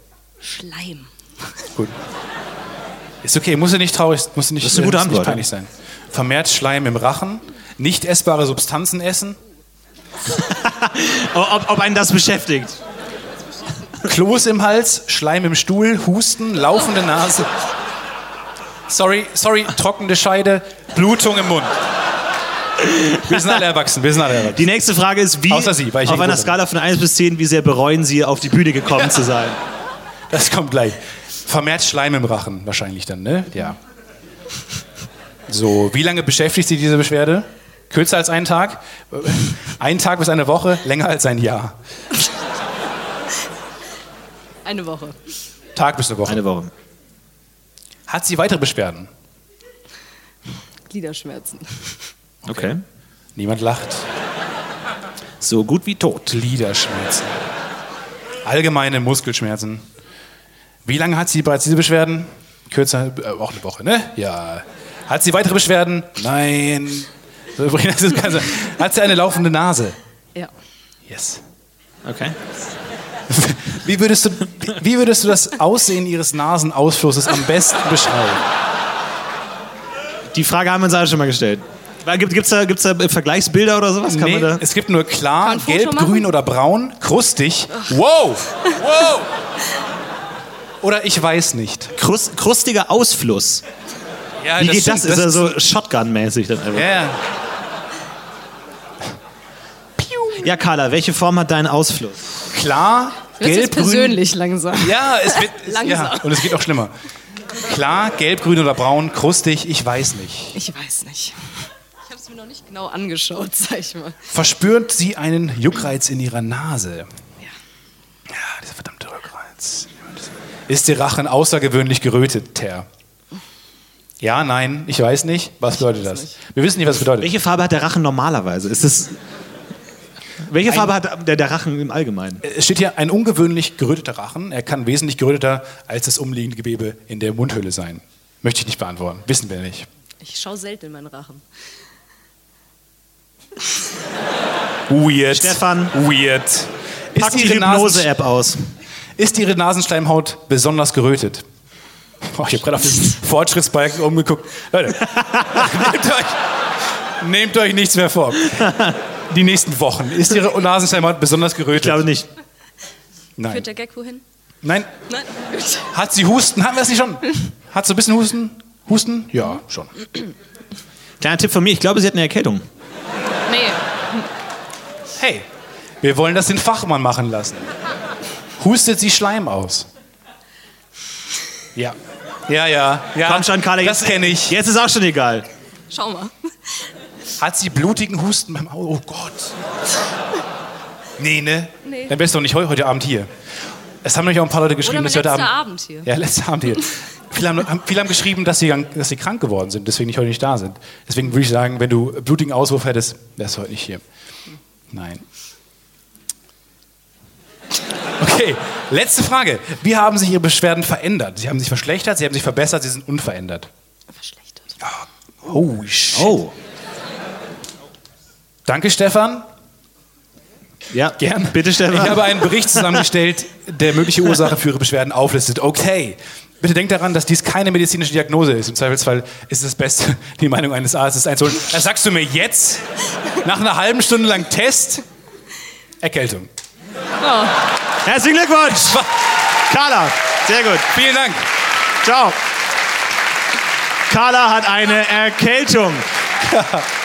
S4: Schleim.
S1: Gut. Ist okay, muss ja nicht traurig, muss nicht,
S2: Das ist eine gute
S1: muss nicht
S2: Antwort,
S1: peinlich sein. Vermehrt Schleim im Rachen, nicht essbare Substanzen essen,
S2: Ob, ob einen das beschäftigt.
S1: Kloß im Hals, Schleim im Stuhl, Husten, laufende Nase. Sorry, sorry, trockene Scheide, Blutung im Mund. Wir sind alle erwachsen, wir sind alle erwachsen.
S2: Die nächste Frage ist, wie
S1: Außer Sie, weil ich
S2: auf einer Skala von 1 bis 10, wie sehr bereuen Sie, auf die Bühne gekommen zu sein?
S1: Das kommt gleich. Vermehrt Schleim im Rachen wahrscheinlich dann, ne? Ja. So, wie lange beschäftigt Sie diese Beschwerde? Kürzer als einen Tag? Ein Tag bis eine Woche? Länger als ein Jahr?
S4: Eine Woche.
S1: Tag bis eine Woche.
S2: Eine Woche.
S1: Hat sie weitere Beschwerden?
S4: Gliederschmerzen.
S2: Okay.
S1: Niemand lacht.
S2: So gut wie tot.
S1: Gliederschmerzen. Allgemeine Muskelschmerzen. Wie lange hat sie bereits diese Beschwerden? Kürzer, äh, auch eine Woche, ne? Ja. Hat sie weitere Beschwerden? Nein. So, übrigens, das Ganze. Hat sie eine laufende Nase?
S4: Ja.
S1: Yes.
S2: Okay.
S1: Wie würdest, du, wie würdest du das Aussehen ihres Nasenausflusses am besten beschreiben?
S2: Die Frage haben wir uns alle schon mal gestellt. Gibt es da, gibt's da Vergleichsbilder oder sowas? Kann
S1: Nee,
S2: man da?
S1: es gibt nur klar, gelb,
S4: machen?
S1: grün oder braun, krustig. Wow! Wow! Oder ich weiß nicht.
S2: Krust, krustiger Ausfluss.
S1: Ja,
S2: Wie geht das? Ist er so Shotgun-mäßig dann einfach?
S1: Ja, ja.
S2: Ja, Carla, welche Form hat dein Ausfluss?
S1: Klar,
S4: Wird
S1: gelb,
S4: jetzt
S1: grün.
S4: persönlich langsam.
S1: Ja, es wird. es-
S4: Langsam.
S1: Ja, und es geht auch schlimmer. Klar, gelb, grün oder braun, krustig, ich weiß nicht.
S4: Ich weiß nicht. Ich habe es mir noch nicht genau angeschaut, sag ich mal.
S1: Verspürt sie einen Juckreiz in ihrer Nase?
S4: Ja.
S1: Ja, dieser verdammte Juckreiz. Ist der Rachen außergewöhnlich gerötet, Ter? Ja, nein, ich weiß nicht. Was bedeutet das? Wir wissen nicht, was es bedeutet.
S2: Welche Farbe hat der Rachen normalerweise? Ist es. Welche Farbe hat der, der Rachen im Allgemeinen?
S1: Es steht hier ein ungewöhnlich geröteter Rachen. Er kann wesentlich geröteter als das umliegende Gewebe in der Mundhöhle sein. Möchte ich nicht beantworten. Wissen wir nicht.
S4: Ich schaue selten in meinen Rachen.
S1: Weird.
S2: Stefan.
S1: Weird.
S2: Pack die Hypnose-App aus.
S1: Ist Ihre Nasenschleimhaut besonders gerötet? Oh, ich habe gerade auf den Fortschrittsbalken umgeguckt. Leute, nehmt euch, nehmt euch nichts mehr vor. Die nächsten Wochen. Ist Ihre Nasenschleimhaut besonders gerötet?
S2: Ich glaube nicht.
S1: Nein.
S4: Führt der Gag wohin?
S1: Nein.
S4: Nein.
S1: Hat sie Husten? Haben wir es nicht schon? Hat sie ein bisschen Husten? Husten? Ja, schon.
S2: Kleiner Tipp von mir, ich glaube, sie hat eine Erkältung.
S4: Nee.
S1: Hey, wir wollen das den Fachmann machen lassen. Hustet sie Schleim aus? Ja. Ja, ja. ja
S2: Komm schon, Carla.
S1: Das
S2: jetzt-
S1: kenne ich.
S2: Jetzt ist auch schon egal.
S4: Schau mal.
S1: Hat sie blutigen Husten beim Auto? Oh Gott. Nee, ne?
S4: Nee.
S1: Dann wärst du doch nicht heu- heute Abend hier. Es haben nämlich auch ein paar Leute geschrieben, dass sie heute
S4: letzter
S1: Abend.
S4: Abend hier.
S1: Ja, letzter Abend hier. viele, haben, haben, viele haben geschrieben, dass sie, dass sie krank geworden sind, deswegen nicht heute nicht da sind. Deswegen würde ich sagen, wenn du blutigen Auswurf hättest, wärst du heute nicht hier. Nein. Okay, letzte Frage. Wie haben sich Ihre Beschwerden verändert? Sie haben sich verschlechtert, Sie haben sich verbessert, Sie sind unverändert.
S4: Verschlechtert.
S1: Oh, shit.
S2: Oh.
S1: Danke, Stefan.
S2: Ja,
S1: Gern.
S2: Bitte, Stefan.
S1: Ich habe einen Bericht zusammengestellt, der mögliche Ursache für Ihre Beschwerden auflistet. Okay. Bitte denkt daran, dass dies keine medizinische Diagnose ist. Im Zweifelsfall ist es das Beste, die Meinung eines Arztes einzuholen. Das sagst du mir jetzt? Nach einer halben Stunde lang Test? Erkältung.
S2: Herzlichen Glückwunsch! Carla, sehr gut.
S1: Vielen Dank.
S2: Ciao. Carla hat eine Erkältung.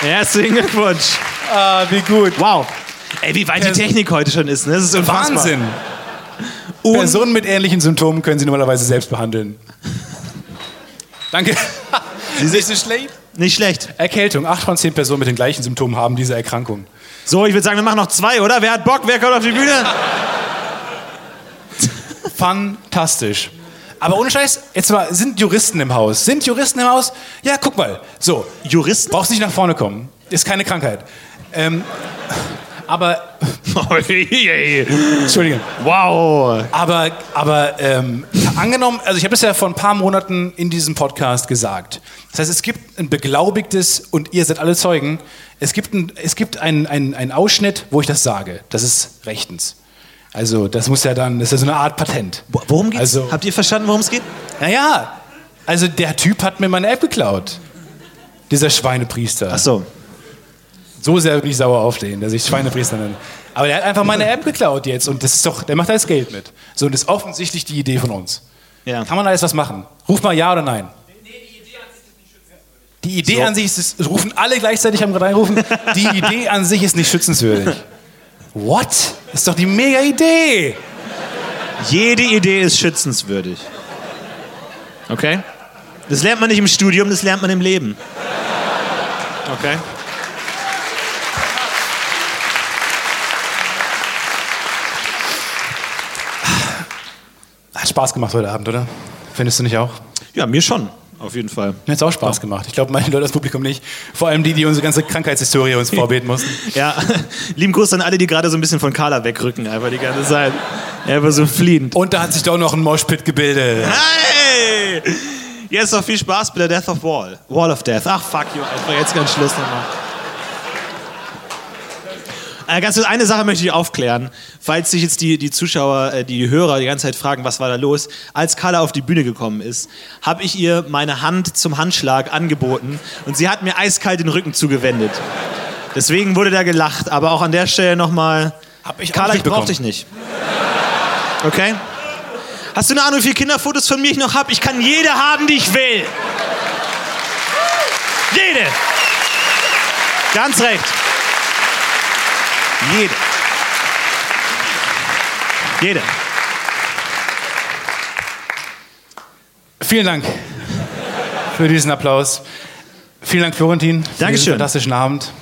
S2: Herzlichen Glückwunsch.
S1: Ah, wie gut.
S2: Wow. Ey, wie weit die Technik heute schon ist, ne? Das ist unfassbar.
S1: Wahnsinn.
S2: Un
S1: Personen mit ähnlichen Symptomen können Sie normalerweise selbst behandeln. Danke. Sie sind so schlecht.
S2: Nicht schlecht.
S1: Erkältung. Acht von zehn Personen mit den gleichen Symptomen haben diese Erkrankung.
S2: So, ich würde sagen, wir machen noch zwei, oder? Wer hat Bock? Wer kommt auf die Bühne?
S1: Fantastisch. Aber ohne Scheiß, jetzt mal, sind Juristen im Haus? Sind Juristen im Haus? Ja, guck mal. So,
S2: Juristen?
S1: brauchst nicht nach vorne kommen. Ist keine Krankheit. Ähm, aber, Entschuldigung.
S2: wow.
S1: Aber, aber ähm, angenommen, also ich habe das ja vor ein paar Monaten in diesem Podcast gesagt. Das heißt, es gibt ein beglaubigtes, und ihr seid alle Zeugen, es gibt, ein, es gibt einen, einen Ausschnitt, wo ich das sage. Das ist rechtens. Also das muss ja dann, das ist ja so eine Art Patent.
S2: Worum geht's?
S1: Also,
S2: Habt ihr verstanden, worum es geht?
S1: naja, also der Typ hat mir meine App geklaut. Dieser Schweinepriester.
S2: Ach so.
S1: So sehr bin ich sauer auf den, der sich Schweinepriester nennt. Aber der hat einfach meine App geklaut jetzt und das ist doch, der macht da jetzt Geld mit. So, und das ist offensichtlich die Idee von uns.
S2: Ja.
S1: Kann man da jetzt was machen? Ruf mal ja oder nein. Die Idee
S2: So.
S1: an sich ist, rufen alle gleichzeitig, gerade reingerufen, die Idee an sich ist nicht schützenswürdig. What? Das ist doch die mega Idee.
S2: Jede Idee ist schützenswürdig. Okay? Das lernt man nicht im Studium, das lernt man im Leben. Okay?
S1: Hat Spaß gemacht heute Abend, oder? Findest du nicht auch?
S2: Ja, mir schon. Auf jeden Fall.
S1: Mir hat auch Spaß gemacht. Ich glaube, meine Leute, das Publikum nicht. Vor allem die, die unsere ganze Krankheitshistorie uns vorbeten mussten.
S2: Ja, lieben Gruß an alle, die gerade so ein bisschen von Carla wegrücken, einfach die ganze Zeit. Einfach so fliehend.
S1: Und da hat sich doch noch ein Moshpit gebildet.
S2: Hey! Jetzt noch viel Spaß bei der Death of Wall. Wall of Death. Ach, fuck you, einfach jetzt ganz Schluss nochmal. Äh, ganz eine Sache möchte ich aufklären. Falls sich jetzt die, die Zuschauer, äh, die Hörer die ganze Zeit fragen, was war da los? Als Carla auf die Bühne gekommen ist, habe ich ihr meine Hand zum Handschlag angeboten und sie hat mir eiskalt den Rücken zugewendet. Deswegen wurde da gelacht. Aber auch an der Stelle nochmal,
S1: Hab ich
S2: Carla, ich brauch dich nicht. Okay? Hast du eine Ahnung, wie viele Kinderfotos von mir ich noch habe? Ich kann jede haben, die ich will. Jede. Ganz recht. Jede. Jede.
S1: Vielen Dank für diesen Applaus. Vielen Dank, Florentin. Für
S2: Dankeschön.
S1: fantastischen Abend.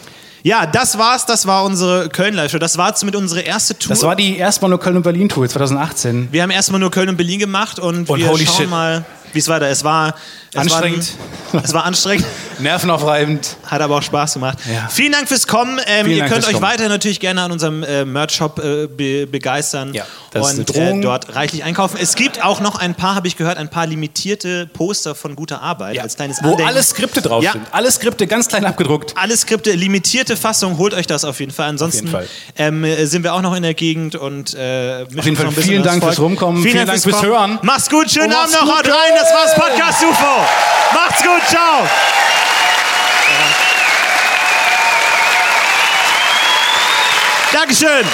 S2: Ja, das war's. Das war unsere Köln-Live-Show. Das war mit unsere erste Tour.
S1: Das war die erstmal nur Köln- und Berlin-Tour 2018.
S2: wir haben erstmal nur Köln und Berlin gemacht und,
S1: Und
S2: wir schauen
S1: shit.
S2: mal, wie es weiter. Es war
S1: Anstrengend.
S2: War, es war anstrengend.
S1: Nervenaufreibend.
S2: Hat aber auch Spaß gemacht.
S1: Ja.
S2: Vielen Dank fürs Kommen. Ähm,
S1: Vielen
S2: ihr
S1: Dank
S2: könnt
S1: fürs
S2: euch
S1: Kommen.
S2: weiter natürlich gerne an unserem äh, Merch-Shop äh, be begeistern
S1: Ja,
S2: und äh, dort reichlich einkaufen. Es gibt auch noch ein paar, habe ich gehört, ein paar limitierte Poster von guter Arbeit
S1: Ja.
S2: als kleines
S1: Wo
S2: Andenken.
S1: alle Skripte drauf
S2: Ja.
S1: sind. Alle Skripte ganz klein abgedruckt.
S2: alle Skripte, limitierte Fassung, holt euch das auf jeden Fall. Ansonsten
S1: Fall.
S2: Ähm, äh, sind wir auch noch in der Gegend und äh,
S1: Auf jeden Fall vielen Dank
S2: Volk.
S1: fürs Rumkommen, vielen Dank fürs
S2: Kommen.
S1: Hören.
S2: Macht's gut, schönen Abend noch, haut rein, das war's Podcast UFO. Macht's gut, ciao. Dankeschön.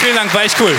S1: Vielen Dank, war echt cool.